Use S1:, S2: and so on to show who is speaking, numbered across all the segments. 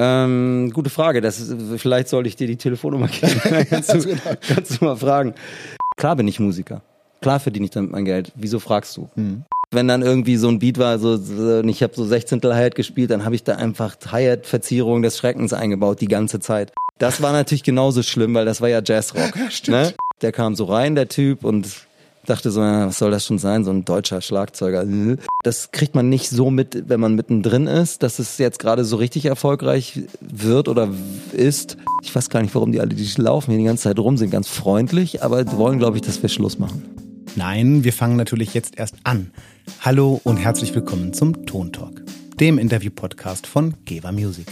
S1: Ähm, gute Frage. Das ist, vielleicht sollte ich dir die Telefonnummer geben. kannst, du, kannst du mal fragen. Klar bin ich Musiker. Klar verdiene ich damit mein Geld. Wieso fragst du? Mhm. Wenn dann irgendwie so ein Beat war, so, so ich habe so 16. Hi-Hat gespielt, dann habe ich da einfach Hi-Hat-Verzierung des Schreckens eingebaut, die ganze Zeit. Das war natürlich genauso schlimm, weil das war ja Jazzrock. Ja, stimmt. Ne? Der kam so rein, der Typ, und dachte so, was soll das schon sein, so ein deutscher Schlagzeuger. Das kriegt man nicht so mit, wenn man mittendrin ist, dass es jetzt gerade so richtig erfolgreich wird oder ist. Ich weiß gar nicht, warum die alle, die laufen hier die ganze Zeit rum, sind ganz freundlich, aber wollen, glaube ich, dass wir Schluss machen.
S2: Nein, wir fangen natürlich jetzt erst an. Hallo und herzlich willkommen zum Ton Talk, dem Interview-Podcast von Geva Music.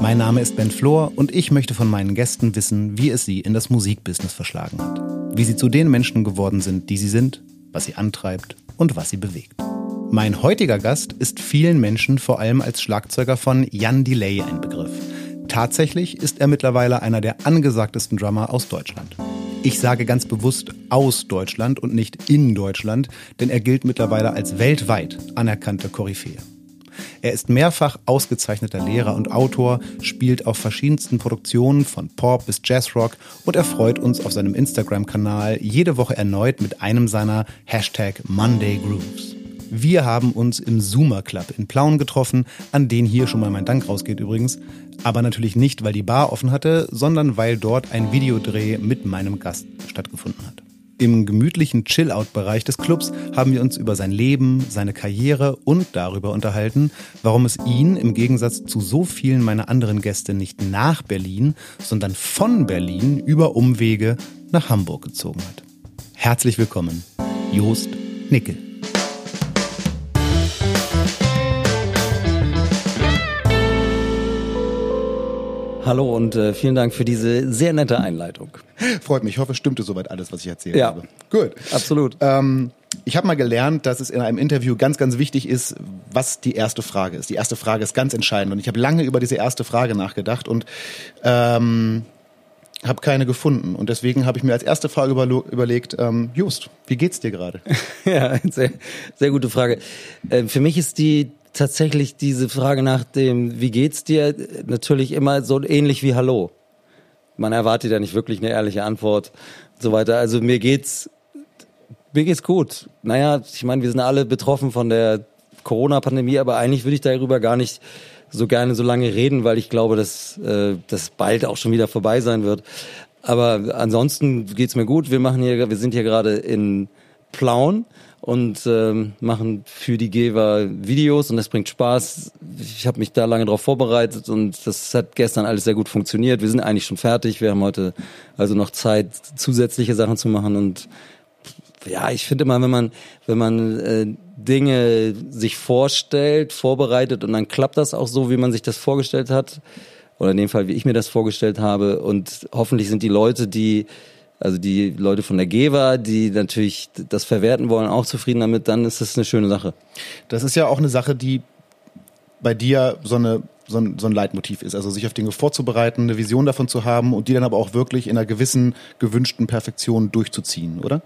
S2: Mein Name ist Ben Flor und ich möchte von meinen Gästen wissen, wie es sie in das Musikbusiness verschlagen hat. Wie sie zu den Menschen geworden sind, die sie sind, was sie antreibt und was sie bewegt. Mein heutiger Gast ist vielen Menschen vor allem als Schlagzeuger von Jan Delay ein Begriff. Tatsächlich ist er mittlerweile einer der angesagtesten Drummer aus Deutschland. Ich sage ganz bewusst aus Deutschland und nicht in Deutschland, denn er gilt mittlerweile als weltweit anerkannte Koryphäe. Er ist mehrfach ausgezeichneter Lehrer und Autor, spielt auf verschiedensten Produktionen von Pop bis Jazzrock und erfreut uns auf seinem Instagram-Kanal jede Woche erneut mit einem seiner Hashtag Monday Grooves. Wir haben uns im Zoomer Club in Plauen getroffen, an den hier schon mal mein Dank rausgeht übrigens. Aber natürlich nicht, weil die Bar offen hatte, sondern weil dort ein Videodreh mit meinem Gast stattgefunden hat. Im gemütlichen Chill-Out-Bereich des Clubs haben wir uns über sein Leben, seine Karriere und darüber unterhalten, warum es ihn im Gegensatz zu so vielen meiner anderen Gäste nicht nach Berlin, sondern von Berlin über Umwege nach Hamburg gezogen hat. Herzlich willkommen, Jost Nickel.
S1: Hallo und äh, vielen Dank für diese sehr nette Einleitung.
S2: Freut mich. Ich hoffe, es stimmte soweit alles, was ich erzählt ja, habe.
S1: Gut. Absolut.
S2: Ähm, ich habe mal gelernt, dass es in einem Interview ganz, ganz wichtig ist, was die erste Frage ist. Die erste Frage ist ganz entscheidend. Und ich habe lange über diese erste Frage nachgedacht und ähm, habe keine gefunden. Und deswegen habe ich mir als erste Frage überlegt, ähm, Just, wie geht's dir gerade?
S1: ja, sehr, sehr gute Frage. Äh, für mich ist die tatsächlich diese Frage nach dem, wie geht's dir, natürlich immer so ähnlich wie Hallo. Man erwartet ja nicht wirklich eine ehrliche Antwort und so weiter. Also mir geht's, mir geht's gut. Naja, ich meine, wir sind alle betroffen von der Corona-Pandemie, aber eigentlich würde ich darüber gar nicht so gerne so lange reden, weil ich glaube, dass äh, das bald auch schon wieder vorbei sein wird. Aber ansonsten geht's mir gut. Wir machen hier, wir sind hier gerade in Plauen und ähm, machen für die Geber Videos und das bringt Spaß. Ich habe mich da lange darauf vorbereitet und das hat gestern alles sehr gut funktioniert. Wir sind eigentlich schon fertig. Wir haben heute also noch Zeit, zusätzliche Sachen zu machen und ja, ich finde immer, wenn man wenn man äh, Dinge sich vorstellt, vorbereitet und dann klappt das auch so, wie man sich das vorgestellt hat oder in dem Fall, wie ich mir das vorgestellt habe und hoffentlich sind die Leute, die also die Leute von der GEWA, die natürlich das verwerten wollen, auch zufrieden damit, dann ist das eine schöne Sache.
S2: Das ist ja auch eine Sache, die bei dir so eine so ein, so ein Leitmotiv ist, also sich auf Dinge vorzubereiten, eine Vision davon zu haben und die dann aber auch wirklich in einer gewissen gewünschten Perfektion durchzuziehen, oder?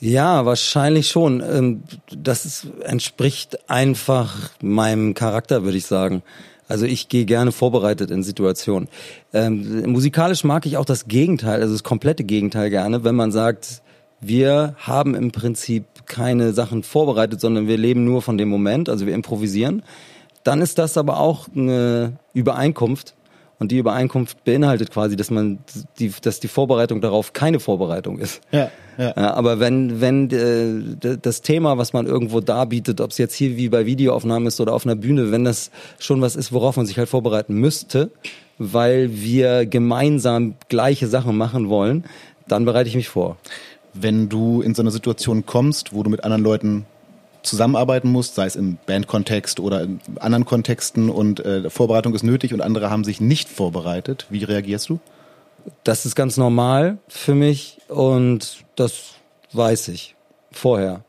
S1: Ja, wahrscheinlich schon. Ähm, das ist, entspricht einfach meinem Charakter, würde ich sagen. Also ich gehe gerne vorbereitet in Situationen. Ähm, musikalisch mag ich auch das Gegenteil, also das komplette Gegenteil gerne, wenn man sagt, wir haben im Prinzip keine Sachen vorbereitet, sondern wir leben nur von dem Moment, also wir improvisieren. Dann ist das aber auch eine Übereinkunft und die Übereinkunft beinhaltet quasi, dass man die, dass die Vorbereitung darauf keine Vorbereitung ist. Ja, ja. aber wenn, wenn äh, das Thema, was man irgendwo darbietet, ob es jetzt hier wie bei Videoaufnahmen ist oder auf einer Bühne, wenn das schon was ist, worauf man sich halt vorbereiten müsste, weil wir gemeinsam gleiche Sachen machen wollen, dann bereite ich mich vor.
S2: Wenn du in so eine Situation kommst, wo du mit anderen Leuten zusammenarbeiten musst, sei es im Bandkontext oder in anderen Kontexten und äh, Vorbereitung ist nötig und andere haben sich nicht vorbereitet. Wie reagierst du?
S1: Das ist ganz normal für mich und das weiß ich vorher.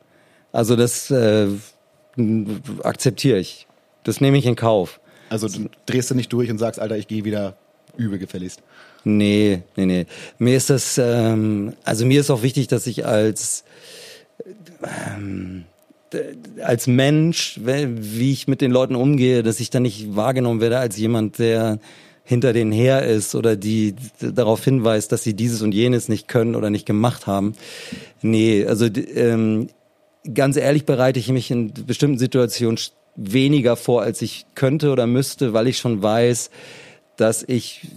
S1: Also das äh, akzeptiere ich. Das nehme ich in Kauf.
S2: Also du drehst du nicht durch und sagst, Alter, ich gehe wieder übel gefälligst.
S1: Nee, nee, nee. Mir ist das, ähm, also mir ist auch wichtig, dass ich als ähm, als Mensch, wie ich mit den Leuten umgehe, dass ich dann nicht wahrgenommen werde als jemand, der hinter denen her ist oder die darauf hinweist, dass sie dieses und jenes nicht können oder nicht gemacht haben. Nee, also ähm, ganz ehrlich bereite ich mich in bestimmten Situationen weniger vor, als ich könnte oder müsste, weil ich schon weiß, dass ich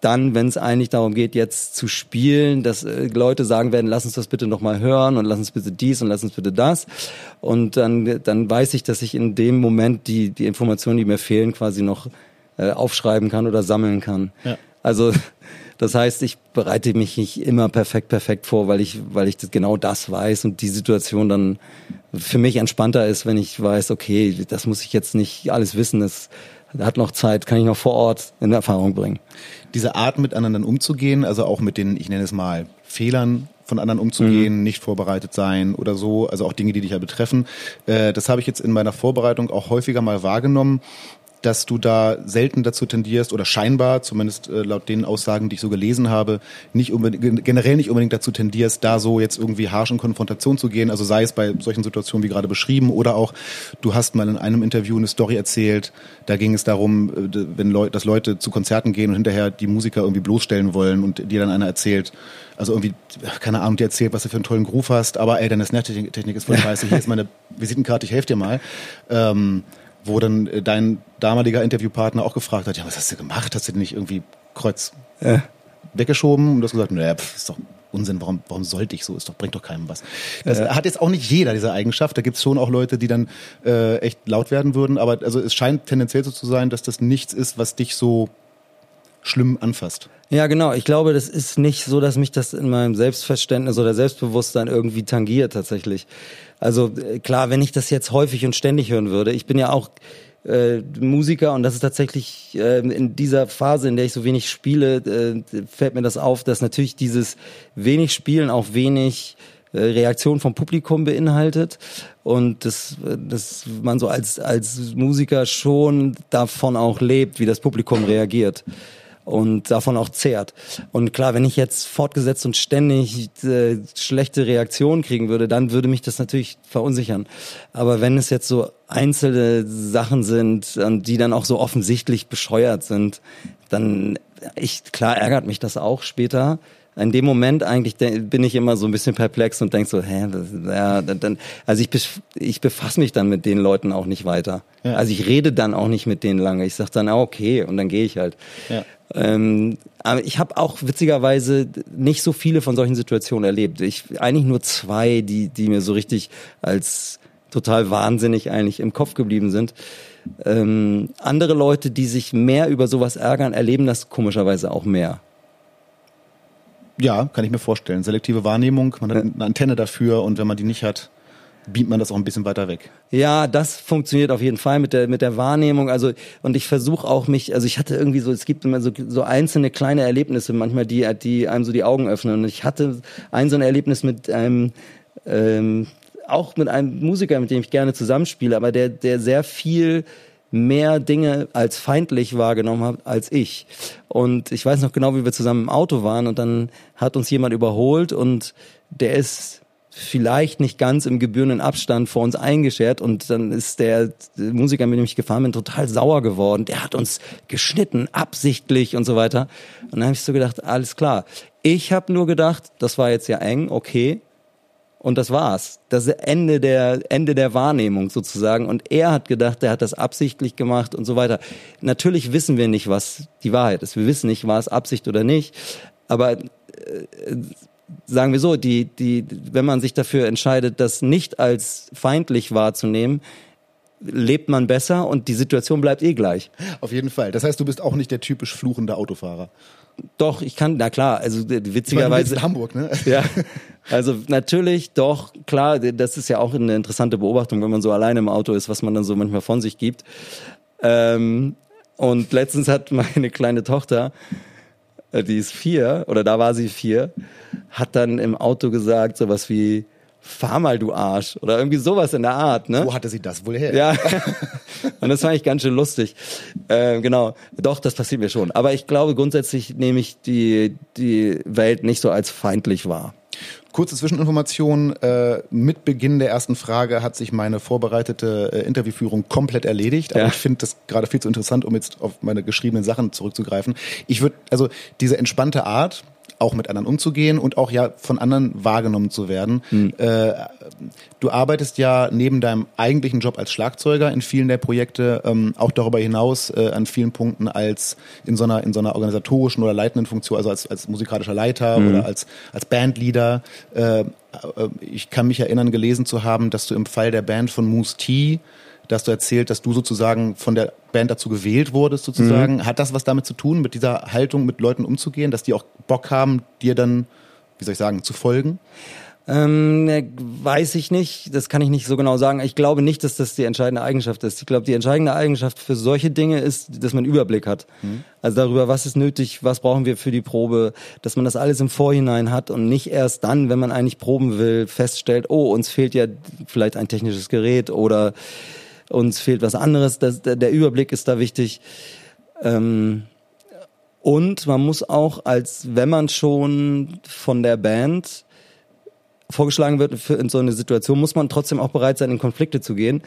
S1: dann, wenn es eigentlich darum geht, jetzt zu spielen, dass äh, Leute sagen werden, lass uns das bitte nochmal hören und lass uns bitte dies und lass uns bitte das. Und dann, dann weiß ich, dass ich in dem Moment die, die Informationen, die mir fehlen, quasi noch äh, aufschreiben kann oder sammeln kann. Ja. Also das heißt, ich bereite mich nicht immer perfekt, perfekt vor, weil ich, weil ich das, genau das weiß und die Situation dann für mich entspannter ist, wenn ich weiß, okay, das muss ich jetzt nicht alles wissen, das hat noch Zeit, kann ich noch vor Ort in Erfahrung bringen.
S2: Diese Art, mit anderen umzugehen, also auch mit den, ich nenne es mal, Fehlern von anderen umzugehen, mhm. nicht vorbereitet sein oder so, also auch Dinge, die dich ja betreffen. Äh, das habe ich jetzt in meiner Vorbereitung auch häufiger mal wahrgenommen, dass du da selten dazu tendierst oder scheinbar, zumindest äh, laut den Aussagen, die ich so gelesen habe, nicht unbedingt, generell nicht unbedingt dazu tendierst, da so jetzt irgendwie harsch in Konfrontation zu gehen. Also sei es bei solchen Situationen wie gerade beschrieben oder auch, du hast mal in einem Interview eine Story erzählt, da ging es darum, äh, wenn Leute, dass Leute zu Konzerten gehen und hinterher die Musiker irgendwie bloßstellen wollen und dir dann einer erzählt, also irgendwie, keine Ahnung, dir erzählt, was du für einen tollen Groove hast, aber ey, deine Snare-Technik ist voll scheiße, hier ist meine Visitenkarte, ich helfe dir mal. Ähm, wo dann äh, dein damaliger Interviewpartner auch gefragt hat, ja, was hast du gemacht? Hast du denn nicht irgendwie Kreuz ja. weggeschoben? Und du hast gesagt, naja, pff, ist doch Unsinn, warum, warum sollte ich so? Ist doch, bringt doch keinem was. Das ja. hat jetzt auch nicht jeder diese Eigenschaft. Da gibt es schon auch Leute, die dann äh, echt laut werden würden. Aber also es scheint tendenziell so zu sein, dass das nichts ist, was dich so schlimm anfasst.
S1: Ja, genau. Ich glaube, das ist nicht so, dass mich das in meinem Selbstverständnis oder Selbstbewusstsein irgendwie tangiert tatsächlich. Also äh, klar, wenn ich das jetzt häufig und ständig hören würde, ich bin ja auch äh, Musiker und das ist tatsächlich äh, in dieser Phase, in der ich so wenig spiele, äh, fällt mir das auf, dass natürlich dieses wenig Spielen auch wenig äh, Reaktion vom Publikum beinhaltet und dass, dass man so als, als Musiker schon davon auch lebt, wie das Publikum reagiert und davon auch zehrt. Und klar, wenn ich jetzt fortgesetzt und ständig äh, schlechte Reaktionen kriegen würde, dann würde mich das natürlich verunsichern. Aber wenn es jetzt so einzelne Sachen sind, die dann auch so offensichtlich bescheuert sind, dann ich klar ärgert mich das auch später in dem Moment eigentlich bin ich immer so ein bisschen perplex und denk so, hä, das, ja, dann, also ich, ich befasse mich dann mit den Leuten auch nicht weiter. Ja. Also ich rede dann auch nicht mit denen lange. Ich sag dann, ah, okay, und dann gehe ich halt. Ja. Ähm, aber ich habe auch witzigerweise nicht so viele von solchen Situationen erlebt. Ich eigentlich nur zwei, die, die mir so richtig als total wahnsinnig eigentlich im Kopf geblieben sind. Ähm, andere Leute, die sich mehr über sowas ärgern, erleben das komischerweise auch mehr.
S2: Ja, kann ich mir vorstellen. Selektive Wahrnehmung, man hat eine Antenne dafür und wenn man die nicht hat, beamt man das auch ein bisschen weiter weg.
S1: Ja, das funktioniert auf jeden Fall mit der mit der Wahrnehmung. Also und ich versuche auch mich, also ich hatte irgendwie so, es gibt immer so, so einzelne kleine Erlebnisse manchmal, die die einem so die Augen öffnen. Und ich hatte ein so ein Erlebnis mit einem ähm, auch mit einem Musiker, mit dem ich gerne zusammenspiele, aber der der sehr viel mehr Dinge als feindlich wahrgenommen hat als ich. Und ich weiß noch genau, wie wir zusammen im Auto waren und dann hat uns jemand überholt und der ist vielleicht nicht ganz im gebührenden Abstand vor uns eingeschert und dann ist der Musiker, mit dem ich gefahren bin, total sauer geworden. Der hat uns geschnitten, absichtlich und so weiter. Und dann habe ich so gedacht, alles klar. Ich habe nur gedacht, das war jetzt ja eng, okay, und das war's. Das Ende der, Ende der Wahrnehmung sozusagen. Und er hat gedacht, er hat das absichtlich gemacht und so weiter. Natürlich wissen wir nicht, was die Wahrheit ist. Wir wissen nicht, war es Absicht oder nicht. Aber äh, sagen wir so, die, die, wenn man sich dafür entscheidet, das nicht als feindlich wahrzunehmen, lebt man besser und die Situation bleibt eh gleich.
S2: Auf jeden Fall. Das heißt, du bist auch nicht der typisch fluchende Autofahrer.
S1: Doch, ich kann, na klar, also witzigerweise.
S2: in Hamburg, ne?
S1: Ja. Also natürlich, doch, klar, das ist ja auch eine interessante Beobachtung, wenn man so alleine im Auto ist, was man dann so manchmal von sich gibt. Ähm, und letztens hat meine kleine Tochter, äh, die ist vier, oder da war sie vier, hat dann im Auto gesagt, sowas wie, fahr mal, du Arsch. Oder irgendwie sowas in der Art, ne?
S2: Wo hatte sie das wohl her?
S1: Ja. Und das fand ich ganz schön lustig. Äh, genau. Doch, das passiert mir schon. Aber ich glaube, grundsätzlich nehme ich die, die Welt nicht so als feindlich wahr.
S2: Kurze Zwischeninformation. Äh, mit Beginn der ersten Frage hat sich meine vorbereitete äh, Interviewführung komplett erledigt. Aber
S1: Ja.
S2: ich finde das gerade viel zu interessant, um jetzt auf meine geschriebenen Sachen zurückzugreifen. Ich würde, also diese entspannte Art, auch mit anderen umzugehen und auch ja von anderen wahrgenommen zu werden. Äh, du arbeitest ja neben deinem eigentlichen Job als Schlagzeuger in vielen der Projekte ähm, auch darüber hinaus äh, an vielen Punkten als in so einer in so einer organisatorischen oder leitenden Funktion, also als als musikalischer Leiter oder als als Bandleader. Äh, äh, ich kann mich erinnern, gelesen zu haben, dass du im Fall der Band von Moose T da hast du erzählt, dass du sozusagen von der Band dazu gewählt wurdest, sozusagen. Hat das was damit zu tun, mit dieser Haltung mit Leuten umzugehen, dass die auch Bock haben, dir dann, wie soll ich sagen, zu folgen?
S1: Ähm, ne, weiß ich nicht, das kann ich nicht so genau sagen. Ich glaube nicht, dass das die entscheidende Eigenschaft ist. Ich glaube, die entscheidende Eigenschaft für solche Dinge ist, dass man Überblick hat. Also darüber, was ist nötig, was brauchen wir für die Probe, dass man das alles im Vorhinein hat und nicht erst dann, wenn man eigentlich proben will, feststellt, oh, uns fehlt ja vielleicht ein technisches Gerät oder uns fehlt was anderes. Das, der Überblick ist da wichtig. Ähm, und man muss auch, als wenn man schon von der Band vorgeschlagen wird für in so eine Situation, muss man trotzdem auch bereit sein, in Konflikte zu gehen.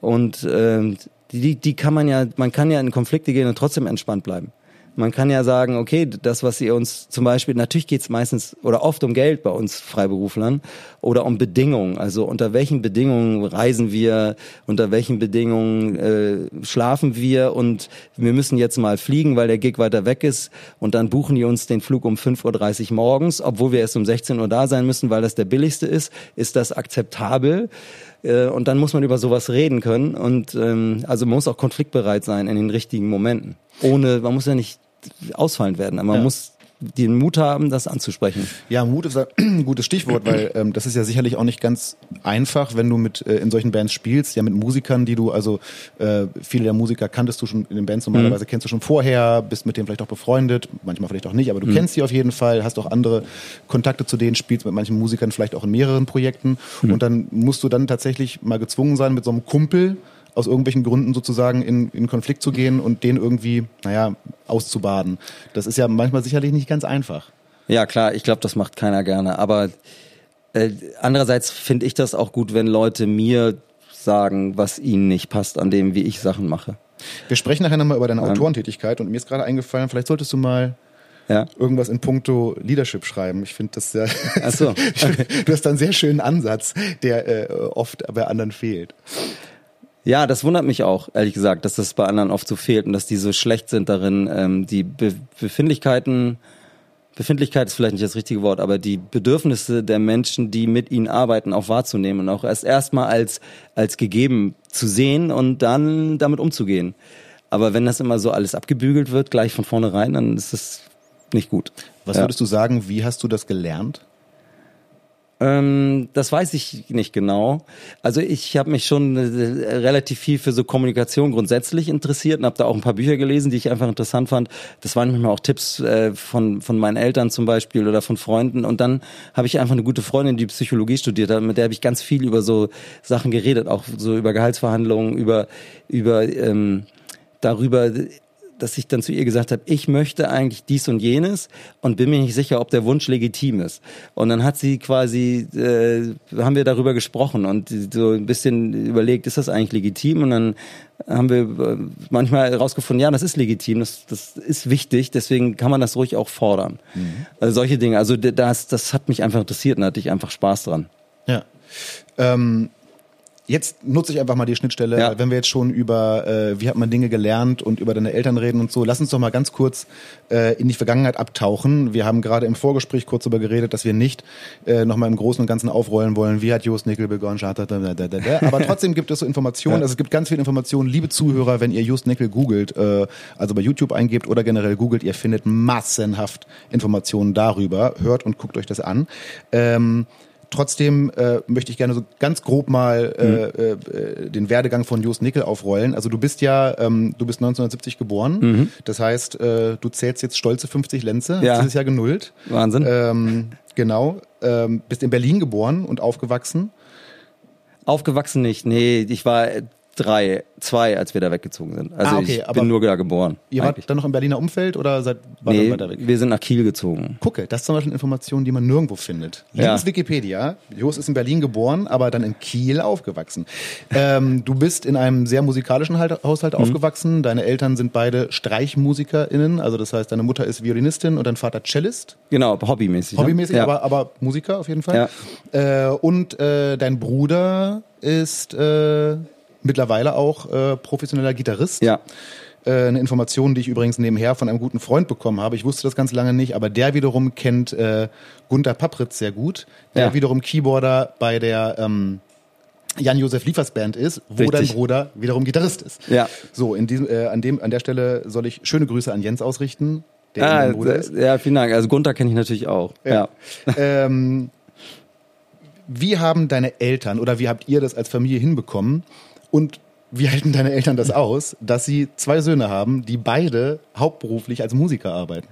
S1: Und ähm, die, die kann man ja, man kann ja in Konflikte gehen und trotzdem entspannt bleiben. Man kann ja sagen, okay, das, was ihr uns zum Beispiel, natürlich geht's meistens oder oft um Geld bei uns Freiberuflern oder um Bedingungen. Also unter welchen Bedingungen reisen wir, unter welchen Bedingungen äh, schlafen wir und wir müssen jetzt mal fliegen, weil der Gig weiter weg ist und dann buchen die uns den Flug um 5.30 Uhr morgens, obwohl wir erst um 16 Uhr da sein müssen, weil das der billigste ist. Ist das akzeptabel? Äh, Und dann muss man über sowas reden können und ähm, also man muss auch konfliktbereit sein in den richtigen Momenten. Ohne, man muss ja nicht ausfallend werden, aber man
S2: Ja.
S1: muss den Mut haben, das anzusprechen.
S2: Ja, Mut ist ein gutes Stichwort, weil ähm, das ist ja sicherlich auch nicht ganz einfach, wenn du mit äh, in solchen Bands spielst, ja mit Musikern, die du, also äh, viele der Musiker kanntest du schon in den Bands normalerweise, kennst du schon vorher, bist mit denen vielleicht auch befreundet, manchmal vielleicht auch nicht, aber du kennst sie auf jeden Fall, hast auch andere Kontakte zu denen, spielst mit manchen Musikern vielleicht auch in mehreren Projekten und dann musst du dann tatsächlich mal gezwungen sein, mit so einem Kumpel aus irgendwelchen Gründen sozusagen in, in Konflikt zu gehen und den irgendwie, naja, auszubaden. Das ist ja manchmal sicherlich nicht ganz einfach.
S1: Ja, klar, ich glaube, das macht keiner gerne. Aber äh, andererseits finde ich das auch gut, wenn Leute mir sagen, was ihnen nicht passt an dem, wie ich Sachen mache.
S2: Wir sprechen nachher nochmal über deine Autorentätigkeit und mir ist gerade eingefallen, vielleicht solltest du mal
S1: Ja.
S2: irgendwas in puncto Leadership schreiben. Ich finde das sehr,
S1: Ach so,
S2: du hast da einen sehr schönen Ansatz, der äh, oft bei anderen fehlt.
S1: Ja, das wundert mich auch, ehrlich gesagt, dass das bei anderen oft so fehlt und dass die so schlecht sind darin, ähm, die Be Befindlichkeiten, Befindlichkeit ist vielleicht nicht das richtige Wort, aber die Bedürfnisse der Menschen, die mit ihnen arbeiten, auch wahrzunehmen und auch erst erstmal als, als gegeben zu sehen und dann damit umzugehen. Aber wenn das immer so alles abgebügelt wird, gleich von vornherein, dann ist das nicht gut.
S2: Was
S1: Ja.
S2: würdest du sagen, wie hast du das gelernt?
S1: Ähm, das weiß ich nicht genau. Also ich habe mich schon äh, relativ viel für so Kommunikation grundsätzlich interessiert und habe da auch ein paar Bücher gelesen, die ich einfach interessant fand. Das waren manchmal auch Tipps äh, von von meinen Eltern zum Beispiel oder von Freunden. Und dann habe ich einfach eine gute Freundin, die Psychologie studiert hat, mit der habe ich ganz viel über so Sachen geredet, auch so über Gehaltsverhandlungen, über über ähm, darüber dass ich dann zu ihr gesagt habe, ich möchte eigentlich dies und jenes und bin mir nicht sicher, ob der Wunsch legitim ist. Und dann hat sie quasi, äh, haben wir darüber gesprochen und so ein bisschen überlegt, ist das eigentlich legitim? Und dann haben wir äh, manchmal herausgefunden, ja, das ist legitim, das, das ist wichtig, deswegen kann man das ruhig auch fordern. Also solche Dinge, also das, das hat mich einfach interessiert und da hatte ich einfach Spaß dran.
S2: Ja. Ähm, jetzt nutze ich einfach mal die Schnittstelle,
S1: Ja.
S2: wenn wir jetzt schon über, äh, wie hat man Dinge gelernt und über deine Eltern reden und so. Lass uns doch mal ganz kurz äh, in die Vergangenheit abtauchen. Wir haben gerade im Vorgespräch kurz darüber geredet, dass wir nicht äh, nochmal im Großen und Ganzen aufrollen wollen, wie hat Just Nickel begonnen, aber trotzdem gibt es so Informationen, also es gibt ganz viele Informationen. Liebe Zuhörer, wenn ihr Just Nickel googelt, äh, also bei YouTube eingebt oder generell googelt, ihr findet massenhaft Informationen darüber. Hört und guckt euch das an. Ähm, Trotzdem äh, möchte ich gerne so ganz grob mal äh, äh, den Werdegang von Jost Nickel aufrollen. Also du bist ja, ähm, du bist 1970 geboren. Das heißt, äh, du zählst jetzt stolze 50 Lenze.
S1: Ja.
S2: Hast dieses Jahr genullt.
S1: Wahnsinn.
S2: Ähm, genau. ähm, bist in Berlin geboren und aufgewachsen.
S1: Aufgewachsen nicht, nee, ich war drei, zwei, als wir da weggezogen sind. Also
S2: Ah, okay,
S1: ich bin nur da geboren.
S2: Ihr
S1: eigentlich.
S2: wart dann noch im Berliner Umfeld oder seid wart
S1: nee,
S2: weiter weg?
S1: wir sind nach Kiel gezogen.
S2: Gucke, das ist zum Beispiel eine Information, die man nirgendwo findet.
S1: Ja.
S2: Liebes Wikipedia, Jos ist in Berlin geboren, aber dann in Kiel aufgewachsen. Ähm, du bist in einem sehr musikalischen Halt-
S1: Mhm.
S2: Haushalt aufgewachsen. Deine Eltern sind beide StreichmusikerInnen, also das heißt, deine Mutter ist Violinistin und dein Vater Cellist.
S1: Genau, hobbymäßig.
S2: Hobbymäßig,
S1: ja.
S2: aber, aber Musiker auf jeden Fall. Äh, und äh, dein Bruder ist äh, mittlerweile auch äh, professioneller Gitarrist.
S1: Ja.
S2: Äh, eine Information, die ich übrigens nebenher von einem guten Freund bekommen habe. Ich wusste das ganz lange nicht, aber der wiederum kennt äh, Gunther Papritz sehr gut, der
S1: Ja.
S2: wiederum Keyboarder bei der ähm, Jan-Josef Liefers Band ist, wo
S1: Richtig.
S2: dein Bruder wiederum Gitarrist ist.
S1: Ja.
S2: So, in diesem, äh, an, dem, an der Stelle soll ich schöne Grüße an Jens ausrichten, der
S1: Ah,
S2: Bruder ist.
S1: ja, vielen Dank. Also Gunther kenne ich natürlich auch. Ja.
S2: ähm, wie haben deine Eltern oder wie habt ihr das als Familie hinbekommen? Und wie halten deine Eltern das aus, dass sie zwei Söhne haben, die beide hauptberuflich als Musiker arbeiten?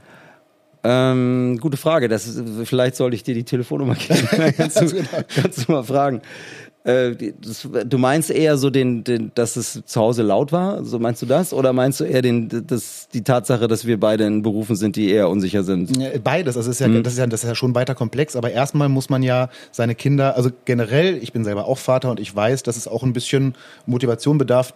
S1: Ähm, gute Frage. Das ist, vielleicht sollte ich dir die Telefonnummer geben. kannst, du, kannst du mal fragen. Äh, das, du meinst eher so den, den, dass es zu Hause laut war? So meinst du das? Oder meinst du eher den, das, die Tatsache, dass wir beide in Berufen sind, die eher unsicher sind?
S2: Beides, also ist ja,
S1: Mhm.
S2: das, ist ja, das ist ja schon weiter komplex, aber erstmal muss man ja seine Kinder, also generell, ich bin selber auch Vater und ich weiß, dass es auch ein bisschen Motivation bedarf,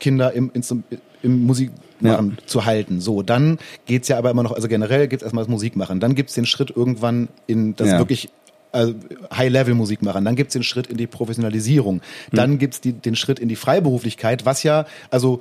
S2: Kinder im, Instrum- im Musikmachen zu halten. So, dann geht's ja aber immer noch, also generell geht's erstmal das Musikmachen. Dann gibt's den Schritt irgendwann in das
S1: Ja.
S2: wirklich also High-Level-Musik machen. Dann gibt's den Schritt in die Professionalisierung. Dann gibt's die, den Schritt in die Freiberuflichkeit, was ja, also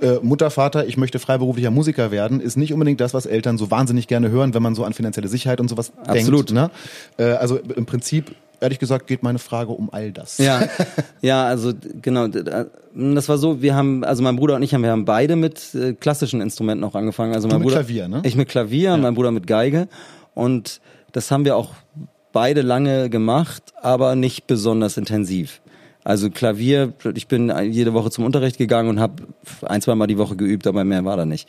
S2: äh, Mutter, Vater, ich möchte freiberuflicher Musiker werden, ist nicht unbedingt das, was Eltern so wahnsinnig gerne hören, wenn man so an finanzielle Sicherheit und sowas
S1: Absolut.
S2: denkt. Ne? Äh, also im Prinzip, ehrlich gesagt, geht meine Frage um all das.
S1: Ja, ja, also genau. Das war so, wir haben, also mein Bruder und ich haben, wir haben beide mit äh, klassischen Instrumenten auch angefangen. Also mein
S2: mit
S1: Bruder,
S2: Klavier, ne?
S1: Ich mit Klavier und mein Bruder mit Geige. Und das haben wir auch beide lange gemacht, aber nicht besonders intensiv. Also Klavier, ich bin jede Woche zum Unterricht gegangen und habe ein, zwei Mal die Woche geübt, aber mehr war da nicht.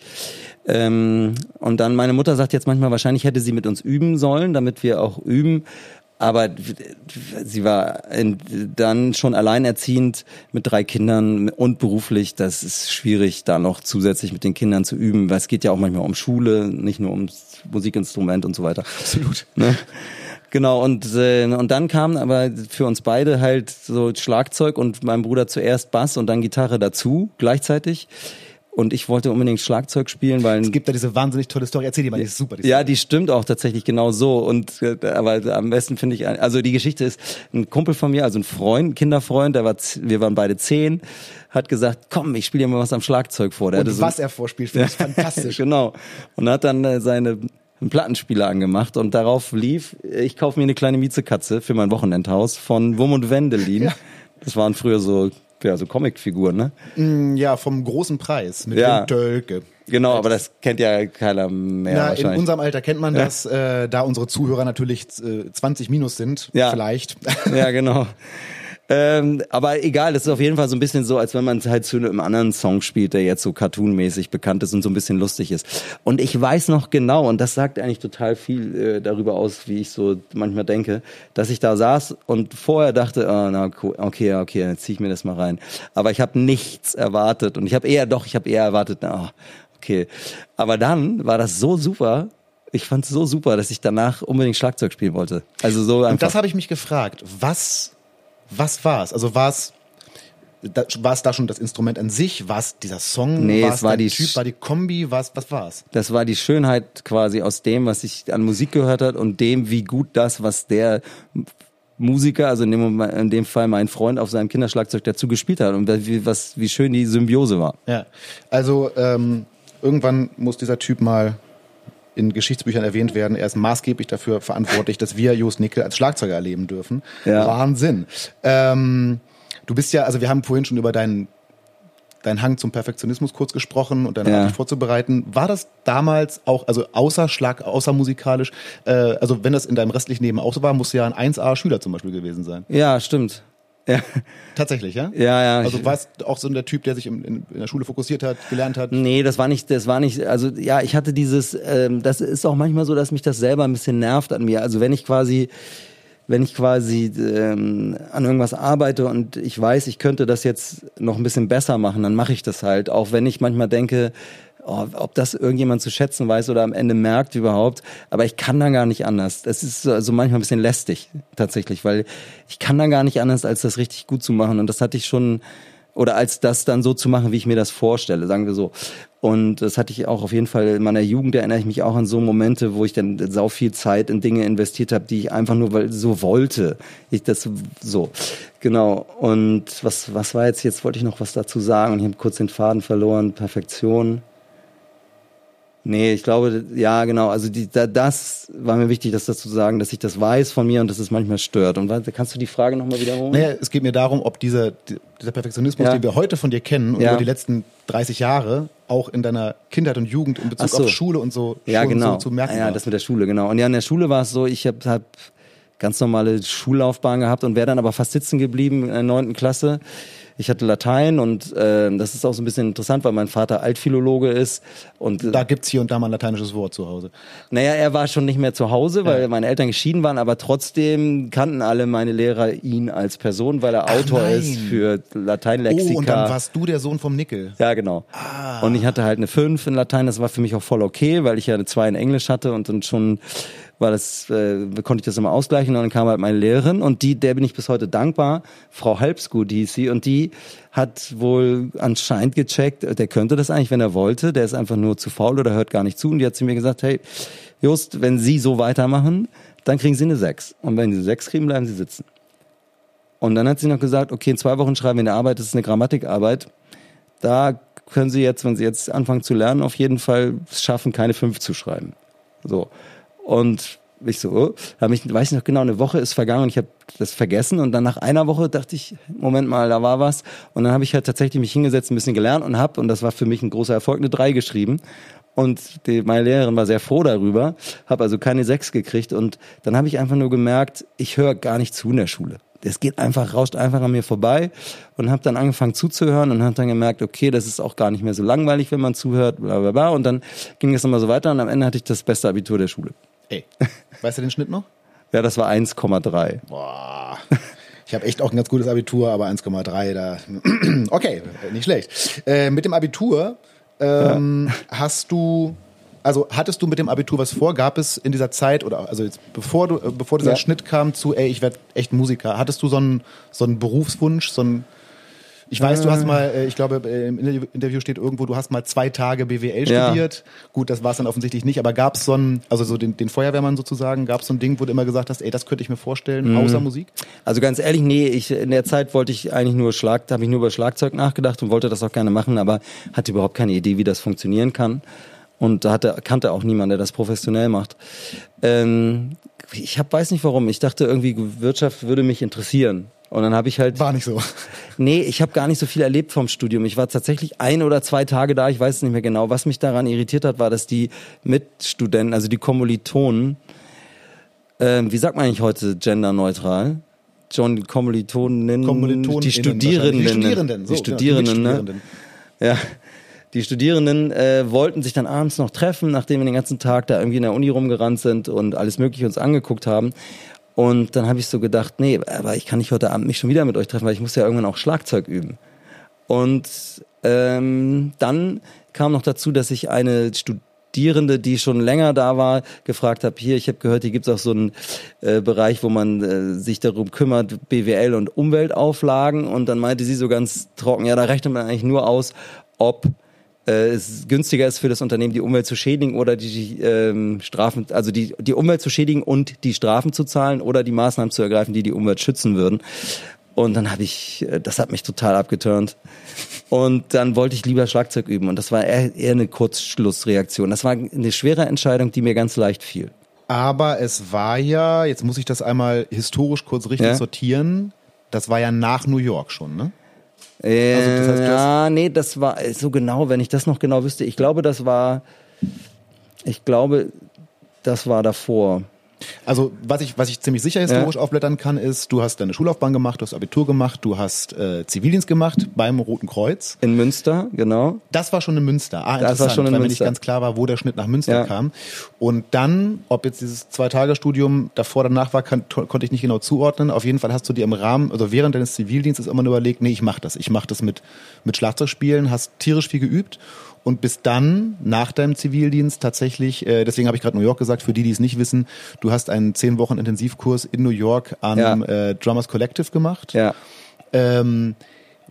S1: Ähm, und dann meine Mutter sagt jetzt manchmal, wahrscheinlich hätte sie mit uns üben sollen, damit wir auch üben. Aber sie war in, dann schon alleinerziehend mit drei Kindern und beruflich. Das ist schwierig, da noch zusätzlich mit den Kindern zu üben, weil es geht ja auch manchmal um Schule, nicht nur ums Musikinstrument und so weiter.
S2: Absolut.
S1: Ne? Genau, und, äh, und dann kam aber für uns beide halt so Schlagzeug und mein Bruder zuerst Bass und dann Gitarre dazu, gleichzeitig. Und ich wollte unbedingt Schlagzeug spielen, weil
S2: Es gibt da diese wahnsinnig tolle Story. Erzähl die mal, die ist super. Die
S1: ja, die stimmt auch tatsächlich genau so. Und äh, aber am besten finde ich, also die Geschichte ist, ein Kumpel von mir, also ein Freund, Kinderfreund, der war, wir waren beide zehn, hat gesagt, komm, ich spiele dir mal was am Schlagzeug vor. Der
S2: und
S1: hatte so
S2: was er vorspielt, finde ich fantastisch.
S1: genau. Und hat dann äh, seine einen Plattenspieler angemacht und darauf lief, ich kaufe mir eine kleine Miezekatze für mein Wochenendhaus von Wum und Wendelin.
S2: Ja.
S1: Das waren früher so, ja, so Comicfiguren, ne?
S2: Mm, Ja, vom großen Preis mit
S1: Ja.
S2: dem Tölke.
S1: Genau, aber das kennt ja keiner mehr
S2: Na, in unserem Alter kennt man das, äh, da unsere Zuhörer natürlich äh, 20 minus sind,
S1: Ja.
S2: vielleicht.
S1: Ja, genau. Ähm, aber egal, das ist auf jeden Fall so ein bisschen so, als wenn man halt zu einem anderen Song spielt, der jetzt so cartoonmäßig bekannt ist und so ein bisschen lustig ist. Und ich weiß noch genau, und das sagt eigentlich total viel äh, darüber aus, wie ich so manchmal denke, dass ich da saß und vorher dachte, ah, na okay, okay, dann zieh ich mir das mal rein. Aber ich habe nichts erwartet und ich habe eher, doch, ich habe eher erwartet, na, okay. Aber dann war das so super, ich fand es so super, dass ich danach unbedingt Schlagzeug spielen wollte. Also so einfach.
S2: Und das habe ich mich gefragt. Was, was war es? Also war es, da, war es da schon das Instrument an sich? War es dieser Song?
S1: Nee,
S2: war
S1: es war
S2: der
S1: die
S2: Typ? War die Kombi? Was, was war es?
S1: Das war die Schönheit quasi aus dem, was ich an Musik gehört hat und dem, wie gut das, was der Musiker, also in dem, in dem Fall mein Freund auf seinem Kinderschlagzeug dazu gespielt hat und wie, was, wie schön die Symbiose war.
S2: Ja. Also ähm, irgendwann muss dieser Typ mal in Geschichtsbüchern erwähnt werden. Er ist maßgeblich dafür verantwortlich, dass wir Jos Nickel als Schlagzeuger erleben dürfen.
S1: Ja.
S2: Wahnsinn. Ähm, du bist ja, also wir haben vorhin schon über deinen deinen Hang zum Perfektionismus kurz gesprochen und deine
S1: Ja.
S2: Art, dich vorzubereiten. War das damals auch, also außer Schlag, außer musikalisch, äh, also wenn das in deinem restlichen Leben auch so war, musst du ja ein 1A-Schüler zum Beispiel gewesen sein.
S1: Ja, stimmt. Ja,
S2: Tatsächlich, ja?
S1: ja. ja.
S2: Also warst du auch so der Typ, der sich in, in, in der Schule fokussiert hat, gelernt hat?
S1: Nee, das war nicht, das war nicht, also ja, ich hatte dieses, ähm, das ist auch manchmal so, dass mich das selber ein bisschen nervt an mir. Also wenn ich quasi wenn ich quasi ähm, an irgendwas arbeite und ich weiß, ich könnte das jetzt noch ein bisschen besser machen, dann mache ich das halt. Auch wenn ich manchmal denke, oh, ob das irgendjemand zu schätzen weiß oder am Ende merkt überhaupt. Aber ich kann dann gar nicht anders. Das ist so also manchmal ein bisschen lästig tatsächlich, weil ich kann dann gar nicht anders, als das richtig gut zu machen. Und das hatte ich schon oder als das dann so zu machen, wie ich mir das vorstelle, sagen wir so. Und das hatte ich auch auf jeden Fall in meiner Jugend, erinnere ich mich auch an so Momente, wo ich dann sau viel Zeit in Dinge investiert habe, die ich einfach nur weil so wollte. Ich das so. Genau. Und was, was war jetzt, jetzt wollte ich noch was dazu sagen und ich habe kurz den Faden verloren. Perfektion. Nee, ich glaube, ja, genau. Also die, da, das war mir wichtig, das dazu sagen, dass ich das weiß von mir und dass es manchmal stört. Und kannst du die Frage nochmal wiederholen?
S2: Naja, es geht mir darum, ob dieser, dieser Perfektionismus, ja. den wir heute von dir kennen und ja. über die letzten 30 Jahre auch in deiner Kindheit und Jugend in Bezug so. auf Schule und so
S1: ja, genau.
S2: so zu merken
S1: Ja,
S2: war.
S1: das mit der Schule, genau. Und ja, in der Schule war es so, ich habe hab ganz normale Schullaufbahn gehabt und wäre dann aber fast sitzen geblieben in der neunten Klasse ich hatte Latein und äh, das ist auch so ein bisschen interessant, weil mein Vater Altphilologe ist. Und
S2: da gibt's hier und da mal ein lateinisches Wort zu Hause.
S1: Naja, er war schon nicht mehr zu Hause, weil ja. meine Eltern geschieden waren, aber trotzdem kannten alle meine Lehrer ihn als Person, weil er Ach, Autor nein. ist für Lateinlexika.
S2: Oh, und dann warst du der Sohn vom Nickel.
S1: Ja, genau. Ah. Und ich hatte halt eine 5 in Latein, das war für mich auch voll okay, weil ich ja eine 2 in Englisch hatte und dann schon war das, äh, konnte ich das immer ausgleichen und dann kam halt meine Lehrerin und die, der bin ich bis heute dankbar, Frau Halbsgut hieß sie und die hat wohl anscheinend gecheckt, der könnte das eigentlich, wenn er wollte, der ist einfach nur zu faul oder hört gar nicht zu und die hat zu mir gesagt, hey, Just, wenn Sie so weitermachen, dann kriegen Sie eine 6 und wenn Sie eine 6 kriegen, bleiben Sie sitzen. Und dann hat sie noch gesagt, okay, in zwei Wochen schreiben wir eine Arbeit, das ist eine Grammatikarbeit. Da können Sie jetzt, wenn Sie jetzt anfangen zu lernen, auf jeden Fall schaffen, keine 5 zu schreiben. So. Und ich so, oh, habe ich, weiß ich noch genau, eine Woche ist vergangen und ich habe das vergessen und dann nach einer Woche dachte ich, Moment mal, da war was und dann habe ich halt tatsächlich mich hingesetzt, ein bisschen gelernt und habe und das war für mich ein großer Erfolg, eine drei geschrieben und die, meine Lehrerin war sehr froh darüber, habe also keine sechs gekriegt und dann habe ich einfach nur gemerkt, ich höre gar nicht zu in der Schule. Es geht einfach, rauscht einfach an mir vorbei und habe dann angefangen zuzuhören und habe dann gemerkt, okay, das ist auch gar nicht mehr so langweilig, wenn man zuhört, bla bla bla. Und dann ging es immer so weiter und am Ende hatte ich das beste Abitur der Schule.
S2: Ey, weißt du den Schnitt noch?
S1: Ja, das war 1,3.
S2: Boah. Ich habe echt auch ein ganz gutes Abitur, aber 1,3 da. okay, nicht schlecht. Äh, mit dem Abitur ähm, ja. hast du, also hattest du mit dem Abitur was vor? Gab es in dieser Zeit oder also jetzt bevor du, äh, bevor dieser ja. Schnitt kam zu, ey, ich werde echt Musiker, hattest du so einen so einen Berufswunsch, so einen ich weiß, du hast mal, äh, ich glaube, äh, im Interview steht irgendwo, du hast mal zwei Tage BWL studiert. Ja. Gut, das war es dann offensichtlich nicht, aber gab es so ein, also so den, den Feuerwehrmann sozusagen, gab es so ein Ding, wo du immer gesagt hast, ey, das könnte ich mir vorstellen, mhm. außer Musik?
S1: Also ganz ehrlich, nee, ich in der Zeit wollte ich eigentlich nur Schlag, habe ich nur über Schlagzeug nachgedacht und wollte das auch gerne machen, aber hatte überhaupt keine Idee, wie das funktionieren kann. Und da hatte, kannte auch niemand, der das professionell macht. Ähm, ich hab, weiß nicht warum. Ich dachte irgendwie, Wirtschaft würde mich interessieren. Und dann habe ich halt.
S2: War nicht so.
S1: Nee, ich habe gar nicht so viel erlebt vom Studium. Ich war tatsächlich ein oder zwei Tage da, ich weiß es nicht mehr genau. Was mich daran irritiert hat, war, dass die Mitstudenten, also die Kommilitonen, äh, wie sagt man eigentlich heute genderneutral? John Kommilitonen,
S2: Kommilitonen
S1: die Studierenden,
S2: die Studierenden,
S1: so, die Studierenden, ja, ne? Ja, die Studierenden äh, wollten sich dann abends noch treffen, nachdem wir den ganzen Tag da irgendwie in der Uni rumgerannt sind und alles Mögliche uns angeguckt haben. Und dann habe ich so gedacht, nee, aber ich kann nicht heute Abend mich schon wieder mit euch treffen, weil ich muss ja irgendwann auch Schlagzeug üben. Und ähm, dann kam noch dazu, dass ich eine Studierende, die schon länger da war, gefragt habe, hier, ich habe gehört, hier gibt es auch so einen äh, Bereich, wo man äh, sich darum kümmert, BWL und Umweltauflagen. Und dann meinte sie so ganz trocken, ja, da rechnet man eigentlich nur aus, ob es günstiger ist für das Unternehmen, die Umwelt zu schädigen oder die ähm, Strafen, also die, die Umwelt zu schädigen und die Strafen zu zahlen oder die Maßnahmen zu ergreifen, die die Umwelt schützen würden. Und dann habe ich, äh, das hat mich total abgeturnt. Und dann wollte ich lieber Schlagzeug üben. Und das war eher, eher eine Kurzschlussreaktion. Das war eine schwere Entscheidung, die mir ganz leicht fiel.
S2: Aber es war ja, jetzt muss ich das einmal historisch kurz richtig ja? sortieren, das war ja nach New York schon, ne?
S1: Äh, also das heißt, ja, nee, das war so genau, wenn ich das noch genau wüsste. Ich glaube, das war, ich glaube, das war davor.
S2: Also was ich, was ich ziemlich sicher historisch
S1: Ja.
S2: aufblättern kann, ist, du hast deine Schullaufbahn gemacht, du hast Abitur gemacht, du hast äh, Zivildienst gemacht beim Roten Kreuz.
S1: In Münster, genau.
S2: Das war schon in Münster. Ah,
S1: Das war schon in
S2: weil mir
S1: Münster.
S2: nicht ganz klar war, wo der Schnitt nach Münster
S1: Ja.
S2: kam. Und dann, ob jetzt dieses Zwei-Tage-Studium davor, danach war, kann, konnte ich nicht genau zuordnen. Auf jeden Fall hast du dir im Rahmen, also während deines Zivildienstes immer nur überlegt, nee, ich mach das. Ich mach das mit, mit Schlagzeugspielen, hast tierisch viel geübt und bis dann, nach deinem Zivildienst tatsächlich, äh, deswegen habe ich gerade New York gesagt, für die, die es nicht wissen, du hast einen zehn Wochen Intensivkurs in New York am
S1: Ja.
S2: äh, Drummers Collective gemacht.
S1: Ja.
S2: Ähm,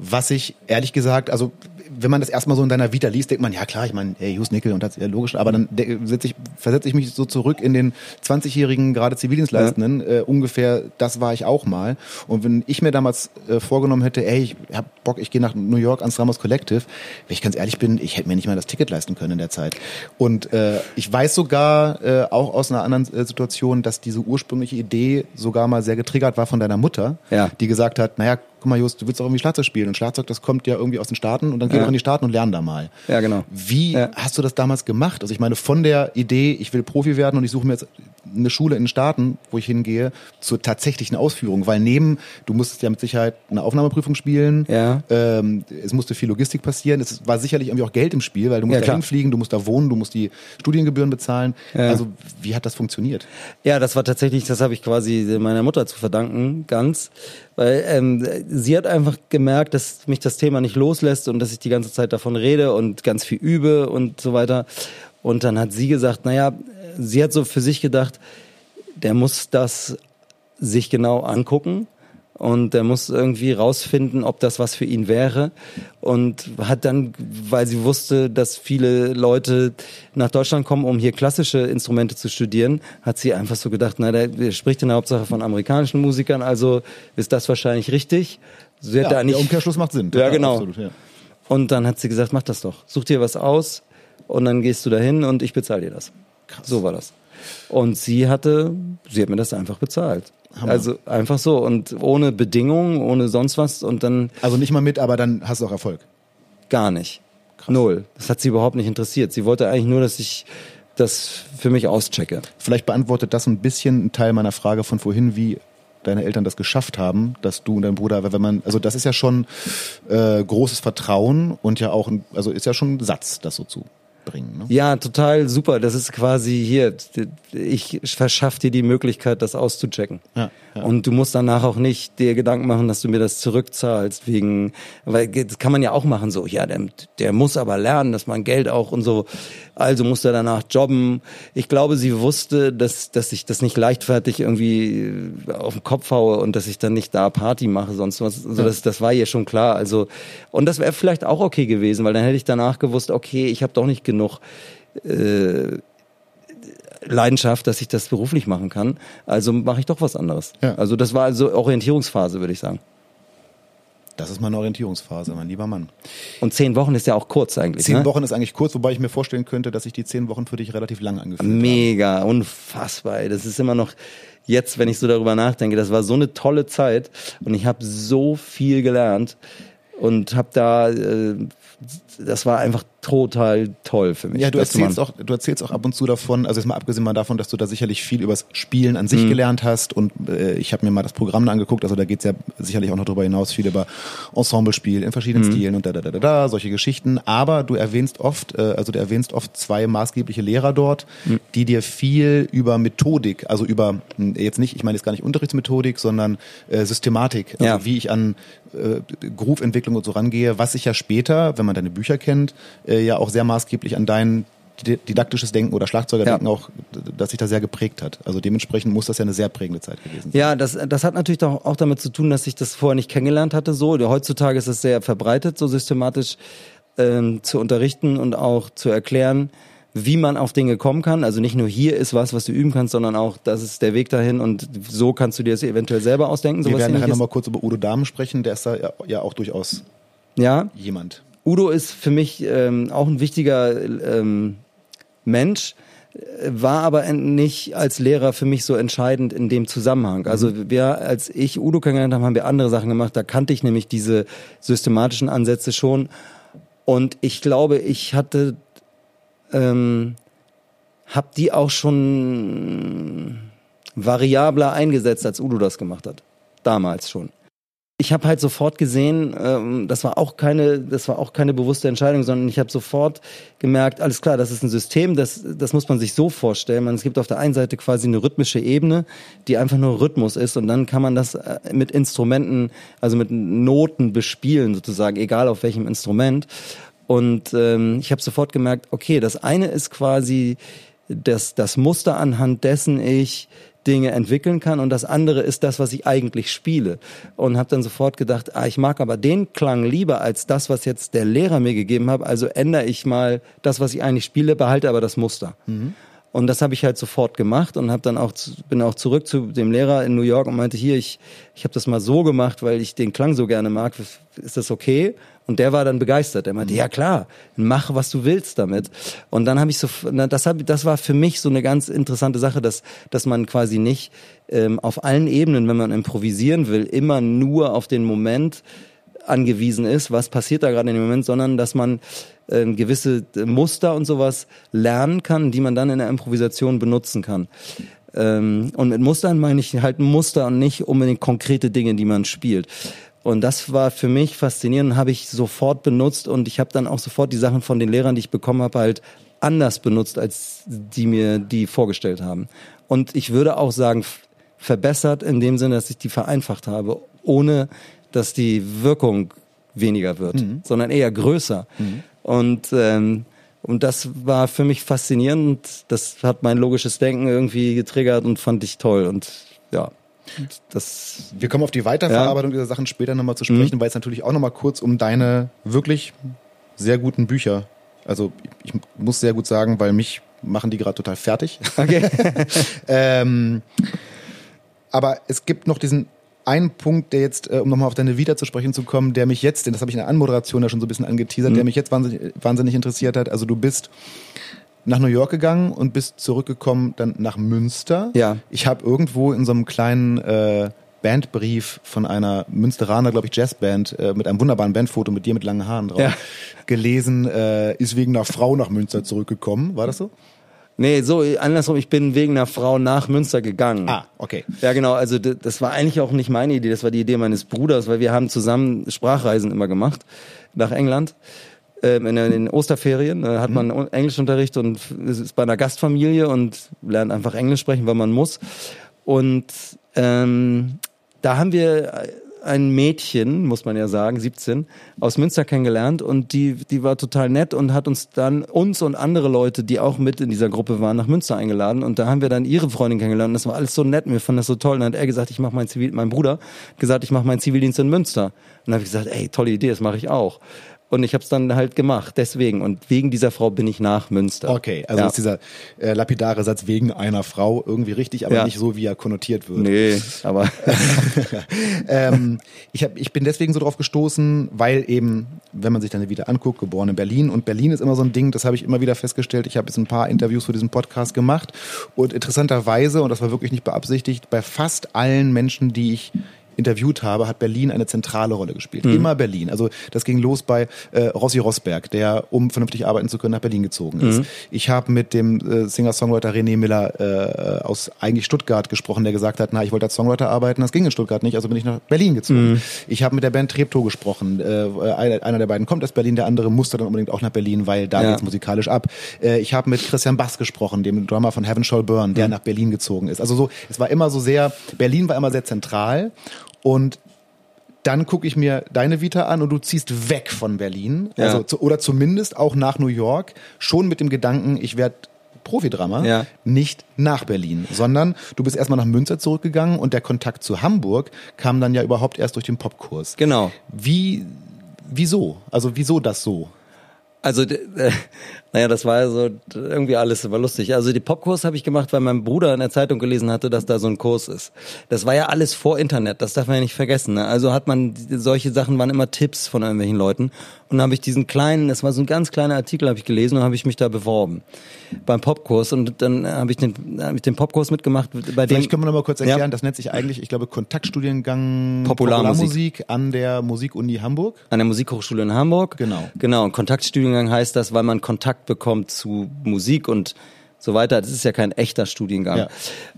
S2: was ich ehrlich gesagt, also wenn man das erstmal so in deiner Vita liest, denkt man, ja klar, ich meine, hey, Hughes Nickel und das ist ja logisch, aber dann ich, versetze ich mich so zurück in den 20-jährigen gerade Zivildienstleistenden, äh, ungefähr, das war ich auch mal. Und wenn ich mir damals äh, vorgenommen hätte, ey, ich hab Bock, ich gehe nach New York ans Ramos Collective, wenn ich ganz ehrlich bin, ich hätte mir nicht mal das Ticket leisten können in der Zeit. Und äh, ich weiß sogar äh, auch aus einer anderen äh, Situation, dass diese ursprüngliche Idee sogar mal sehr getriggert war von deiner Mutter,
S1: Ja.
S2: die gesagt hat, naja, guck mal, Just, du willst doch irgendwie Schlagzeug spielen. Und Schlagzeug, das kommt ja irgendwie aus den Staaten und dann geh
S1: Ja.
S2: doch in die Staaten und lern da mal.
S1: Ja, genau.
S2: Wie
S1: Ja.
S2: hast du das damals gemacht? Also ich meine, von der Idee, ich will Profi werden und ich suche mir jetzt eine Schule in den Staaten, wo ich hingehe, zur tatsächlichen Ausführung. Weil neben, du musstest ja mit Sicherheit eine Aufnahmeprüfung spielen.
S1: Ja.
S2: Ähm, es musste viel Logistik passieren. Es war sicherlich irgendwie auch Geld im Spiel, weil du musst
S1: Ja,
S2: da hinfliegen, du musst da wohnen, du musst die Studiengebühren bezahlen.
S1: Ja.
S2: Also wie hat das funktioniert?
S1: Ja, das war tatsächlich, das habe ich quasi meiner Mutter zu verdanken, ganz. Weil ähm, sie hat einfach gemerkt, dass mich das Thema nicht loslässt und dass ich die ganze Zeit davon rede und ganz viel übe und so weiter. Und dann hat sie gesagt, naja, sie hat so für sich gedacht, der muss das sich genau angucken und der muss irgendwie rausfinden, ob das was für ihn wäre und hat dann, weil sie wusste, dass viele Leute nach Deutschland kommen, um hier klassische Instrumente zu studieren, hat sie einfach so gedacht, na, der spricht in der Hauptsache von amerikanischen Musikern, also ist das wahrscheinlich richtig. Sie hat da nicht,
S2: der Umkehrschluss macht Sinn.
S1: Ja, genau.
S2: Absolut, ja.
S1: und dann hat sie gesagt, mach das doch. Such dir was aus und dann gehst du dahin und ich bezahle dir das. So war das. Und sie hatte, sie hat mir das einfach bezahlt. Also einfach so und ohne Bedingungen, ohne sonst was und dann
S2: Also nicht mal mit, aber dann hast du auch Erfolg.
S1: gar nicht. Null. Das hat sie überhaupt nicht interessiert. Sie wollte eigentlich nur, dass ich das für mich auschecke.
S2: Vielleicht beantwortet das ein bisschen einen Teil meiner Frage von vorhin, wie deine Eltern das geschafft haben, dass du und dein Bruder, wenn man, also das ist ja schon äh, großes Vertrauen und ja auch, ein, also ist ja schon ein Satz, das so zu bringen. Ne?
S1: Ja, total super. Das ist quasi hier, ich verschaffe dir die Möglichkeit, das auszuchecken.
S2: Ja, ja.
S1: Und du musst danach auch nicht dir Gedanken machen, dass du mir das zurückzahlst, wegen, weil das kann man ja auch machen, so, ja, der, der muss aber lernen, dass man Geld auch und so, also muss er danach jobben. Ich glaube, sie wusste, dass, dass ich das nicht leichtfertig irgendwie auf den Kopf haue und dass ich dann nicht da Party mache, sonst was. Also das, das war ihr schon klar. Also, und das wäre vielleicht auch okay gewesen, weil dann hätte ich danach gewusst, okay, ich habe doch nicht genug äh, Leidenschaft, dass ich das beruflich machen kann. Also mache ich doch was anderes.
S2: Ja.
S1: Also das war also Orientierungsphase, würde ich sagen.
S2: Das ist meine Orientierungsphase, mein lieber Mann.
S1: Und zehn Wochen ist ja auch kurz eigentlich.
S2: Zehn
S1: ne?
S2: Wochen ist eigentlich kurz, wobei ich mir vorstellen könnte, dass sich die zehn Wochen für dich relativ lang angefühlt haben.
S1: Mega, unfassbar. Das ist immer noch jetzt, wenn ich so darüber nachdenke, das war so eine tolle Zeit und ich habe so viel gelernt und habe da, äh, das war einfach total toll für mich.
S2: Ja, du erzählst auch, du erzählst auch ab und zu davon, also jetzt mal abgesehen mal davon, dass du da sicherlich viel übers Spielen an
S1: Mhm.
S2: sich gelernt hast und äh, ich habe mir mal das Programm angeguckt, also da geht's ja sicherlich auch noch darüber hinaus viel über Ensemblespiel in verschiedenen
S1: Mhm.
S2: Stilen und da, da, da, da, da, solche Geschichten, aber du erwähnst oft, äh, also du erwähnst oft zwei maßgebliche Lehrer dort,
S1: Mhm.
S2: die dir viel über Methodik, also über, mh, jetzt nicht, ich meine jetzt gar nicht Unterrichtsmethodik, sondern äh, Systematik, also
S1: Ja.
S2: wie ich an äh, Groove-Entwicklung und so rangehe, was sich ja später, wenn man deine Bücher kennt, äh, ja auch sehr maßgeblich an dein di- didaktisches Denken oder Schlagzeugerdenken
S1: Ja.
S2: auch, d- das sich da sehr geprägt hat. Also dementsprechend muss das ja eine sehr prägende Zeit gewesen sein.
S1: Ja, das, das hat natürlich doch auch damit zu tun, dass ich das vorher nicht kennengelernt hatte. So, heutzutage ist es sehr verbreitet, so systematisch ähm, zu unterrichten und auch zu erklären, wie man auf Dinge kommen kann. Also nicht nur hier ist was, was du üben kannst, sondern auch das ist der Weg dahin und so kannst du dir das eventuell selber ausdenken.
S2: Wir werden nachher nochmal kurz über Udo Dahmen sprechen, der ist da ja, ja auch durchaus
S1: Ja,
S2: jemand.
S1: Udo ist für mich ähm, auch ein wichtiger ähm, Mensch, war aber nicht als Lehrer für mich so entscheidend in dem Zusammenhang. Also wir, als ich Udo kennengelernt habe, haben wir andere Sachen gemacht. Da kannte ich nämlich diese systematischen Ansätze schon. Und ich glaube, ich hatte, ähm, hab die auch schon variabler eingesetzt, als Udo das gemacht hat. Damals schon ich habe halt sofort gesehen, ähm, das war auch keine, das war auch keine bewusste Entscheidung, sondern ich habe sofort gemerkt, alles klar, das ist ein System, das, das muss man sich so vorstellen. Man, es gibt auf der einen Seite quasi eine rhythmische Ebene, die einfach nur Rhythmus ist, und dann kann man das äh, mit Instrumenten, also mit Noten bespielen sozusagen, egal auf welchem Instrument. Und ähm, ich habe sofort gemerkt, okay, das eine ist quasi das, das Muster anhand dessen ich Dinge entwickeln kann und das andere ist das, was ich eigentlich spiele. Und habe dann sofort gedacht, ah, ich mag aber den Klang lieber als das, was jetzt der Lehrer mir gegeben hat. Also ändere ich mal das, was ich eigentlich spiele, behalte aber das Muster. Mhm. Und das habe ich halt sofort gemacht und habe dann auch bin auch zurück zu dem Lehrer in New York und meinte hier ich ich habe das mal so gemacht, weil ich den Klang so gerne mag. Ist das okay? Und der war dann begeistert. Er meinte, ja klar, mach was du willst damit. Und dann habe ich so, das hab, das war für mich so eine ganz interessante Sache, dass dass man quasi nicht ähm, auf allen Ebenen, wenn man improvisieren will, immer nur auf den Moment angewiesen ist, was passiert da gerade in dem Moment, sondern dass man äh, gewisse Muster und sowas lernen kann, die man dann in der Improvisation benutzen kann. Ähm, und mit Mustern meine ich halt Muster und nicht unbedingt konkrete Dinge, die man spielt. Und das war für mich faszinierend, habe ich sofort benutzt und ich habe dann auch sofort die Sachen von den Lehrern, die ich bekommen habe, halt anders benutzt, als die mir die vorgestellt haben. Und ich würde auch sagen, verbessert in dem Sinne, dass ich die vereinfacht habe, ohne dass die Wirkung weniger wird, mhm. sondern eher größer. Mhm. Und ähm, und das war für mich faszinierend. Das hat mein logisches Denken irgendwie getriggert und fand ich toll. Und ja, das.
S2: Wir kommen auf die Weiterverarbeitung ja. dieser Sachen später nochmal zu sprechen, mhm. weil es natürlich auch nochmal kurz um deine wirklich sehr guten Bücher. Also ich muss sehr gut sagen, weil mich machen die gerade total fertig. Okay. ähm, aber es gibt noch diesen ein Punkt, der jetzt, äh, um nochmal auf deine Vita zu sprechen zu kommen, der mich jetzt, denn das habe ich in der Anmoderation ja schon so ein bisschen angeteasert, mhm. der mich jetzt wahnsinnig, wahnsinnig interessiert hat. Also du bist nach New York gegangen und bist zurückgekommen dann nach Münster.
S1: Ja.
S2: Ich habe irgendwo in so einem kleinen äh, Bandbrief von einer Münsteraner, glaube ich, Jazzband äh, mit einem wunderbaren Bandfoto mit dir mit langen Haaren drauf ja. gelesen, äh, ist wegen einer Frau nach Münster zurückgekommen. War das so?
S1: Nee, so andersrum, ich bin wegen einer Frau nach Münster gegangen.
S2: Ah, okay.
S1: Ja, genau, also das war eigentlich auch nicht meine Idee, das war die Idee meines Bruders, weil wir haben zusammen Sprachreisen immer gemacht nach England. Ähm, in den Osterferien da hat man mhm. Englischunterricht und ist bei einer Gastfamilie und lernt einfach Englisch sprechen, weil man muss. Und ähm, da haben wir ein Mädchen, muss man ja sagen, 17, aus Münster kennengelernt und die, die war total nett und hat uns dann, uns und andere Leute, die auch mit in dieser Gruppe waren, nach Münster eingeladen und da haben wir dann ihre Freundin kennengelernt und das war alles so nett, wir fanden das so toll und dann hat er gesagt, ich mache mein Zivil, mein Bruder gesagt, ich mache meinen Zivildienst in Münster und dann habe ich gesagt, ey, tolle Idee, das mache ich auch. Und ich habe es dann halt gemacht, deswegen. Und wegen dieser Frau bin ich nach Münster.
S2: Okay, also ja. ist dieser äh, lapidare Satz wegen einer Frau irgendwie richtig, aber ja. nicht so, wie er konnotiert wird.
S1: Nee, aber.
S2: ähm, ich, hab, ich bin deswegen so drauf gestoßen, weil eben, wenn man sich dann wieder anguckt, geboren in Berlin. Und Berlin ist immer so ein Ding, das habe ich immer wieder festgestellt. Ich habe jetzt ein paar Interviews für diesen Podcast gemacht. Und interessanterweise, und das war wirklich nicht beabsichtigt, bei fast allen Menschen, die ich interviewt habe, hat Berlin eine zentrale Rolle gespielt. Mhm. Immer Berlin. Also das ging los bei äh, Rossi Rosberg, der, um vernünftig arbeiten zu können, nach Berlin gezogen ist. Mhm. Ich habe mit dem äh, Singer-Songwriter René Miller äh, aus eigentlich Stuttgart gesprochen, der gesagt hat, na, ich wollte als Songwriter arbeiten, das ging in Stuttgart nicht, also bin ich nach Berlin gezogen. Mhm. Ich habe mit der Band Treptow gesprochen. Äh, einer der beiden kommt aus Berlin, der andere musste dann unbedingt auch nach Berlin, weil da ja. geht's musikalisch ab. Äh, ich habe mit Christian Bass gesprochen, dem Drummer von Heaven Shall Burn, der mhm. nach Berlin gezogen ist. Also so, es war immer so sehr, Berlin war immer sehr zentral und dann gucke ich mir deine Vita an und du ziehst weg von Berlin, ja. also zu, oder zumindest auch nach New York, schon mit dem Gedanken, ich werde Profidrama, ja. nicht nach Berlin, sondern du bist erstmal nach Münster zurückgegangen und der Kontakt zu Hamburg kam dann ja überhaupt erst durch den Popkurs.
S1: Genau.
S2: Wie, wieso? Also wieso das so?
S1: Also, äh, naja, das war so irgendwie alles war lustig. Also die Popkurs habe ich gemacht, weil mein Bruder in der Zeitung gelesen hatte, dass da so ein Kurs ist. Das war ja alles vor Internet, das darf man ja nicht vergessen. Ne? Also hat man solche Sachen waren immer Tipps von irgendwelchen Leuten. Und dann habe ich diesen kleinen, das war so ein ganz kleiner Artikel, habe ich gelesen und habe ich mich da beworben beim Popkurs und dann habe ich den hab ich den Popkurs mitgemacht. Bei
S2: Vielleicht dem, können wir noch mal kurz erklären, ja. das nennt sich eigentlich, ich glaube, Kontaktstudiengang
S1: Popularmusik. Popularmusik
S2: an der Musikuni Hamburg.
S1: An der Musikhochschule in Hamburg.
S2: Genau.
S1: Genau. Und Kontaktstudiengang heißt das, weil man Kontakt bekommt zu Musik und so weiter. Das ist ja kein echter Studiengang.
S2: Ja.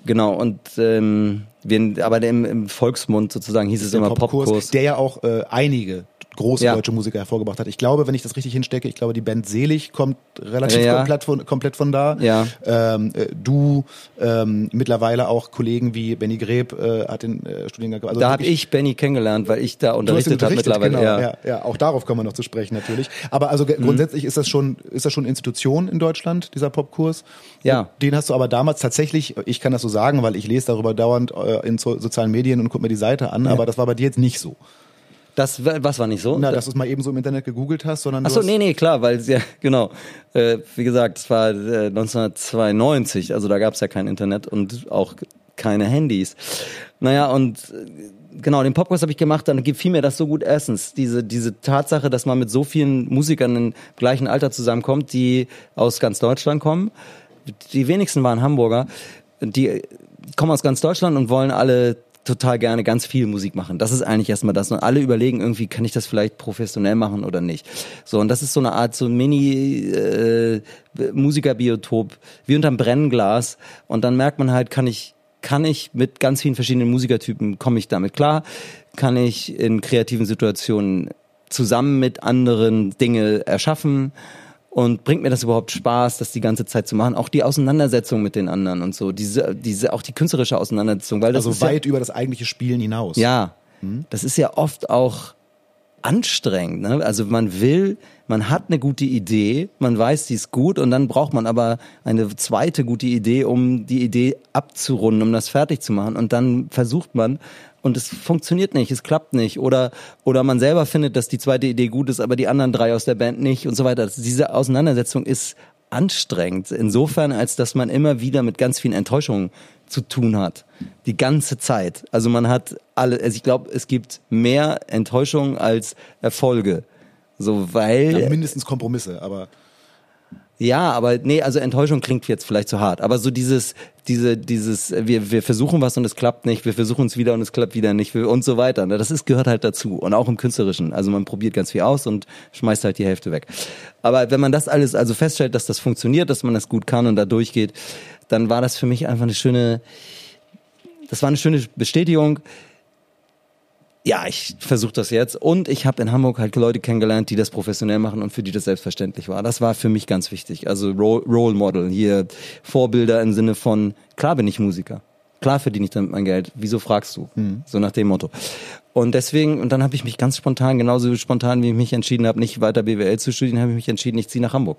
S1: Genau, und ähm, wir, aber im, im Volksmund sozusagen hieß es
S2: Der
S1: immer
S2: Popkurs,
S1: Popkurs.
S2: der ja auch äh, einige große
S1: Ja.
S2: deutsche Musiker hervorgebracht hat. Ich glaube, wenn ich das richtig hinstecke, ich glaube, die Band Selig kommt relativ
S1: Ja.
S2: komplett, von, komplett von da.
S1: Ja.
S2: Ähm, äh, du, ähm, mittlerweile auch Kollegen wie Benny Greb äh, hat den äh, Studiengang gemacht. Also
S1: da habe ich Benny kennengelernt, weil ich da unterrichtet habe mittlerweile.
S2: genau.
S1: ja. Mhm.
S2: ja, ja, auch darauf kommen wir noch zu sprechen natürlich. Aber also ge- grundsätzlich ist das schon, ist das schon Institution in Deutschland, dieser Popkurs.
S1: Ja.
S2: Und Den hast du aber damals tatsächlich, ich kann das so sagen, weil ich lese darüber dauernd äh, in so, sozialen Medien und gucke mir die Seite an, aber das war bei dir jetzt nicht so.
S1: Das wa- was war nicht so?
S2: Na, dass du es mal eben so im Internet gegoogelt hast, sondern
S1: Achso, nee, nee, klar, weil ja, genau. Äh, wie gesagt, es war äh, 1992, also da gab es ja kein Internet und auch keine Handys. Naja, und äh, genau, den Popkurs habe ich gemacht, dann gefiel mir das so gut. Erstens, diese, diese Tatsache, dass man mit so vielen Musikern im gleichen Alter zusammenkommt, die aus ganz Deutschland kommen. Die wenigsten waren Hamburger. Die kommen aus ganz Deutschland und wollen alle total gerne ganz viel Musik machen. Das ist eigentlich erstmal das. Und alle überlegen irgendwie, kann ich das vielleicht professionell machen oder nicht. So, und das ist so eine Art so Mini äh, Musikerbiotop, wie unterm Brennglas. Und dann merkt man halt, kann ich, kann ich mit ganz vielen verschiedenen Musikertypen, komme ich damit klar? Kann ich in kreativen Situationen zusammen mit anderen Dinge erschaffen? Und bringt mir das überhaupt Spaß, das die ganze Zeit zu machen? Auch die Auseinandersetzung mit den anderen und so, diese, diese, auch die künstlerische Auseinandersetzung, weil das
S2: also
S1: ist ja,
S2: weit über das eigentliche Spielen hinaus.
S1: ja, das ist ja oft auch anstrengend. Ne? Also man will, man hat eine gute Idee, man weiß, die ist gut und dann braucht man aber eine zweite gute Idee, um die Idee abzurunden, um das fertig zu machen. Und dann versucht man und es funktioniert nicht, es klappt nicht. Oder, oder man selber findet, dass die zweite Idee gut ist, aber die anderen drei aus der Band nicht und so weiter. Also diese Auseinandersetzung ist anstrengend. Insofern, als dass man immer wieder mit ganz vielen Enttäuschungen zu tun hat. Die ganze Zeit. Also man hat alle, also ich glaube, es gibt mehr Enttäuschungen als Erfolge. So, weil.
S2: Ja, mindestens Kompromisse, aber
S1: Ja, aber nee, also Enttäuschung klingt jetzt vielleicht zu hart. Aber so dieses, diese, dieses, wir, wir versuchen was und es klappt nicht, wir versuchen es wieder und es klappt wieder nicht und so weiter. ne, Das ist, gehört halt dazu. Und auch im Künstlerischen. Also man probiert ganz viel aus und schmeißt halt die Hälfte weg. Aber wenn man das alles also feststellt, dass das funktioniert, dass man das gut kann und da durchgeht, dann war das für mich einfach eine schöne, das war eine schöne Bestätigung. Ja, ich versuche das jetzt. Und ich habe in Hamburg halt Leute kennengelernt, die das professionell machen und für die das selbstverständlich war. Das war für mich ganz wichtig. Also Ro- Role Model, hier Vorbilder im Sinne von, klar bin ich Musiker. Klar verdiene ich damit mein Geld. Wieso fragst du? So nach dem Motto. Und deswegen, und dann habe ich mich ganz spontan, genauso spontan, wie ich mich entschieden habe, nicht weiter BWL zu studieren, habe ich mich entschieden, ich ziehe nach Hamburg.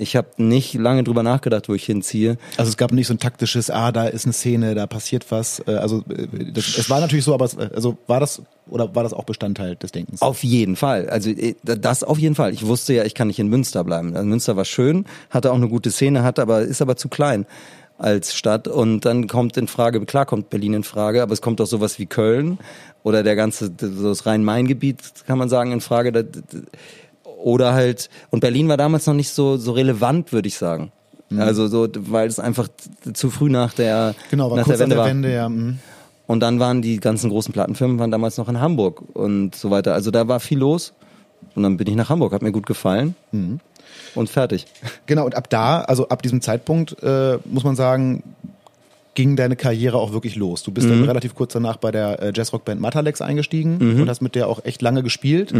S1: Ich habe nicht lange drüber nachgedacht, wo ich hinziehe.
S2: Also es gab nicht so ein taktisches, ah, da ist eine Szene, da passiert was. Äh, Also äh, das, es war natürlich so, aber es, äh, also war das oder war das auch Bestandteil des Denkens?
S1: Auf jeden Fall. Also das auf jeden Fall. Ich wusste ja, ich kann nicht in Münster bleiben. Also Münster war schön, hatte auch eine gute Szene, hatte aber ist aber zu klein als Stadt. Und dann kommt in Frage, klar kommt Berlin in Frage, aber es kommt auch sowas wie Köln oder der ganze so das Rhein-Main-Gebiet kann man sagen in Frage. Da- da- Oder halt und Berlin war damals noch nicht so so relevant, würde ich sagen. Also so, weil es einfach zu früh nach der
S2: Genau, war
S1: nach der Wende
S2: der
S1: war.
S2: Wende, ja. mhm.
S1: Und dann waren die ganzen großen Plattenfirmen waren damals noch in Hamburg und so weiter. Also da war viel los. Und dann bin ich nach Hamburg, hat mir gut gefallen. Und fertig.
S2: Genau, und ab da, also ab diesem Zeitpunkt, äh, muss man sagen, ging deine Karriere auch wirklich los. Du bist
S1: Mhm.
S2: dann relativ kurz danach bei der äh, Jazzrockband Matalex eingestiegen
S1: Mhm.
S2: und hast mit der auch echt lange gespielt.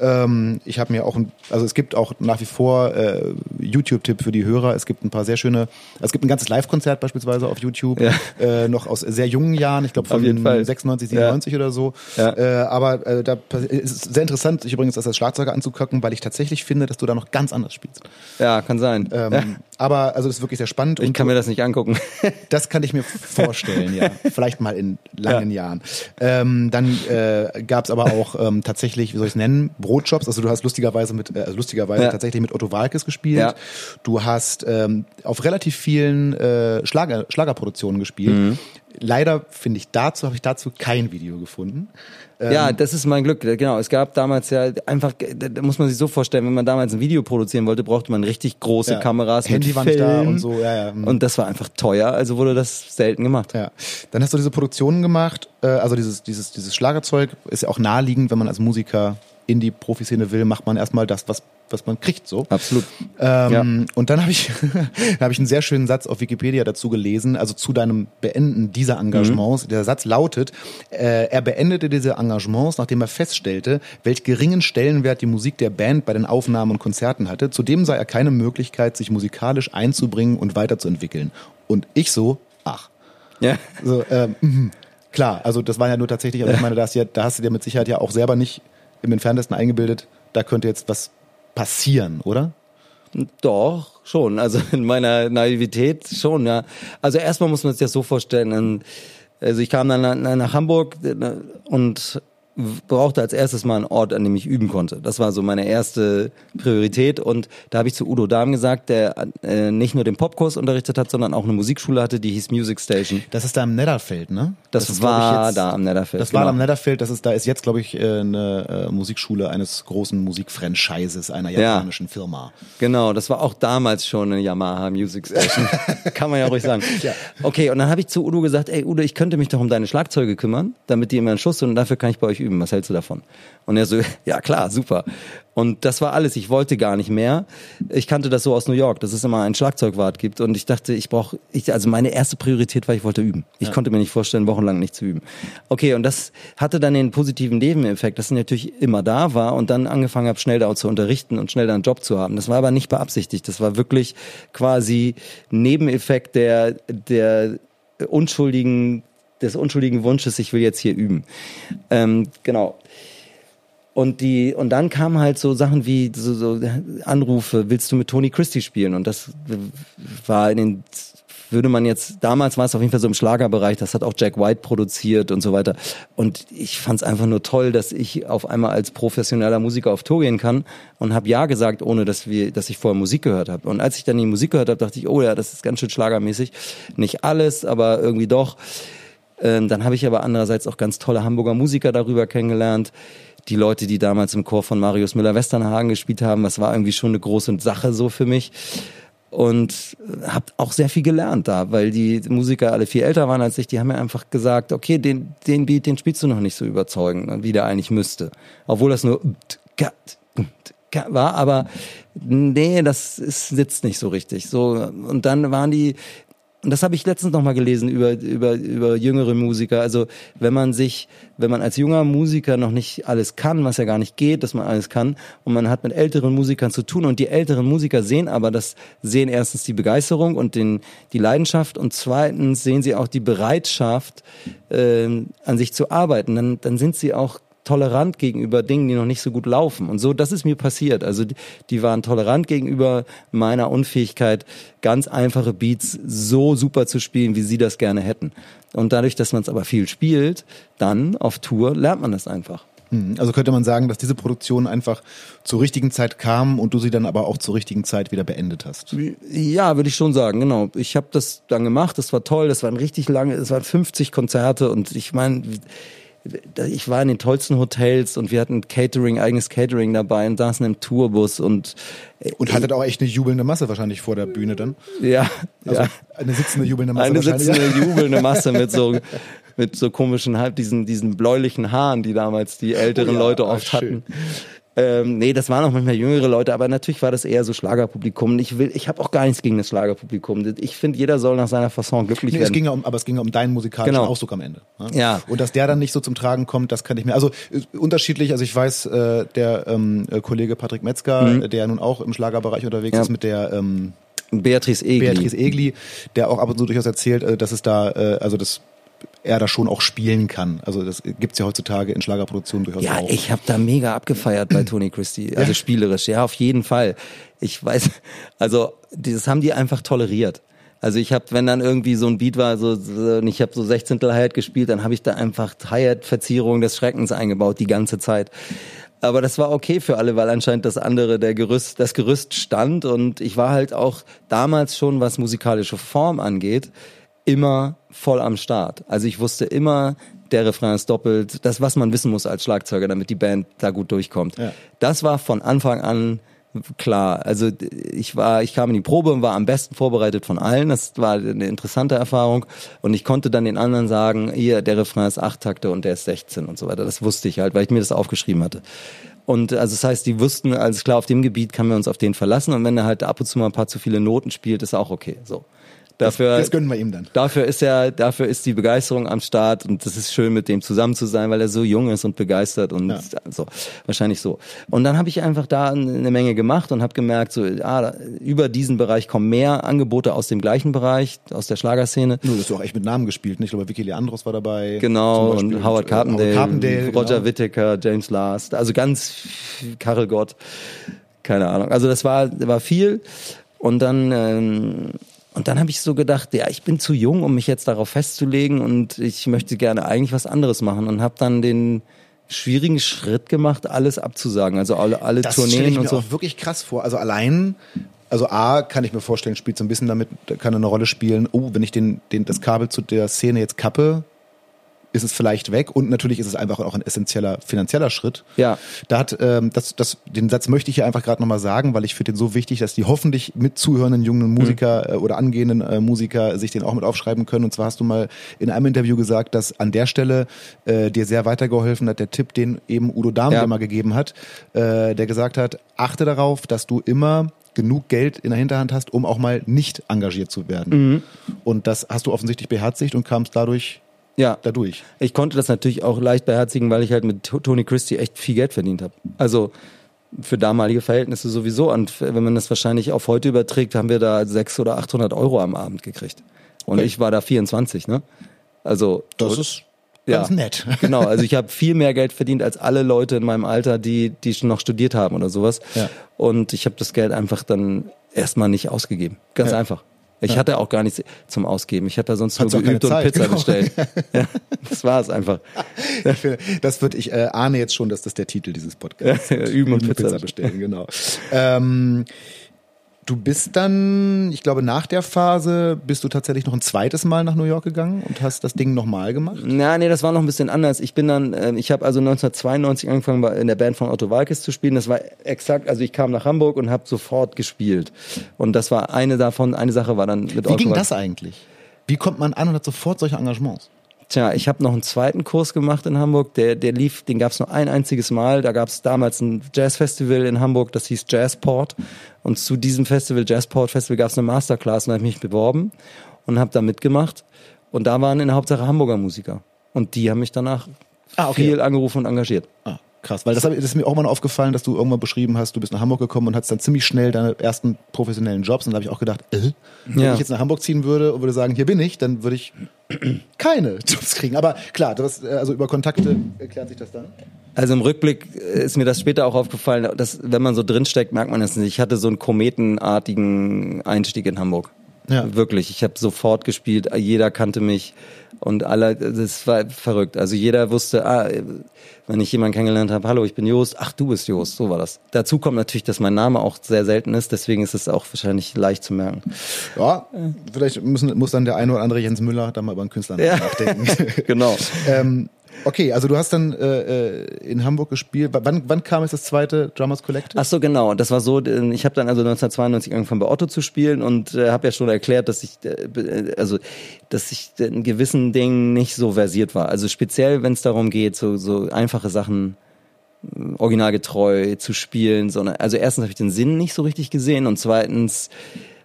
S2: Ähm, ich habe mir auch, ein, also es gibt auch nach wie vor äh, YouTube-Tipp für die Hörer. Es gibt ein paar sehr schöne, es gibt ein ganzes Live-Konzert beispielsweise auf YouTube,
S1: Ja.
S2: äh, noch aus sehr jungen Jahren, ich glaube von
S1: Fall.
S2: 96, 97 oder so.
S1: Ja.
S2: Äh, aber äh, da ist sehr interessant, sich übrigens das als Schlagzeuger anzugucken, weil ich tatsächlich finde, dass du da noch ganz anders spielst.
S1: Ja, kann sein.
S2: Ähm,
S1: ja.
S2: Aber also das ist wirklich sehr spannend.
S1: Ich kann mir das nicht angucken.
S2: das kann ich mir vorstellen, ja. Vielleicht mal in langen Jahren. Ähm, dann äh, gab es aber auch ähm, tatsächlich, wie soll ich es nennen, Brotjobs. Also du hast lustigerweise mit, äh, lustigerweise
S1: Ja.
S2: tatsächlich mit Otto Walkes gespielt.
S1: Ja.
S2: Du hast ähm, auf relativ vielen äh, Schlager, Schlagerproduktionen gespielt.
S1: Mhm.
S2: Leider finde ich dazu, habe ich dazu kein Video gefunden.
S1: Ja, das ist mein Glück. Genau. Es gab damals ja einfach, da muss man sich so vorstellen, wenn man damals ein Video produzieren wollte, brauchte man richtig große
S2: Ja.
S1: Kameras
S2: Handy
S1: mit
S2: nicht da
S1: Film.
S2: und so, ja, ja. Mhm.
S1: Und das war einfach teuer, also wurde das selten gemacht.
S2: Ja, dann hast du diese Produktionen gemacht, äh, also dieses, dieses, dieses Schlagerzeug ist ja auch naheliegend, wenn man als Musiker in die Profiszene will, macht man erstmal das, was was man kriegt so.
S1: Absolut.
S2: Ähm, ja. Und dann habe ich, hab ich einen sehr schönen Satz auf Wikipedia dazu gelesen, also zu deinem Beenden dieser Engagements. Mhm. Der Satz lautet, äh, er beendete diese Engagements, nachdem er feststellte, welch geringen Stellenwert die Musik der Band bei den Aufnahmen und Konzerten hatte. Zudem sei er keine Möglichkeit, sich musikalisch einzubringen und weiterzuentwickeln. Und ich so, ach. Ja. So, ähm, mh. klar, also das war ja nur tatsächlich, also ich meine, da hast, du ja, da hast du dir mit Sicherheit ja auch selber nicht im entferntesten eingebildet, da könnte jetzt was passieren, oder?
S1: Doch, schon. Also in meiner Naivität schon, ja. Also erstmal muss man sich das so vorstellen. Also ich kam dann nach Hamburg äh, und brauchte als erstes mal einen Ort, an dem ich üben konnte. Das war so meine erste Priorität und da habe ich zu Udo Dahm gesagt, der äh, nicht nur den Popkurs unterrichtet hat, sondern auch eine Musikschule hatte, die hieß Music Station.
S2: Das ist da am Netherfeld, ne?
S1: Das, das war jetzt, da am Netherfeld.
S2: Das genau. war am Netherfeld, das ist da ist jetzt glaube ich äh, eine äh, Musikschule eines großen Musikfranchises einer japanischen ja. Firma.
S1: Genau, das war auch damals schon eine Yamaha Music Station. Kann man ja ruhig sagen. ja. Okay, und dann habe ich zu Udo gesagt, ey Udo, ich könnte mich doch um deine Schlagzeuge kümmern, damit die immer einen Schuss sind und dafür kann ich bei euch üben. Was hältst du davon? Und er so, ja klar, super. Und das war alles. Ich wollte gar nicht mehr. Ich kannte das so aus New York, dass es immer einen Schlagzeugwart gibt. Und ich dachte, ich brauche, ich, also meine erste Priorität war, ich wollte üben. Ich ja. konnte mir nicht vorstellen, wochenlang nicht zu üben. Okay, und das hatte dann den positiven Nebeneffekt, dass ich natürlich immer da war und dann angefangen habe, schnell da zu unterrichten und schnell da einen Job zu haben. Das war aber nicht beabsichtigt. Das war wirklich quasi Nebeneffekt der, der unschuldigen des unschuldigen Wunsches, ich will jetzt hier üben. Ähm, genau. Und die und dann kamen halt so Sachen wie so, so Anrufe, willst du mit Tony Christie spielen? Und das war in den würde man jetzt, damals war es auf jeden Fall so im Schlagerbereich, das hat auch Jack White produziert und so weiter. Und ich fand es einfach nur toll, dass ich auf einmal als professioneller Musiker auf Tour gehen kann und habe ja gesagt, ohne dass wir, dass ich vorher Musik gehört habe. Und als ich dann die Musik gehört habe, dachte ich, oh ja, das ist ganz schön schlagermäßig. Nicht alles, aber irgendwie doch. Ähm, dann habe ich aber andererseits auch ganz tolle Hamburger Musiker darüber kennengelernt. Die Leute, die damals im Chor von Marius Müller-Westernhagen gespielt haben, das war irgendwie schon eine große Sache so für mich. Und habe auch sehr viel gelernt da, weil die Musiker alle viel älter waren als ich. Die haben mir einfach gesagt, okay, den, den Beat, den spielst du noch nicht so überzeugend, wie der eigentlich müsste. Obwohl das nur war, aber nee, das ist, sitzt nicht so richtig. So und dann waren die und das habe ich letztens noch mal gelesen über, über, über jüngere Musiker. Also wenn man sich, wenn man als junger Musiker noch nicht alles kann, was ja gar nicht geht, dass man alles kann, und man hat mit älteren Musikern zu tun und die älteren Musiker sehen aber das, sehen erstens die Begeisterung und den, die Leidenschaft und zweitens sehen sie auch die Bereitschaft, äh, an sich zu arbeiten. Dann, dann sind sie auch tolerant gegenüber Dingen, die noch nicht so gut laufen. Und so, das ist mir passiert. Also die, die waren tolerant gegenüber meiner Unfähigkeit, ganz einfache Beats so super zu spielen, wie sie das gerne hätten. Und dadurch, dass man es aber viel spielt, dann auf Tour lernt man das einfach.
S2: Mhm. Also könnte man sagen, dass diese Produktion einfach zur richtigen Zeit kam und du sie dann aber auch zur richtigen Zeit wieder beendet hast.
S1: Ja, würde ich schon sagen, genau. Ich habe das dann gemacht, das war toll, das waren richtig lange, es waren 50 Konzerte und ich meine, ich war in den tollsten Hotels und wir hatten Catering, eigenes Catering dabei und saßen im Tourbus und
S2: äh, und hattet auch echt eine jubelnde Masse wahrscheinlich vor der Bühne dann.
S1: Ja,
S2: also ja. eine sitzende jubelnde Masse.
S1: Eine sitzende jubelnde Masse mit so mit so komischen halb diesen diesen bläulichen Haaren, die damals die älteren oh ja, Leute oft hatten. Ähm, nee, das waren auch manchmal jüngere Leute, aber natürlich war das eher so Schlagerpublikum. Ich will, ich habe auch gar nichts gegen das Schlagerpublikum. Ich finde, jeder soll nach seiner Fasson glücklich nee, werden.
S2: Es ging ja um, aber es ging ja um deinen musikalischen genau. Ausdruck am Ende.
S1: Ne? Ja.
S2: Und dass der dann nicht so zum Tragen kommt, das kann ich mir. Also äh, unterschiedlich. Also ich weiß, äh, der ähm, äh, Kollege Patrick Metzger, mhm. der nun auch im Schlagerbereich unterwegs ja. ist, mit der ähm,
S1: Beatrice Egli.
S2: Beatrice Egli, der auch ab und zu durchaus erzählt, äh, dass es da, äh, also das er da schon auch spielen kann. Also das gibt's ja heutzutage in Schlagerproduktionen durchaus
S1: ja,
S2: auch.
S1: Ja, ich habe da mega abgefeiert bei Tony Christie, also ja. spielerisch. Ja, auf jeden Fall. Ich weiß, also das haben die einfach toleriert. Also ich habe, wenn dann irgendwie so ein Beat war, so, so ich habe so 16. Hi-Hat gespielt, dann habe ich da einfach Hi-Hat-Verzierung des Schreckens eingebaut die ganze Zeit. Aber das war okay für alle, weil anscheinend das andere, der Gerüst, das Gerüst stand und ich war halt auch damals schon, was musikalische Form angeht, immer voll am Start. Also ich wusste immer, der Refrain ist doppelt, das, was man wissen muss als Schlagzeuger, damit die Band da gut durchkommt. Ja. Das war von Anfang an klar. Also ich war, ich kam in die Probe und war am besten vorbereitet von allen. Das war eine interessante Erfahrung. Und ich konnte dann den anderen sagen, hier, der Refrain ist acht Takte und der ist 16 und so weiter. Das wusste ich halt, weil ich mir das aufgeschrieben hatte. Und also das heißt, die wussten, alles klar, auf dem Gebiet kann man uns auf den verlassen. Und wenn er halt ab und zu mal ein paar zu viele Noten spielt, ist auch okay. So. Dafür,
S2: das gönnen wir ihm dann.
S1: Dafür ist er, dafür ist die Begeisterung am Start und das ist schön, mit dem zusammen zu sein, weil er so jung ist und begeistert und ja. so wahrscheinlich so. Und dann habe ich einfach da eine Menge gemacht und habe gemerkt, so ah, über diesen Bereich kommen mehr Angebote aus dem gleichen Bereich, aus der Schlagerszene.
S2: Nur, du hast auch echt mit Namen gespielt, nicht? Ich glaube, Vicky Leandros war dabei.
S1: Genau und Howard Carpendale, Howard Carpendale Roger genau. Whittaker, James Last, also ganz Karel Gott, keine Ahnung. Also das war war viel. Und dann ähm, und dann habe ich so gedacht, ja, ich bin zu jung, um mich jetzt darauf festzulegen und ich möchte gerne eigentlich was anderes machen und habe dann den schwierigen Schritt gemacht, alles abzusagen, also alle, alle
S2: das
S1: Tourneen
S2: ich mir
S1: und so.
S2: Auch wirklich krass vor. Also allein, also A kann ich mir vorstellen, spielt so ein bisschen damit, kann eine Rolle spielen. Oh, wenn ich den, den das Kabel zu der Szene jetzt kappe, ist es vielleicht weg und natürlich ist es einfach auch ein essentieller finanzieller Schritt.
S1: Ja.
S2: Da hat ähm, das, das, den Satz möchte ich hier einfach gerade nochmal sagen, weil ich finde den so wichtig, dass die hoffentlich mit zuhörenden jungen Musiker mhm. äh, oder angehenden äh, Musiker sich den auch mit aufschreiben können. Und zwar hast du mal in einem Interview gesagt, dass an der Stelle äh, dir sehr weitergeholfen hat, der Tipp, den eben Udo Dahm ja. mal gegeben hat, äh, der gesagt hat, achte darauf, dass du immer genug Geld in der Hinterhand hast, um auch mal nicht engagiert zu werden. Mhm. Und das hast du offensichtlich beherzigt und kamst dadurch
S1: ja.
S2: dadurch.
S1: Ich konnte das natürlich auch leicht beherzigen, weil ich halt mit Tony Christie echt viel Geld verdient habe. Also für damalige Verhältnisse sowieso. Und wenn man das wahrscheinlich auf heute überträgt, haben wir da 600 oder 800 Euro am Abend gekriegt. Und okay. ich war da 24, ne? Also.
S2: Das ist ganz ja, nett.
S1: genau, also ich habe viel mehr Geld verdient als alle Leute in meinem Alter, die, die schon noch studiert haben oder sowas. Ja. Und ich habe das Geld einfach dann erstmal nicht ausgegeben. Ganz ja. einfach. Ich hatte auch gar nichts zum Ausgeben. Ich habe ja sonst Hat's nur geübt und Pizza genau. bestellt. ja, das war es einfach.
S2: das wird, ich äh, ahne jetzt schon, dass das der Titel dieses Podcasts ist.
S1: Üben und Pizza,
S2: Pizza bestellen, genau. ähm, Du bist dann, ich glaube, nach der Phase bist du tatsächlich noch ein zweites Mal nach New York gegangen und hast das Ding nochmal gemacht?
S1: Na, nee, das war noch ein bisschen anders. Ich bin dann, äh, ich habe also 1992 angefangen, in der Band von Otto Walkes zu spielen. Das war exakt, also ich kam nach Hamburg und habe sofort gespielt. Und das war eine davon, eine Sache war dann mit
S2: Wie Otto ging das eigentlich? Wie kommt man an und hat sofort solche Engagements?
S1: Tja, ich habe noch einen zweiten Kurs gemacht in Hamburg, der, der lief, den gab es nur ein einziges Mal. Da gab es damals ein Jazzfestival in Hamburg, das hieß Jazzport. Und zu diesem Festival, Jazzport Festival, gab es eine Masterclass und da habe ich mich beworben und habe da mitgemacht. Und da waren in der Hauptsache Hamburger Musiker. Und die haben mich danach ah, okay. viel angerufen und engagiert.
S2: Ah. Krass, weil das, das ist mir auch mal aufgefallen, dass du irgendwann beschrieben hast, du bist nach Hamburg gekommen und hattest dann ziemlich schnell deine ersten professionellen Jobs. Und da habe ich auch gedacht, äh, wenn ja. ich jetzt nach Hamburg ziehen würde und würde sagen, hier bin ich, dann würde ich keine Jobs kriegen. Aber klar, das, äh, also über Kontakte erklärt sich das dann.
S1: Also im Rückblick ist mir das später auch aufgefallen, dass wenn man so drinsteckt, merkt man es nicht. Ich hatte so einen kometenartigen Einstieg in Hamburg. Ja. Wirklich, ich habe sofort gespielt, jeder kannte mich und alle, das war verrückt. Also jeder wusste, ah, wenn ich jemanden kennengelernt habe, hallo, ich bin Jost, ach, du bist Jost, so war das. Dazu kommt natürlich, dass mein Name auch sehr selten ist, deswegen ist es auch wahrscheinlich leicht zu merken.
S2: Ja, vielleicht müssen, muss dann der eine oder andere Jens Müller da mal über einen Künstler ja. nachdenken.
S1: genau.
S2: ähm, Okay, also du hast dann äh, äh in Hamburg gespielt. Wann, wann kam jetzt das zweite Drummers Collective?
S1: Ach so, genau. Das war so, ich habe dann also 1992 angefangen bei Otto zu spielen und äh, habe ja schon erklärt, dass ich äh, also dass ich in gewissen Dingen nicht so versiert war. Also speziell, wenn es darum geht, so, so einfache Sachen äh, originalgetreu zu spielen, sondern also erstens habe ich den Sinn nicht so richtig gesehen und zweitens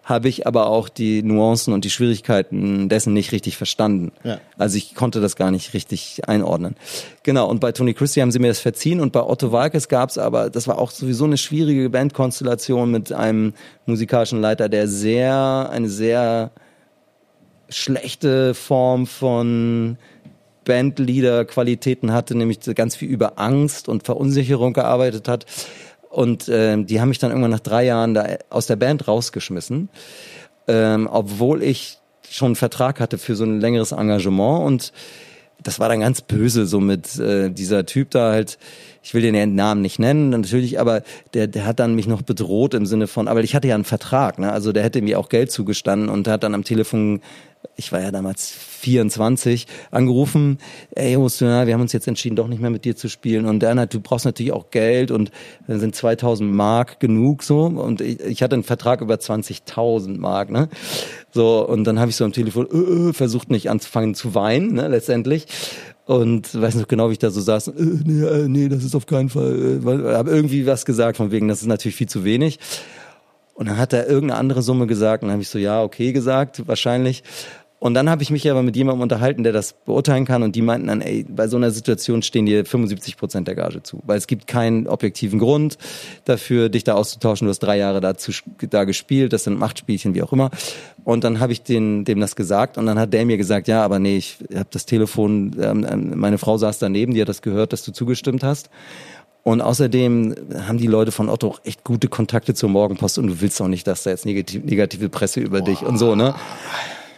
S1: habe ich aber auch die Nuancen und die Schwierigkeiten dessen nicht richtig verstanden. Ja. Also ich konnte das gar nicht richtig einordnen. Genau, und bei Tony Christie haben sie mir das verziehen und bei Otto Walkes gab es aber, das war auch sowieso eine schwierige Bandkonstellation mit einem musikalischen Leiter, der sehr, eine sehr schlechte Form von Bandleader-Qualitäten hatte, nämlich ganz viel über Angst und Verunsicherung gearbeitet hat. Und äh, die haben mich dann irgendwann nach drei Jahren da aus der Band rausgeschmissen, ähm, obwohl ich schon einen Vertrag hatte für so ein längeres Engagement und das war dann ganz böse, so mit äh, dieser Typ da halt, ich will den Namen nicht nennen, natürlich, aber der, der hat dann mich noch bedroht im Sinne von, aber ich hatte ja einen Vertrag, ne? Also der hätte mir auch Geld zugestanden und hat dann am Telefon ich war ja damals 24, angerufen, ey, Hostina, wir haben uns jetzt entschieden, doch nicht mehr mit dir zu spielen. Und dann du brauchst natürlich auch Geld und dann sind 2000 Mark genug so. Und ich, ich hatte einen Vertrag über 20.000 Mark, ne? So, und dann habe ich so am Telefon äh, äh, versucht, nicht anzufangen zu weinen, ne, letztendlich. und weiß noch genau, wie ich da so saß. Äh, nee, äh, nee, das ist auf keinen Fall. Äh, habe irgendwie was gesagt von wegen, das ist natürlich viel zu wenig. Und dann hat er irgendeine andere Summe gesagt und dann habe ich so, ja, okay gesagt, wahrscheinlich. Und dann habe ich mich aber mit jemandem unterhalten, der das beurteilen kann und die meinten dann, ey, bei so einer Situation stehen dir 75 Prozent der Gage zu, weil es gibt keinen objektiven Grund dafür, dich da auszutauschen. Du hast drei Jahre dazu, da gespielt, das sind Machtspielchen, wie auch immer. Und dann habe ich den, dem das gesagt und dann hat der mir gesagt, ja, aber nee, ich habe das Telefon, ähm, ähm, meine Frau saß daneben, die hat das gehört, dass du zugestimmt hast. Und außerdem haben die Leute von Otto auch echt gute Kontakte zur Morgenpost und du willst auch nicht, dass da jetzt negativ, negative Presse über Boah. dich und so, ne?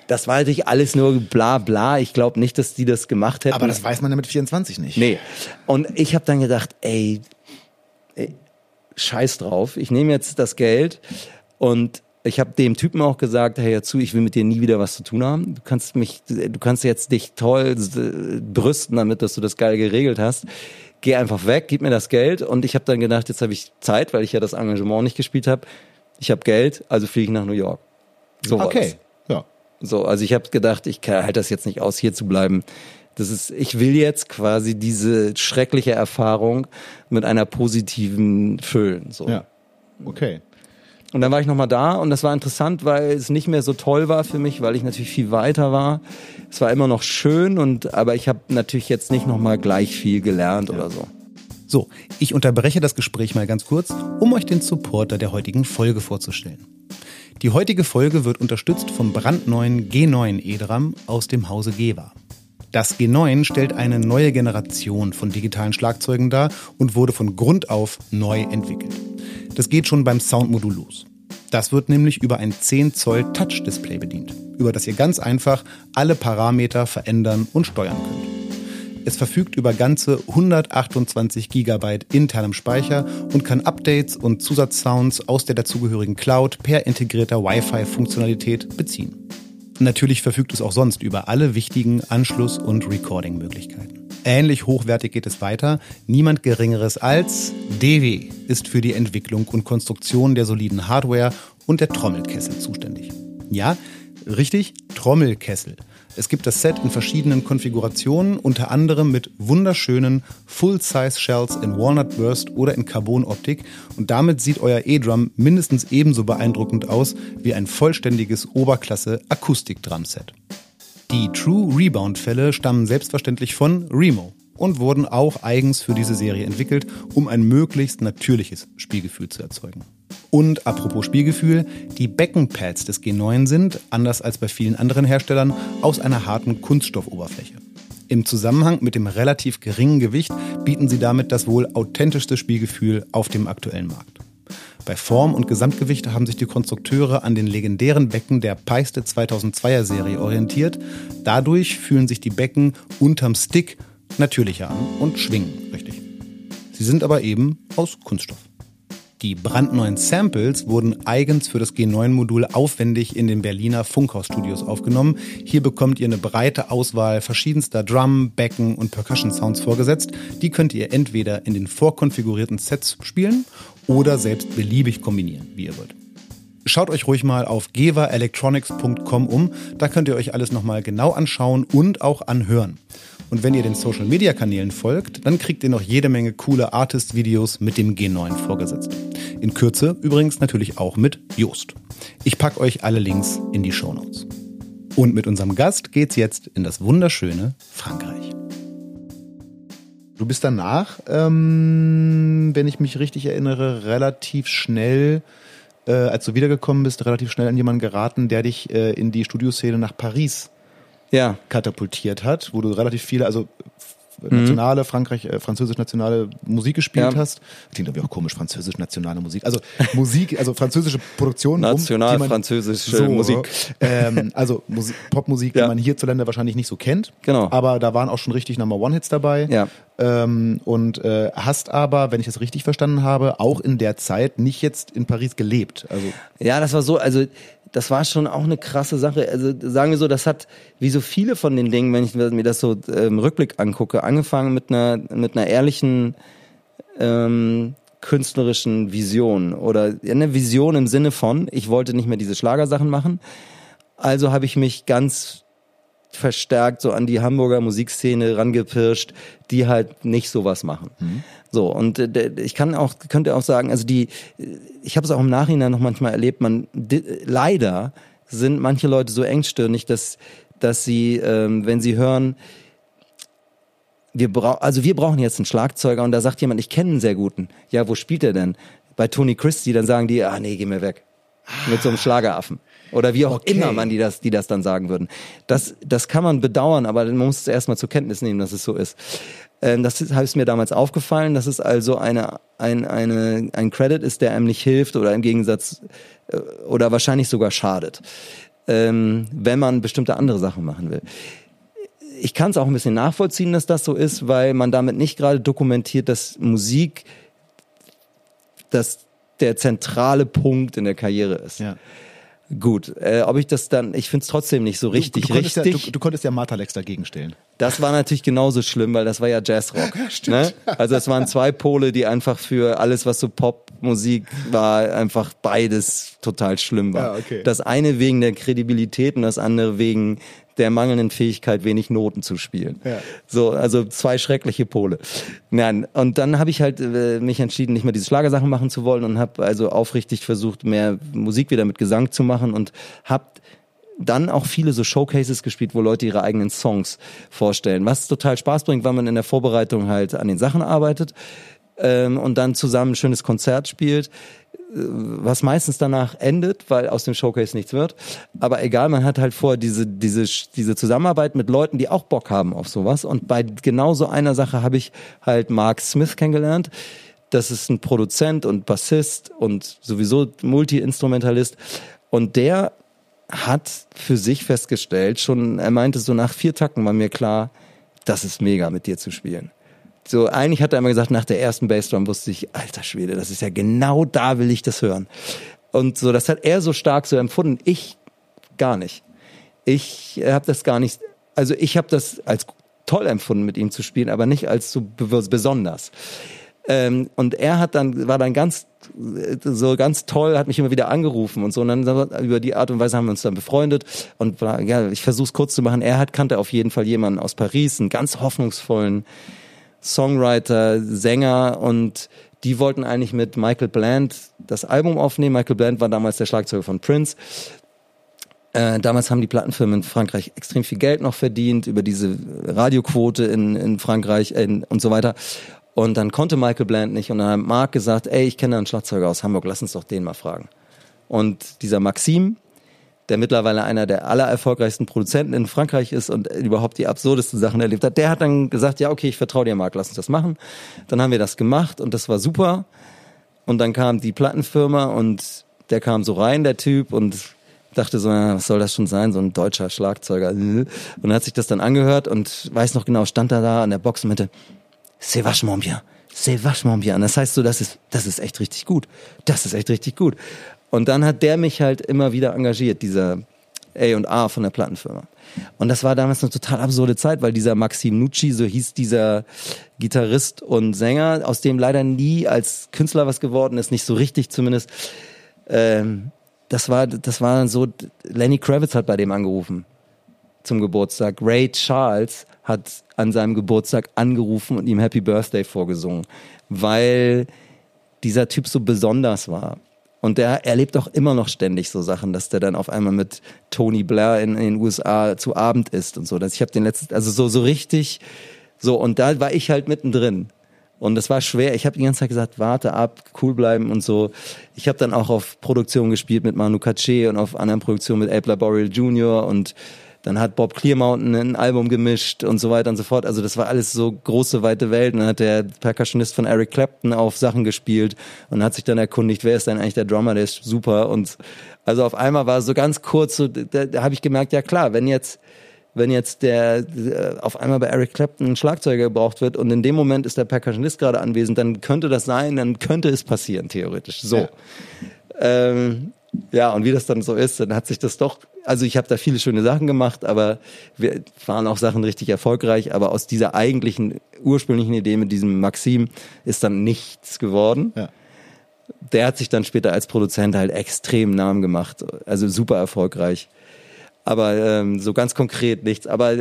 S1: Das war natürlich alles nur bla bla. Ich glaube nicht, dass die das gemacht hätten.
S2: Aber das weiß man ja mit 24 nicht.
S1: Nee. Und ich habe dann gedacht, ey, ey scheiß drauf. Ich nehme jetzt das Geld und ich habe dem Typen auch gesagt, hey, hör zu, ich will mit dir nie wieder was zu tun haben. Du kannst mich, du kannst jetzt dich toll brüsten damit, dass du das geil geregelt hast. Geh einfach weg, gib mir das Geld. Und ich habe dann gedacht, jetzt habe ich Zeit, weil ich ja das Engagement nicht gespielt habe. Ich habe Geld, also fliege ich nach New York.
S2: So okay.
S1: So, also ich habe gedacht, ich halte das jetzt nicht aus, hier zu bleiben. Das ist, ich will jetzt quasi diese schreckliche Erfahrung mit einer positiven füllen. So.
S2: Ja. Okay.
S1: Und dann war ich nochmal da und das war interessant, weil es nicht mehr so toll war für mich, weil ich natürlich viel weiter war. Es war immer noch schön und aber ich habe natürlich jetzt nicht nochmal gleich viel gelernt ja. oder so.
S2: So, ich unterbreche das Gespräch mal ganz kurz, um euch den Supporter der heutigen Folge vorzustellen. Die heutige Folge wird unterstützt vom brandneuen G9 E-Drum aus dem Hause Geva. Das G9 stellt eine neue Generation von digitalen Schlagzeugen dar und wurde von Grund auf neu entwickelt. Das geht schon beim Soundmodul los. Das wird nämlich über ein 10 Zoll Touch-Display bedient, über das ihr ganz einfach alle Parameter verändern und steuern könnt. Es verfügt über ganze 128 GB internem Speicher und kann Updates und Zusatzsounds aus der dazugehörigen Cloud per integrierter Wi-Fi-Funktionalität beziehen. Natürlich verfügt es auch sonst über alle wichtigen Anschluss- und Recording-Möglichkeiten. Ähnlich hochwertig geht es weiter. Niemand Geringeres als DW ist für die Entwicklung und Konstruktion der soliden Hardware und der Trommelkessel zuständig. Ja, richtig, Trommelkessel. Es gibt das Set in verschiedenen Konfigurationen, unter anderem mit wunderschönen Full-Size-Shells in Walnut Burst oder in Carbon-Optik und damit sieht euer E-Drum mindestens ebenso beeindruckend aus wie ein vollständiges Oberklasse-Akustik-Drum-Set. Die True Rebound-Fälle stammen selbstverständlich von Remo und wurden auch eigens für diese Serie entwickelt, um ein möglichst natürliches Spielgefühl zu erzeugen. Und apropos Spielgefühl, die Beckenpads des G9 sind, anders als bei vielen anderen Herstellern, aus einer harten Kunststoffoberfläche. Im Zusammenhang mit dem relativ geringen Gewicht bieten sie damit das wohl authentischste Spielgefühl auf dem aktuellen Markt. Bei Form und Gesamtgewicht haben sich die Konstrukteure an den legendären Becken der Peiste 2002er Serie orientiert. Dadurch fühlen sich die Becken unterm Stick natürlicher an und schwingen richtig. Sie sind aber eben aus Kunststoff. Die brandneuen Samples wurden eigens für das G9-Modul aufwendig in den Berliner Funkhaus-Studios aufgenommen. Hier bekommt ihr eine breite Auswahl verschiedenster Drum, Becken und Percussion-Sounds vorgesetzt. Die könnt ihr entweder in den vorkonfigurierten Sets spielen oder selbst beliebig kombinieren, wie ihr wollt. Schaut euch ruhig mal auf gevaelectronics.com um. Da könnt ihr euch alles nochmal genau anschauen und auch anhören. Und wenn ihr den Social Media Kanälen folgt, dann kriegt ihr noch jede Menge coole Artist-Videos mit dem G9 vorgesetzt. In Kürze übrigens natürlich auch mit Joost. Ich packe euch alle Links in die Show Notes. Und mit unserem Gast geht's jetzt in das wunderschöne Frankreich. Du bist danach, ähm, wenn ich mich richtig erinnere, relativ schnell, äh, als du wiedergekommen bist, relativ schnell an jemanden geraten, der dich äh, in die Studioszene nach Paris ja. katapultiert hat, wo du relativ viele, also mhm. nationale, Frankreich, äh, französisch-nationale Musik gespielt ja. hast. Klingt aber auch komisch, französisch-nationale Musik. Also Musik, also französische Produktion.
S1: National-französische so, Musik.
S2: Ähm, also Musik, Popmusik, ja. die man hierzulande wahrscheinlich nicht so kennt.
S1: Genau.
S2: Aber da waren auch schon richtig Number One-Hits dabei.
S1: Ja.
S2: Ähm, und äh, hast aber, wenn ich das richtig verstanden habe, auch in der Zeit nicht jetzt in Paris gelebt. Also
S1: ja, das war so, also das war schon auch eine krasse Sache. Also sagen wir so, das hat wie so viele von den Dingen, wenn ich mir das so im Rückblick angucke, angefangen mit einer mit einer ehrlichen ähm, künstlerischen Vision oder eine Vision im Sinne von, ich wollte nicht mehr diese Schlagersachen machen, also habe ich mich ganz verstärkt so an die Hamburger Musikszene rangepirscht, die halt nicht sowas machen. Mhm. So und äh, ich kann auch könnte auch sagen, also die ich habe es auch im Nachhinein noch manchmal erlebt, man di, leider sind manche Leute so engstirnig, dass dass sie ähm, wenn sie hören wir brauchen also wir brauchen jetzt einen Schlagzeuger und da sagt jemand, ich kenne einen sehr guten. Ja, wo spielt er denn? Bei Tony Christie, dann sagen die, ah nee, geh mir weg. Mit so einem Schlageraffen. Oder wie auch okay. immer man die das, die das dann sagen würden. Das, das kann man bedauern, aber man muss es erstmal zur Kenntnis nehmen, dass es so ist. Ähm, das ist, mir damals aufgefallen, dass es also eine, ein, eine, ein Credit ist, der einem nicht hilft oder im Gegensatz äh, oder wahrscheinlich sogar schadet, ähm, wenn man bestimmte andere Sachen machen will. Ich kann es auch ein bisschen nachvollziehen, dass das so ist, weil man damit nicht gerade dokumentiert, dass Musik das der zentrale Punkt in der Karriere ist. Ja. Gut, äh, ob ich das dann, ich finde es trotzdem nicht so richtig
S2: du, du richtig. Ja, du, du, konntest ja Martha Lex dagegen stellen.
S1: Das war natürlich genauso schlimm, weil das war ja Jazzrock. Ja, ne? Also es waren zwei Pole, die einfach für alles, was so Popmusik war, einfach beides total schlimm war. Ja, okay. Das eine wegen der Kredibilität und das andere wegen der mangelnden Fähigkeit, wenig Noten zu spielen. Ja. So, also zwei schreckliche Pole. Nein, und dann habe ich halt äh, mich entschieden, nicht mehr diese Schlagersachen machen zu wollen und habe also aufrichtig versucht, mehr Musik wieder mit Gesang zu machen und habe dann auch viele so Showcases gespielt, wo Leute ihre eigenen Songs vorstellen, was total Spaß bringt, weil man in der Vorbereitung halt an den Sachen arbeitet ähm, und dann zusammen ein schönes Konzert spielt was meistens danach endet, weil aus dem Showcase nichts wird. Aber egal, man hat halt vor diese, diese, diese Zusammenarbeit mit Leuten, die auch Bock haben auf sowas. Und bei genau so einer Sache habe ich halt Mark Smith kennengelernt. Das ist ein Produzent und Bassist und sowieso Multi-Instrumentalist. Und der hat für sich festgestellt, schon, er meinte so nach vier Tacken war mir klar, das ist mega mit dir zu spielen. So, eigentlich hat er immer gesagt, nach der ersten Bassdrum wusste ich, alter Schwede, das ist ja genau da will ich das hören. Und so, das hat er so stark so empfunden. Ich gar nicht. Ich habe das gar nicht, also ich habe das als toll empfunden, mit ihm zu spielen, aber nicht als so besonders. Ähm, und er hat dann, war dann ganz, so ganz toll, hat mich immer wieder angerufen und so. Und dann über die Art und Weise haben wir uns dann befreundet. Und ja, ich versuche es kurz zu machen. Er hat, kannte auf jeden Fall jemanden aus Paris, einen ganz hoffnungsvollen, Songwriter, Sänger und die wollten eigentlich mit Michael Bland das Album aufnehmen. Michael Bland war damals der Schlagzeuger von Prince. Äh, damals haben die Plattenfirmen in Frankreich extrem viel Geld noch verdient über diese Radioquote in, in Frankreich äh, und so weiter. Und dann konnte Michael Bland nicht und dann hat Mark gesagt, ey, ich kenne einen Schlagzeuger aus Hamburg, lass uns doch den mal fragen. Und dieser Maxim, der mittlerweile einer der aller erfolgreichsten Produzenten in Frankreich ist und überhaupt die absurdesten Sachen erlebt hat, der hat dann gesagt, ja, okay, ich vertraue dir, Marc, lass uns das machen. Dann haben wir das gemacht und das war super. Und dann kam die Plattenfirma und der kam so rein, der Typ, und dachte so, was soll das schon sein, so ein deutscher Schlagzeuger. Und hat sich das dann angehört und weiß noch genau, stand er da an der Box und meinte, c'est vachement bien, c'est vachement bien. Das heißt so, das ist, das ist echt richtig gut. Das ist echt richtig gut. Und dann hat der mich halt immer wieder engagiert, dieser A&A von der Plattenfirma. Und das war damals eine total absurde Zeit, weil dieser Maxim Nucci, so hieß dieser Gitarrist und Sänger, aus dem leider nie als Künstler was geworden ist, nicht so richtig zumindest. Ähm, das war, das war so, Lenny Kravitz hat bei dem angerufen zum Geburtstag. Ray Charles hat an seinem Geburtstag angerufen und ihm Happy Birthday vorgesungen, weil dieser Typ so besonders war. Und der erlebt auch immer noch ständig so Sachen, dass der dann auf einmal mit Tony Blair in, in den USA zu Abend ist und so. Dass ich habe den letzten, also so so richtig, so und da war ich halt mittendrin. Und das war schwer. Ich habe die ganze Zeit gesagt, warte ab, cool bleiben und so. Ich habe dann auch auf Produktionen gespielt mit Manu Katché und auf anderen Produktionen mit Abe Laboriel Jr. und dann hat Bob Clearmountain ein Album gemischt und so weiter und so fort. Also das war alles so große, weite Welt. Und dann hat der Percussionist von Eric Clapton auf Sachen gespielt und hat sich dann erkundigt, wer ist denn eigentlich der Drummer, der ist super. Und also auf einmal war so ganz kurz, so, da, da habe ich gemerkt, ja klar, wenn jetzt wenn jetzt der auf einmal bei Eric Clapton ein Schlagzeuger gebraucht wird und in dem Moment ist der Percussionist gerade anwesend, dann könnte das sein, dann könnte es passieren, theoretisch. So. Ja. Ähm, ja, und wie das dann so ist, dann hat sich das doch, also ich habe da viele schöne Sachen gemacht, aber wir waren auch Sachen richtig erfolgreich, aber aus dieser eigentlichen ursprünglichen Idee mit diesem Maxim ist dann nichts geworden. Ja. Der hat sich dann später als Produzent halt extrem Namen gemacht, also super erfolgreich. Aber ähm, so ganz konkret nichts. Aber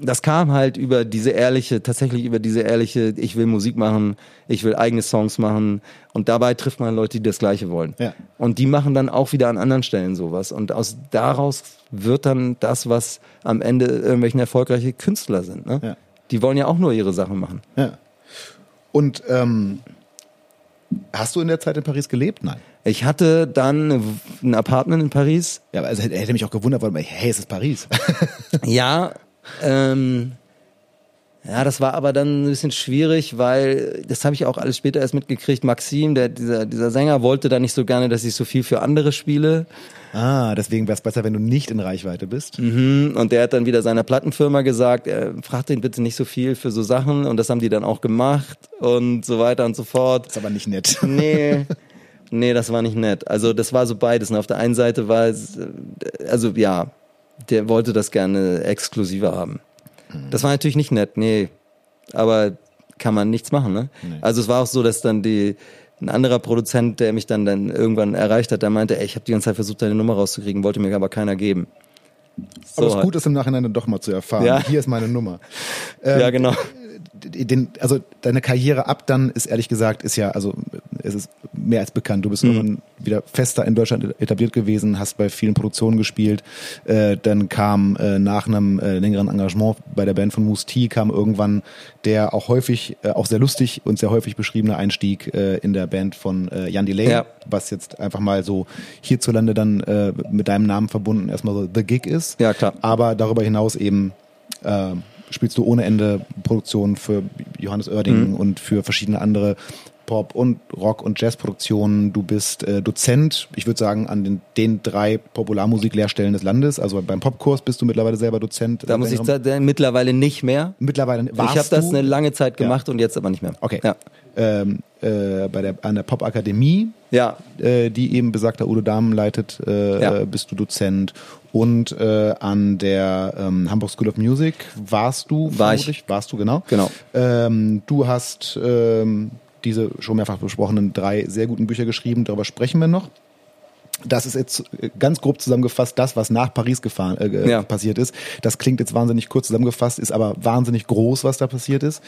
S1: das kam halt über diese ehrliche, tatsächlich über diese ehrliche, ich will Musik machen, ich will eigene Songs machen und dabei trifft man Leute, die das Gleiche wollen.
S2: Ja.
S1: Und die machen dann auch wieder an anderen Stellen sowas. Und aus daraus wird dann das, was am Ende irgendwelchen erfolgreiche Künstler sind. Ne?
S2: Ja.
S1: Die wollen ja auch nur ihre Sachen machen.
S2: Ja. Und ähm, hast du in der Zeit in Paris gelebt? Nein.
S1: Ich hatte dann ein Apartment in Paris.
S2: Ja, aber also hätte hätte mich auch gewundert, weil hey, es ist Paris.
S1: Ja, ähm, ja, das war aber dann ein bisschen schwierig, weil das habe ich auch alles später erst mitgekriegt. Maxim, der dieser dieser Sänger, wollte da nicht so gerne, dass ich so viel für andere spiele.
S2: ah, deswegen wäre es besser, wenn du nicht in Reichweite bist.
S1: Mhm. Und der hat dann wieder seiner Plattenfirma gesagt, äh, frag den bitte nicht so viel für so Sachen. Und das haben die dann auch gemacht und so weiter und so fort.
S2: Ist aber nicht nett.
S1: Nee. Nee, das war nicht nett. Also das war so beides. Und auf der einen Seite war es, äh, also ja, der wollte das gerne exklusiver haben. Das war natürlich nicht nett, nee. Aber kann man nichts machen, ne? Also es war auch so, dass dann die ein anderer Produzent, der mich dann, dann irgendwann erreicht hat, der meinte, ey, ich habe die ganze Zeit versucht, deine Nummer rauszukriegen, wollte mir aber keiner geben.
S2: Aber es
S1: So
S2: ist gut, das im Nachhinein dann doch mal zu erfahren.
S1: Ja.
S2: Hier ist meine Nummer.
S1: ja, genau.
S2: den, also deine Karriere ab dann ist ehrlich gesagt, ist ja, also es ist mehr als bekannt. Du bist
S1: Mhm.
S2: irgendwann wieder fester in Deutschland etabliert gewesen, hast bei vielen Produktionen gespielt. Äh, dann kam äh, nach einem äh, längeren Engagement bei der Band von Moose T kam irgendwann der auch häufig, äh, auch sehr lustig und sehr häufig beschriebene Einstieg äh, in der Band von äh, Jan Delay,
S1: Ja.
S2: was jetzt einfach mal so hierzulande dann äh, mit deinem Namen verbunden erstmal so The Gig ist.
S1: Ja, klar.
S2: Aber darüber hinaus eben äh, spielst du ohne Ende Produktionen für Johannes Oerding
S1: Mhm.
S2: und für verschiedene andere Pop- und Rock- und Jazzproduktionen. Du bist äh, Dozent, ich würde sagen, an den, den drei Popularmusiklehrstellen des Landes. Also beim Popkurs bist du mittlerweile selber Dozent.
S1: Da muss ich da, mittlerweile nicht mehr.
S2: Mittlerweile warst
S1: ich habe das eine lange Zeit gemacht und jetzt aber nicht mehr.
S2: Okay.
S1: Ja.
S2: Ähm, äh, bei der, an der Popakademie,
S1: Ja,
S2: äh, die eben besagter Udo Dahmen leitet, äh,
S1: Ja.
S2: bist du Dozent. Und äh, an der ähm, Hamburg School of Music warst du,
S1: War ich.
S2: warst du, genau.
S1: Genau.
S2: Ähm, du hast ähm, diese schon mehrfach besprochenen drei sehr guten Bücher geschrieben, darüber sprechen wir noch. Das ist jetzt äh, ganz grob zusammengefasst das, was nach Paris gefahren, äh,
S1: Ja.
S2: passiert ist. Das klingt jetzt wahnsinnig kurz zusammengefasst, ist aber wahnsinnig groß, was da passiert ist.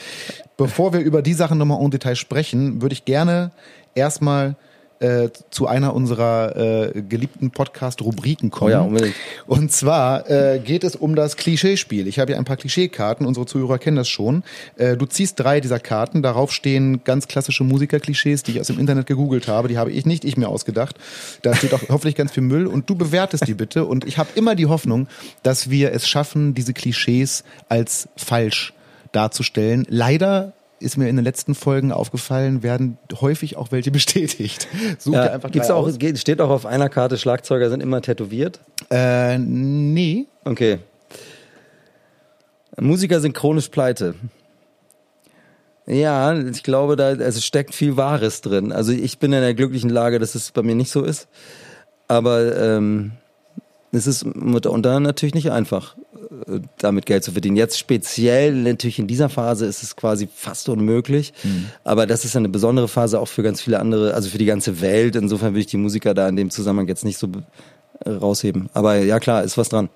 S2: Bevor wir über die Sachen nochmal en Detail sprechen, würde ich gerne erstmal äh, zu einer unserer äh, geliebten Podcast-Rubriken kommen.
S1: Oh ja, unbedingt.
S2: Und zwar äh, geht es um das Klischeespiel. Ich habe hier ein paar Klischeekarten, unsere Zuhörer kennen das schon. Äh, du ziehst drei dieser Karten, darauf stehen ganz klassische Musikerklischees, die ich aus dem Internet gegoogelt habe. Die habe ich nicht ich mir ausgedacht. Da steht auch hoffentlich ganz viel Müll und du bewertest die bitte. Und ich habe immer die Hoffnung, dass wir es schaffen, diese Klischees als falsch darzustellen. Leider ist mir in den letzten Folgen aufgefallen, werden häufig auch welche bestätigt. Such dir
S1: ja
S2: einfach
S1: gibt's auch,
S2: aus.
S1: steht auch auf einer Karte, Schlagzeuger sind immer tätowiert.
S2: Äh, nee.
S1: Okay. Musiker sind chronisch pleite. Ja, ich glaube, da also steckt viel Wahres drin. Also ich bin in der glücklichen Lage, dass es bei mir nicht so ist. Aber ähm, es ist mitunter natürlich nicht einfach, damit Geld zu verdienen. Jetzt speziell natürlich in dieser Phase ist es quasi fast unmöglich. Aber das ist eine besondere Phase auch für ganz viele andere, also für die ganze Welt. Insofern will ich die Musiker da in dem Zusammenhang jetzt nicht so äh, rausheben. Aber ja klar, ist was dran.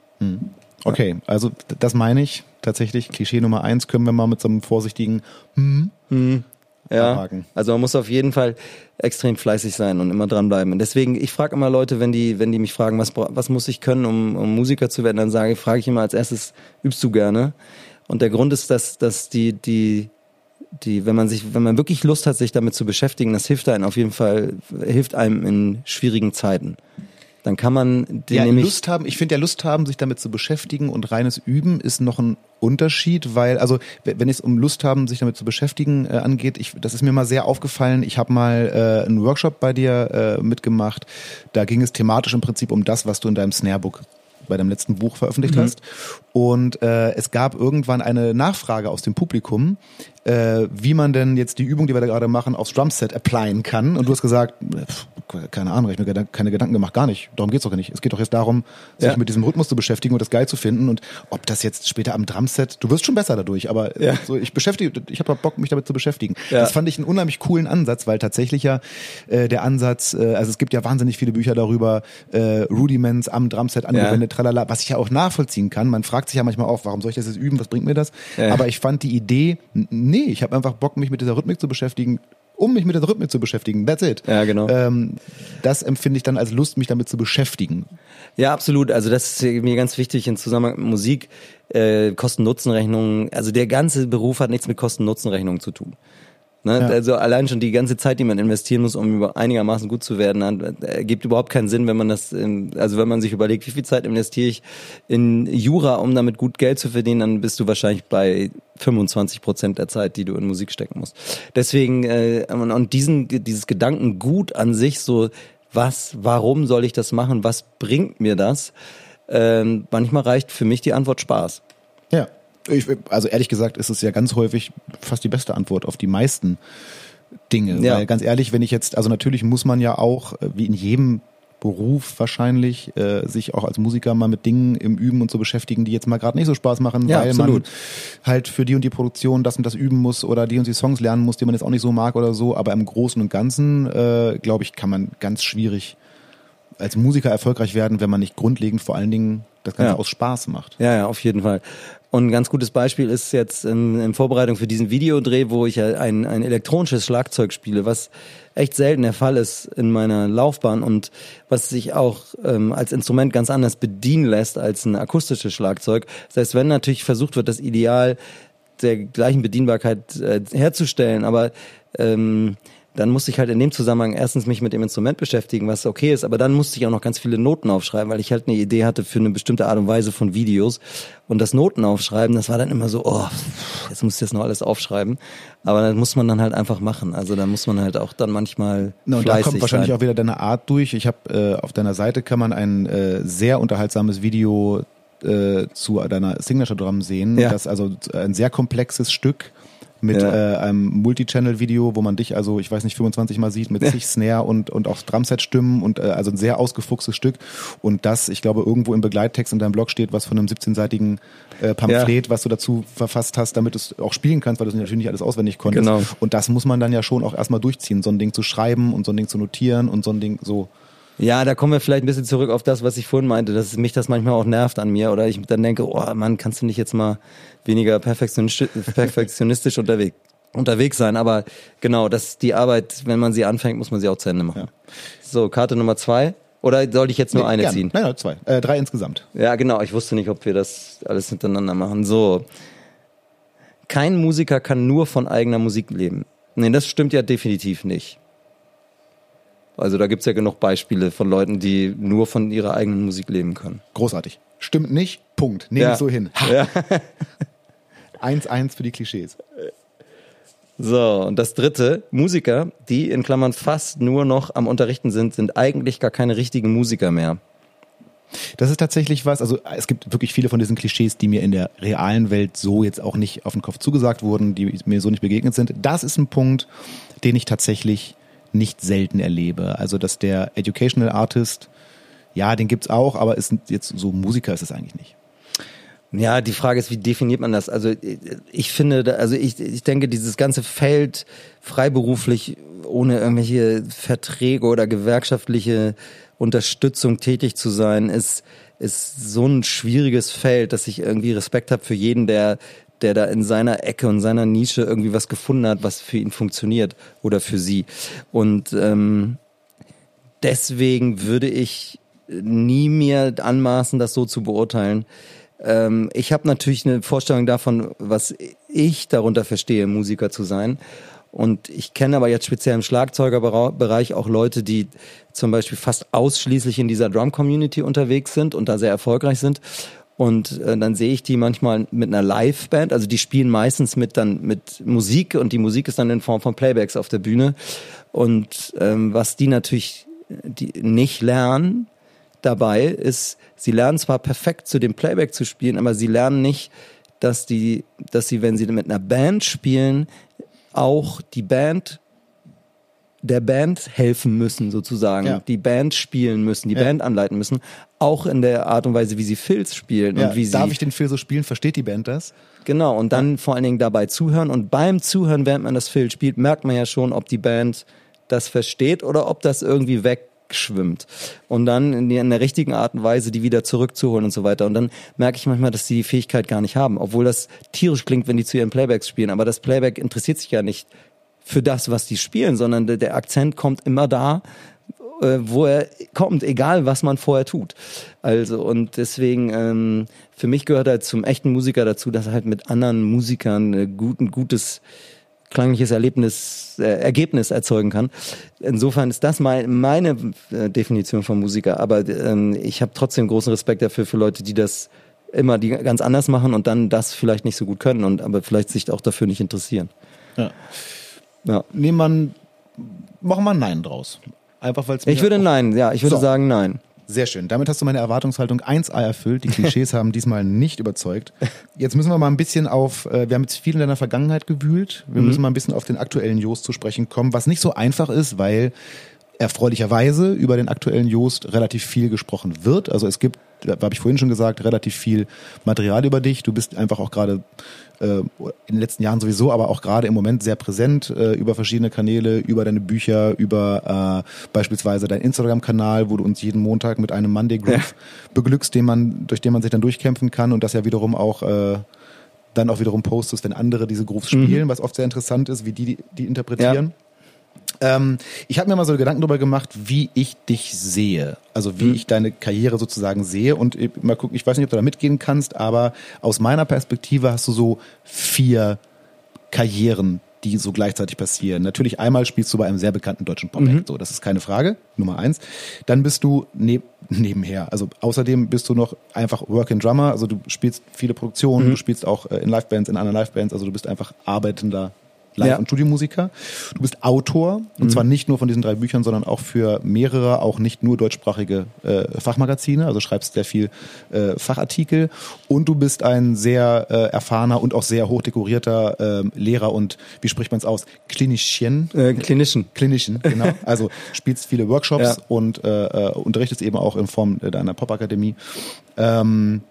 S2: Okay, also das meine ich tatsächlich. Klischee Nummer eins können wir mal mit so einem vorsichtigen
S1: Ja,
S2: abhaken.
S1: also man muss auf jeden Fall extrem fleißig sein und immer dranbleiben. Und deswegen, ich frage immer Leute, wenn die, wenn die mich fragen, was, was muss ich können, um, um Musiker zu werden, dann sage, frage ich immer als erstes, übst du gerne? Und der Grund ist, dass, dass die, die, die, wenn man sich, wenn man wirklich Lust hat, sich damit zu beschäftigen, das hilft einem auf jeden Fall, hilft einem in schwierigen Zeiten. Dann kann man den
S2: ja,
S1: nämlich
S2: Lust haben, ich finde ja Lust haben, sich damit zu beschäftigen und reines Üben ist noch ein Unterschied, weil, also wenn es um Lust haben, sich damit zu beschäftigen äh, angeht, ich, das ist mir mal sehr aufgefallen. Ich habe mal äh, einen Workshop bei dir äh, mitgemacht. Da ging es thematisch im Prinzip um das, was du in deinem Snarebook bei deinem letzten Buch veröffentlicht hast. Und äh, es gab irgendwann eine Nachfrage aus dem Publikum, äh, wie man denn jetzt die Übung, die wir da gerade machen, aufs Drumset applyen kann. Und du hast gesagt, pff, keine Ahnung, ich mir keine Gedanken gemacht, gar nicht. Darum geht's doch nicht. Es geht doch jetzt darum, sich ja. mit diesem Rhythmus zu beschäftigen und das geil zu finden. Und ob das jetzt später am Drumset, du wirst schon besser dadurch, aber ja. so, ich beschäftige, ich habe Bock, mich damit zu beschäftigen. Ja. Das fand ich einen unheimlich coolen Ansatz, weil tatsächlich ja äh, der Ansatz, äh, also es gibt ja wahnsinnig viele Bücher darüber, äh, Rudiments am Drumset angewendet, tralala, was ich ja auch nachvollziehen kann. Man fragt sich ja manchmal auch, warum soll ich das jetzt üben, was bringt mir das? Aber ich fand die Idee, nee, ich habe einfach Bock, mich mit dieser Rhythmik zu beschäftigen um mich mit der Rhythmik zu beschäftigen. That's it.
S1: Ja, genau. Ähm,
S2: das empfinde ich dann als Lust, mich damit zu beschäftigen.
S1: Ja, absolut. Also das ist mir ganz wichtig im Zusammenhang mit Musik. Äh, Kosten-Nutzen-Rechnungen. Also der ganze Beruf hat nichts mit Kosten-Nutzen-Rechnungen zu tun. Ne? Ja. Also allein schon die ganze Zeit, die man investieren muss, um einigermaßen gut zu werden, ergibt überhaupt keinen Sinn, wenn man das, in, also wenn man sich überlegt, wie viel Zeit investiere ich in Jura, um damit gut Geld zu verdienen, dann bist du wahrscheinlich bei 25 Prozent der Zeit, die du in Musik stecken musst. Deswegen äh, und diesen dieses Gedankengut an sich, so was, warum soll ich das machen, was bringt mir das? Äh, manchmal reicht für mich die Antwort Spaß.
S2: Ja. Ich, also ehrlich gesagt ist es ja ganz häufig fast die beste Antwort auf die meisten Dinge. Ja. Weil ganz ehrlich, wenn ich jetzt, also natürlich muss man ja auch, äh, wie in jedem Beruf wahrscheinlich, äh, sich auch als Musiker mal mit Dingen im Üben und so beschäftigen, die jetzt mal gerade nicht so Spaß machen, ja, weil absolut. man halt für die und die Produktion das und das üben muss oder die und die Songs lernen muss, die man jetzt auch nicht so mag oder so. Aber im Großen und Ganzen, äh, glaube ich, kann man ganz schwierig als Musiker erfolgreich werden, wenn man nicht grundlegend vor allen Dingen das Ganze ja. aus Spaß macht.
S1: Ja, ja, auf jeden Fall. Und ein ganz gutes Beispiel ist jetzt in, in Vorbereitung für diesen Videodreh, wo ich ein, ein elektronisches Schlagzeug spiele, was echt selten der Fall ist in meiner Laufbahn und was sich auch ähm, als Instrument ganz anders bedienen lässt als ein akustisches Schlagzeug. Das heißt, wenn natürlich versucht wird, das Ideal der gleichen Bedienbarkeit äh, herzustellen, aber ähm, dann musste ich halt in dem Zusammenhang erstens mich mit dem Instrument beschäftigen, was okay ist, aber dann musste ich auch noch ganz viele Noten aufschreiben, weil ich halt eine Idee hatte für eine bestimmte Art und Weise von Videos. Und das Noten aufschreiben, das war dann immer so, oh, jetzt muss ich das noch alles aufschreiben. Aber das muss man dann halt einfach machen. Also da muss man halt auch dann manchmal
S2: no, und da kommt wahrscheinlich sein. auch wieder deine Art durch. Ich habe äh, auf deiner Seite kann man ein äh, sehr unterhaltsames Video äh, zu deiner Signature Drum sehen. Ja. Das also ein sehr komplexes Stück mit ja. äh, einem Multi-Channel-Video, wo man dich also, ich weiß nicht, 25 Mal sieht mit ja. sich Snare und, und auch Drumset-Stimmen und äh, also ein sehr ausgefuchstes Stück. Und das, ich glaube, irgendwo im Begleittext in deinem Blog steht, was von einem 17-seitigen äh, Pamphlet, ja. was du dazu verfasst hast, damit du es auch spielen kannst, weil du es natürlich nicht alles auswendig konntest. Genau. Und das muss man dann ja schon auch erstmal durchziehen, so ein Ding zu schreiben und so ein Ding zu notieren und so ein Ding so.
S1: Ja, da kommen wir vielleicht ein bisschen zurück auf das, was ich vorhin meinte, dass mich das manchmal auch nervt an mir oder ich dann denke, oh Mann, kannst du nicht jetzt mal weniger perfektionistisch, perfektionistisch unterwegs, unterwegs sein. Aber genau, das die Arbeit, wenn man sie anfängt, muss man sie auch zu Ende machen. Ja. So, Karte Nummer zwei. Oder soll ich jetzt nur nee, eine gern. ziehen?
S2: Nein, nein, zwei. Äh, drei insgesamt.
S1: Ja, genau. Ich wusste nicht, ob wir das alles hintereinander machen. So. Kein Musiker kann nur von eigener Musik leben. Nee, das stimmt ja definitiv nicht. Also da gibt's ja genug Beispiele von Leuten, die nur von ihrer eigenen Musik leben können.
S2: Großartig. Stimmt nicht, Punkt. Nehme ja. ich so hin. 1-1 ja. für die Klischees.
S1: So, und das dritte, Musiker, die in Klammern fast nur noch am Unterrichten sind, sind eigentlich gar keine richtigen Musiker mehr.
S2: Das ist tatsächlich was, also es gibt wirklich viele von diesen Klischees, die mir in der realen Welt so jetzt auch nicht auf den Kopf zugesagt wurden, die mir so nicht begegnet sind. Das ist ein Punkt, den ich tatsächlich nicht selten erlebe. Also, dass der Educational Artist, ja, den gibt's auch, aber ist jetzt so Musiker ist es eigentlich nicht.
S1: Ja, die Frage ist, wie definiert man das? Also ich finde, also ich, ich denke, dieses ganze Feld freiberuflich ohne irgendwelche Verträge oder gewerkschaftliche Unterstützung tätig zu sein, ist, ist so ein schwieriges Feld, dass ich irgendwie Respekt habe für jeden, der der da in seiner Ecke und seiner Nische irgendwie was gefunden hat, was für ihn funktioniert oder für sie. Und ähm, deswegen würde ich nie mir anmaßen, das so zu beurteilen. Ähm, ich habe natürlich eine Vorstellung davon, was ich darunter verstehe, Musiker zu sein. Und ich kenne aber jetzt speziell im Schlagzeugerbereich auch Leute, die zum Beispiel fast ausschließlich in dieser Drum-Community unterwegs sind und da sehr erfolgreich sind. Und äh, dann sehe ich die manchmal mit einer Liveband, also die spielen meistens mit dann mit Musik und die Musik ist dann in Form von Playbacks auf der Bühne. Und ähm, was die natürlich die nicht lernen dabei ist, sie lernen zwar perfekt zu dem Playback zu spielen, aber sie lernen nicht, dass die, dass sie, wenn sie mit einer Band spielen, auch die Band der Band helfen müssen, sozusagen.
S2: Ja.
S1: Die Band spielen müssen, die
S2: Ja.
S1: Band anleiten müssen. Auch in der Art und Weise, wie sie Filz spielen
S2: Ja,
S1: und wie sie.
S2: darf ich den Phil so spielen? Versteht die Band das?
S1: Genau, und dann vor allen Dingen dabei zuhören. Und beim Zuhören, während man das Film spielt, merkt man ja schon, ob die Band das versteht oder ob das irgendwie wegschwimmt. Und dann in, die, in der richtigen Art und Weise die wieder zurückzuholen und so weiter. Und dann merke ich manchmal, dass die die Fähigkeit gar nicht haben. Obwohl das tierisch klingt, wenn die zu ihren Playbacks spielen. Aber das Playback interessiert sich ja nicht für das, was die spielen, sondern der, der Akzent kommt immer da, äh, wo er kommt, egal was man vorher tut. Also und deswegen ähm, für mich gehört halt zum echten Musiker dazu, dass er halt mit anderen Musikern äh, gut, ein gutes klangliches Erlebnis, äh, Ergebnis erzeugen kann. Insofern ist das mein, meine äh, Definition von Musiker. Aber ähm, ich habe trotzdem großen Respekt dafür für Leute, die das immer die ganz anders machen und dann das vielleicht nicht so gut können und aber vielleicht sich auch dafür nicht interessieren.
S2: Ja.
S1: Ja.
S2: Nehmen man, machen wir ein Nein draus. Einfach weil es
S1: Ich würde nein, ja, ich würde
S2: So.
S1: sagen nein.
S2: Sehr schön. Damit hast du meine Erwartungshaltung 1a erfüllt. Die Klischees haben diesmal nicht überzeugt. Jetzt müssen wir mal ein bisschen auf, äh, wir haben jetzt viel in deiner Vergangenheit gewühlt. Wir müssen mal ein bisschen auf den aktuellen Joost zu sprechen kommen, was nicht so einfach ist, weil erfreulicherweise über den aktuellen Joost relativ viel gesprochen wird. Also es gibt, habe ich vorhin schon gesagt, relativ viel Material über dich. Du bist einfach auch gerade äh, in den letzten Jahren sowieso, aber auch gerade im Moment sehr präsent äh, über verschiedene Kanäle, über deine Bücher, über äh, beispielsweise deinen Instagram-Kanal, wo du uns jeden Montag mit einem Monday Groove beglückst, den man, durch den man sich dann durchkämpfen kann und das ja wiederum auch äh, dann auch wiederum postest, wenn andere diese Grooves spielen, was oft sehr interessant ist, wie die die, die interpretieren. Ähm, ich habe mir mal so Gedanken darüber gemacht, wie ich dich sehe. Also wie ich deine Karriere sozusagen sehe. Und mal gucken, ich weiß nicht, ob du da mitgehen kannst, aber aus meiner Perspektive hast du so vier Karrieren, die so gleichzeitig passieren. Natürlich einmal spielst du bei einem sehr bekannten deutschen Pop-Act, so, das ist keine Frage, Nummer eins. Dann bist du neb nebenher, also außerdem bist du noch einfach Working Drummer, also du spielst viele Produktionen, du spielst auch äh, in Livebands, in anderen Livebands, also du bist einfach arbeitender Live-
S1: Ja.
S2: und Studiomusiker. Du bist Autor und zwar nicht nur von diesen drei Büchern, sondern auch für mehrere, auch nicht nur deutschsprachige äh, Fachmagazine. Also schreibst sehr viel äh, Fachartikel und du bist ein sehr äh, erfahrener und auch sehr hochdekorierter ähm, Lehrer und wie spricht man es aus? Klinischen.
S1: Äh, klinischen.
S2: Klinischen, genau. Also spielst viele Workshops
S1: Ja.
S2: und äh, äh, unterrichtest eben auch in Form äh, deiner Popakademie. Ähm,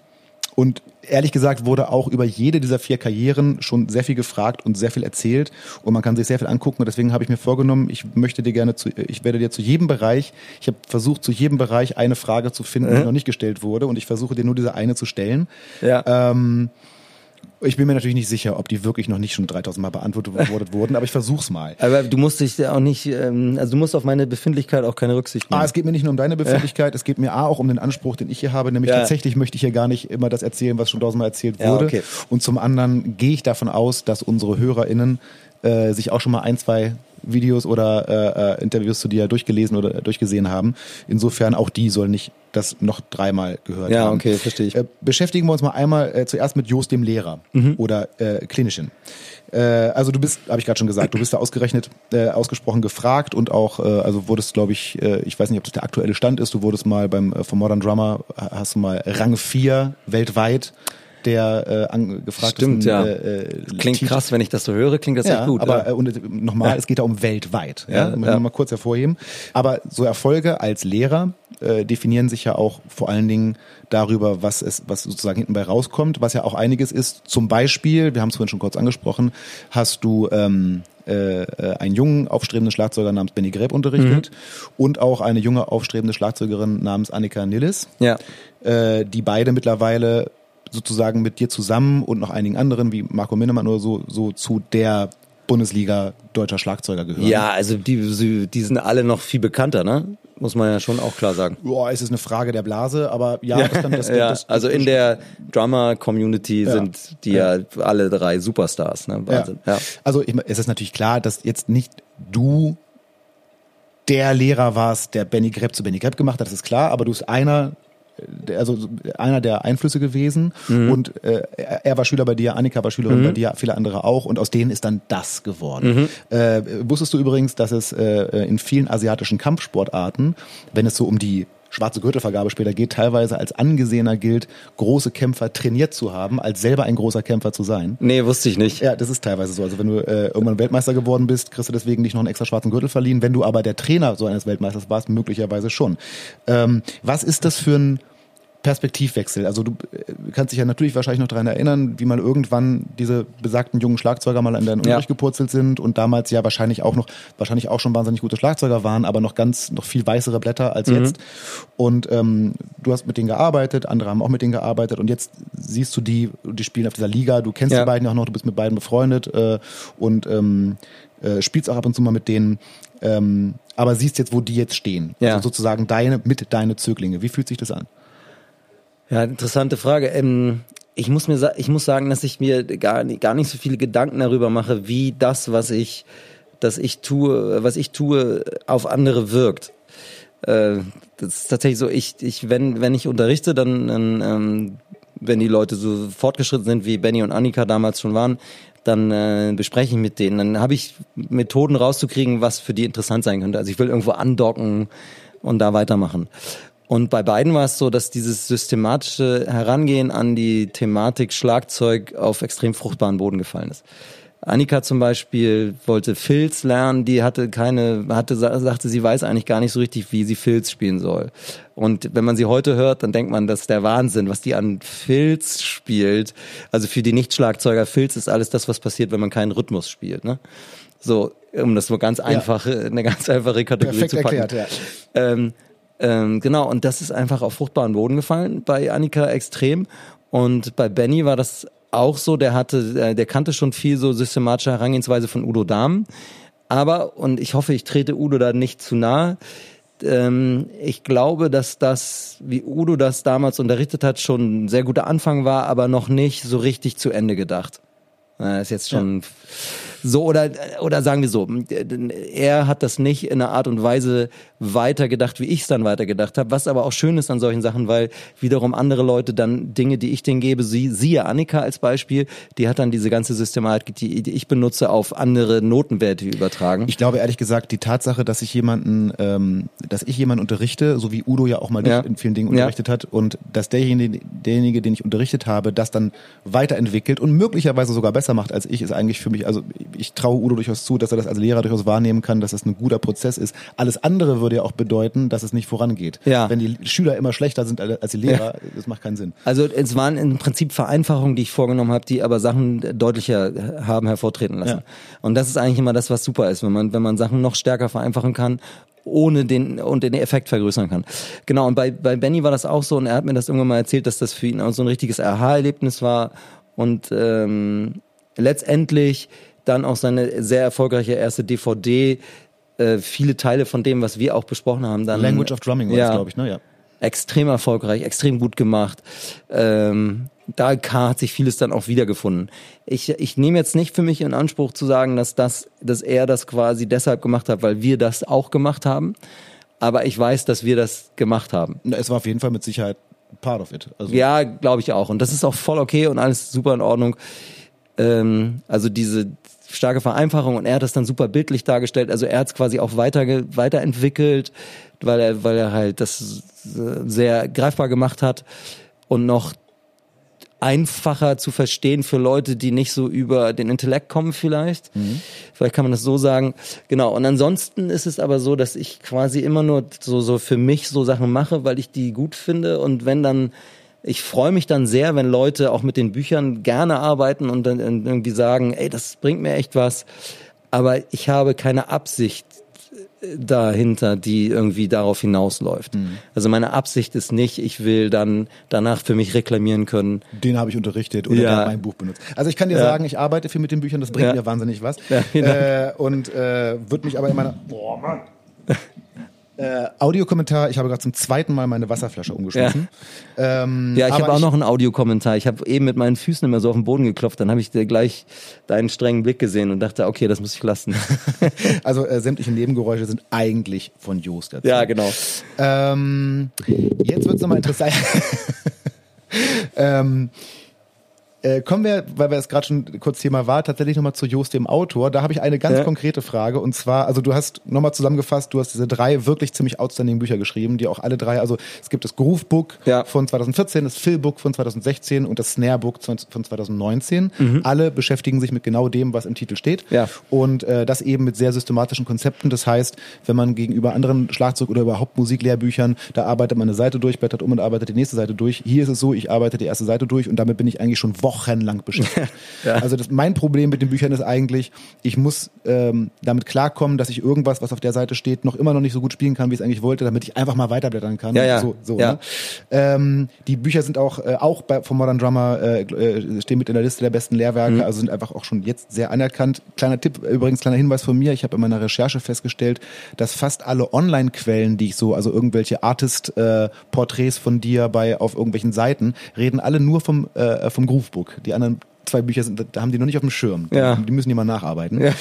S2: und ehrlich gesagt wurde auch über jede dieser vier Karrieren schon sehr viel gefragt und sehr viel erzählt und man kann sich sehr viel angucken und deswegen habe ich mir vorgenommen, ich möchte dir gerne zu, ich werde dir zu jedem Bereich, ich habe versucht zu jedem Bereich eine Frage zu finden, die noch nicht gestellt wurde und ich versuche dir nur diese eine zu stellen.
S1: Ja.
S2: Ähm, ich bin mir natürlich nicht sicher, ob die wirklich noch nicht schon 3000 Mal beantwortet wurden, aber ich versuch's mal.
S1: Aber du musst dich ja auch nicht, ähm, also du musst auf meine Befindlichkeit auch keine Rücksicht nehmen.
S2: Ah, es geht mir nicht nur um deine Befindlichkeit, es geht mir A auch um den Anspruch, den ich hier habe, nämlich
S1: Ja.
S2: tatsächlich möchte ich hier gar nicht immer das erzählen, was schon tausendmal erzählt
S1: Ja,
S2: wurde.
S1: okay.
S2: Und zum anderen gehe ich davon aus, dass unsere HörerInnen äh, sich auch schon mal ein, zwei Videos oder äh, äh, Interviews zu dir durchgelesen oder durchgesehen haben. Insofern auch die sollen nicht das noch dreimal gehört
S1: Ja,
S2: haben.
S1: okay, verstehe ich.
S2: Äh, beschäftigen wir uns mal einmal äh, zuerst mit Jost dem Lehrer
S1: Mhm.
S2: oder äh, Klinischen. Äh, also du bist, habe ich gerade schon gesagt, du bist da ausgerechnet, äh, ausgesprochen gefragt und auch, äh, also wurdest, glaube ich, äh, ich weiß nicht, ob das der aktuelle Stand ist, du wurdest mal beim äh, vom Modern Drummer, hast du mal Rang 4 weltweit der äh, an, gefragt
S1: Stimmt, ja.
S2: Äh, äh,
S1: Klingt
S2: Titel-
S1: krass, wenn ich das so höre, klingt das
S2: ja,
S1: echt gut.
S2: aber
S1: ja.
S2: äh, und äh, nochmal, es geht da um weltweit. Ja,
S1: Ja, ja.
S2: mal kurz hervorheben. Aber so Erfolge als Lehrer äh, definieren sich ja auch vor allen Dingen darüber, was es, was sozusagen hinten bei rauskommt, was ja auch einiges ist. Zum Beispiel, wir haben es vorhin schon kurz angesprochen, hast du ähm, äh, einen jungen aufstrebenden Schlagzeuger namens Benny Greb unterrichtet und auch eine junge aufstrebende Schlagzeugerin namens Annika Nillis
S1: ja.
S2: äh, die beide mittlerweile sozusagen mit dir zusammen und noch einigen anderen wie Marco Minnemann oder so, so zu der Bundesliga deutscher Schlagzeuger gehören.
S1: ja, also die, die sind alle noch viel bekannter, ne? Muss man ja schon auch klar sagen.
S2: Boah, es ist eine Frage der Blase, aber ja, das, kann, das,
S1: ja,
S2: das,
S1: also in der Drummer-Community sind die ja. alle drei Superstars, ne? Wahnsinn. Ja.
S2: Also es ist natürlich klar, dass jetzt nicht du der Lehrer warst, der Benny Greb zu Benny Greb gemacht hat, das ist klar, aber du bist einer also einer der Einflüsse gewesen
S1: Mhm.
S2: und äh, er war Schüler bei dir, Annika war Schülerin bei dir, viele andere auch und aus denen ist dann das geworden.
S1: Mhm.
S2: Äh, wusstest du übrigens, dass es äh, in vielen asiatischen Kampfsportarten, wenn es so um die schwarze Gürtelvergabe später geht, teilweise als angesehener gilt, große Kämpfer trainiert zu haben, als selber ein großer Kämpfer zu sein.
S1: Nee, wusste ich nicht.
S2: Ja, das ist teilweise so. Also wenn du äh, irgendwann Weltmeister geworden bist, kriegst du deswegen nicht noch einen extra schwarzen Gürtel verliehen. Wenn du aber der Trainer so eines Weltmeisters warst, möglicherweise schon. Ähm, was ist das für ein Perspektivwechsel. Also du äh, kannst dich ja natürlich wahrscheinlich noch daran erinnern, wie mal irgendwann diese besagten jungen Schlagzeuger mal in deinen Unterricht ja. gepurzelt sind und damals ja wahrscheinlich auch noch, wahrscheinlich auch schon wahnsinnig gute Schlagzeuger waren, aber noch ganz, noch viel weißere Blätter als mhm. jetzt. Und ähm, du hast mit denen gearbeitet, andere haben auch mit denen gearbeitet und jetzt siehst du die, die spielen auf dieser Liga, du kennst ja. die beiden auch noch, du bist mit beiden befreundet äh, und ähm, äh, spielst auch ab und zu mal mit denen. Ähm, aber siehst jetzt, wo die jetzt stehen. Ja. Also sozusagen deine, mit deine Zöglinge. Wie fühlt sich das an?
S1: Ja, interessante Frage. Ähm, ich muss mir, ich muss sagen, dass ich mir gar, gar nicht so viele Gedanken darüber mache, wie das, was ich, dass ich tue, was ich tue, auf andere wirkt. Äh, das ist tatsächlich so. Ich, ich, wenn, wenn ich unterrichte, dann, dann ähm, wenn die Leute so fortgeschritten sind, wie Benny und Annika damals schon waren, dann äh, bespreche ich mit denen. Dann habe ich Methoden rauszukriegen, was für die interessant sein könnte. Also ich will irgendwo andocken und da weitermachen. Und bei beiden war es so, dass dieses systematische Herangehen an die Thematik Schlagzeug auf extrem fruchtbaren Boden gefallen ist. Annika zum Beispiel wollte Filz lernen, die hatte keine, hatte, sagte, sie weiß eigentlich gar nicht so richtig, wie sie Filz spielen soll. Und wenn man sie heute hört, dann denkt man, das ist der Wahnsinn, was die an Filz spielt. Also für die Nicht-Schlagzeuger, Filz ist alles das, was passiert, wenn man keinen Rhythmus spielt. Ne? So, um das so ganz einfach, ja. eine ganz einfache Kategorie Perfekt zu packen. Erklärt, ja. Ähm, ähm, genau, und das ist einfach auf fruchtbaren Boden gefallen bei Annika extrem. Und bei Benny war das auch so, der hatte, äh, der kannte schon viel so systematische Herangehensweise von Udo Dahm. Aber, und ich hoffe, ich trete Udo da nicht zu nahe, ähm, ich glaube, dass das, wie Udo das damals unterrichtet hat, schon ein sehr guter Anfang war, aber noch nicht so richtig zu Ende gedacht. Das ist jetzt schon ja. so oder oder sagen wir so, er hat das nicht in einer Art und Weise weitergedacht, wie ich es dann weitergedacht habe, was aber auch schön ist an solchen Sachen, weil wiederum andere Leute dann Dinge, die ich denen gebe, sie siehe Annika als Beispiel, die hat dann diese ganze Systematik, die, die ich benutze, auf andere Notenwerte übertragen.
S2: Ich glaube ehrlich gesagt, die Tatsache, dass ich jemanden, ähm, dass ich jemanden unterrichte, so wie Udo ja auch mal ja. in vielen Dingen unterrichtet ja. hat und dass derjenige, derjenige, den ich unterrichtet habe, das dann weiterentwickelt und möglicherweise sogar besser besser macht als ich, ist eigentlich für mich, also ich traue Udo durchaus zu, dass er das als Lehrer durchaus wahrnehmen kann, dass das ein guter Prozess ist. Alles andere würde ja auch bedeuten, dass es nicht vorangeht. Ja. Wenn die Schüler immer schlechter sind als die Lehrer, ja. das macht keinen Sinn.
S1: Also es waren im Prinzip Vereinfachungen, die ich vorgenommen habe, die aber Sachen deutlicher haben hervortreten lassen. Ja. Und das ist eigentlich immer das, was super ist, wenn man, wenn man Sachen noch stärker vereinfachen kann ohne den und den Effekt vergrößern kann. Genau, und bei, bei Benny war das auch so und er hat mir das irgendwann mal erzählt, dass das für ihn auch so ein richtiges Aha-Erlebnis war und ähm, letztendlich dann auch seine sehr erfolgreiche erste DVD, äh, viele Teile von dem, was wir auch besprochen haben, dann.
S2: Language of Drumming war ja, glaube ich, ne? Ja.
S1: Extrem erfolgreich, extrem gut gemacht. Ähm, da hat sich vieles dann auch wiedergefunden. Ich, ich nehme jetzt nicht für mich in Anspruch zu sagen, dass das, dass er das quasi deshalb gemacht hat, weil wir das auch gemacht haben. Aber ich weiß, dass wir das gemacht haben.
S2: Es war auf jeden Fall mit Sicherheit part of it.
S1: Also ja, glaube ich auch. Und das ist auch voll okay und alles super in Ordnung ähm, also diese starke Vereinfachung und er hat das dann super bildlich dargestellt. Also er hat es quasi auch weiter, weiterentwickelt, weil er, weil er halt das sehr greifbar gemacht hat und noch einfacher zu verstehen für Leute, die nicht so über den Intellekt kommen vielleicht. Mhm. Vielleicht kann man das so sagen. Genau. Und ansonsten ist es aber so, dass ich quasi immer nur so, so für mich so Sachen mache, weil ich die gut finde. Und wenn dann ich freue mich dann sehr, wenn Leute auch mit den Büchern gerne arbeiten und dann irgendwie sagen, ey, das bringt mir echt was. Aber ich habe keine Absicht äh, dahinter, die irgendwie darauf hinausläuft. Mhm. Also meine Absicht ist nicht, ich will dann danach für mich reklamieren können.
S2: Den habe ich unterrichtet oder ja. mein Buch benutzt. Also ich kann dir ja. sagen, ich arbeite viel mit den Büchern, das bringt ja. mir wahnsinnig was. Ja, äh, und äh, wird mich aber in meiner boah, Mann. Äh, Audiokommentar, ich habe gerade zum zweiten Mal meine Wasserflasche umgeschmissen.
S1: Ja, ähm, ja ich habe auch noch einen Audiokommentar. Ich habe eben mit meinen Füßen immer so auf den Boden geklopft, dann habe ich dir gleich deinen strengen Blick gesehen und dachte, okay, das muss ich lassen.
S2: also äh, sämtliche Nebengeräusche sind eigentlich von Joost
S1: erzählt. Ja, genau.
S2: Ähm, jetzt wird's nochmal interessant. ähm, Äh, kommen wir, weil wir es gerade schon kurz Thema war, tatsächlich nochmal zu Jost, dem Autor. Da habe ich eine ganz
S1: Ja.
S2: konkrete Frage. Und zwar, also du hast nochmal zusammengefasst, du hast diese drei wirklich ziemlich outstanding Bücher geschrieben, die auch alle drei, also es gibt das Groove Book
S1: Ja.
S2: von 2014, das Phil Book von 2016 und das Snare Book von 2019. Alle beschäftigen sich mit genau dem, was im Titel steht.
S1: Ja.
S2: Und äh, das eben mit sehr systematischen Konzepten. Das heißt, wenn man gegenüber anderen Schlagzeug- oder überhaupt Musiklehrbüchern, da arbeitet man eine Seite durch, blättert um und arbeitet die nächste Seite durch. Hier ist es so, ich arbeite die erste Seite durch und damit bin ich eigentlich schon wochenlang beschäftigt.
S1: Ja.
S2: Also das, mein Problem mit den Büchern ist eigentlich, ich muss ähm, damit klarkommen, dass ich irgendwas, was auf der Seite steht, noch immer noch nicht so gut spielen kann, wie ich es eigentlich wollte, damit ich einfach mal weiterblättern kann.
S1: Ja, ja.
S2: So, so,
S1: Ja.
S2: Ne? Ähm, die Bücher sind auch, äh, auch bei, vom Modern Drummer, äh, äh, stehen mit in der Liste der besten Lehrwerke,
S1: Mhm.
S2: also sind einfach auch schon jetzt sehr anerkannt. Kleiner Tipp, übrigens kleiner Hinweis von mir, ich habe in meiner Recherche festgestellt, dass fast alle Online-Quellen, die ich so, also irgendwelche Artist-Porträts von dir bei auf irgendwelchen Seiten, reden alle nur vom, äh, vom Groovebook. Die anderen zwei Bücher sind, da haben die noch nicht auf dem Schirm.
S1: Ja.
S2: Die müssen die mal nacharbeiten.
S1: Ja.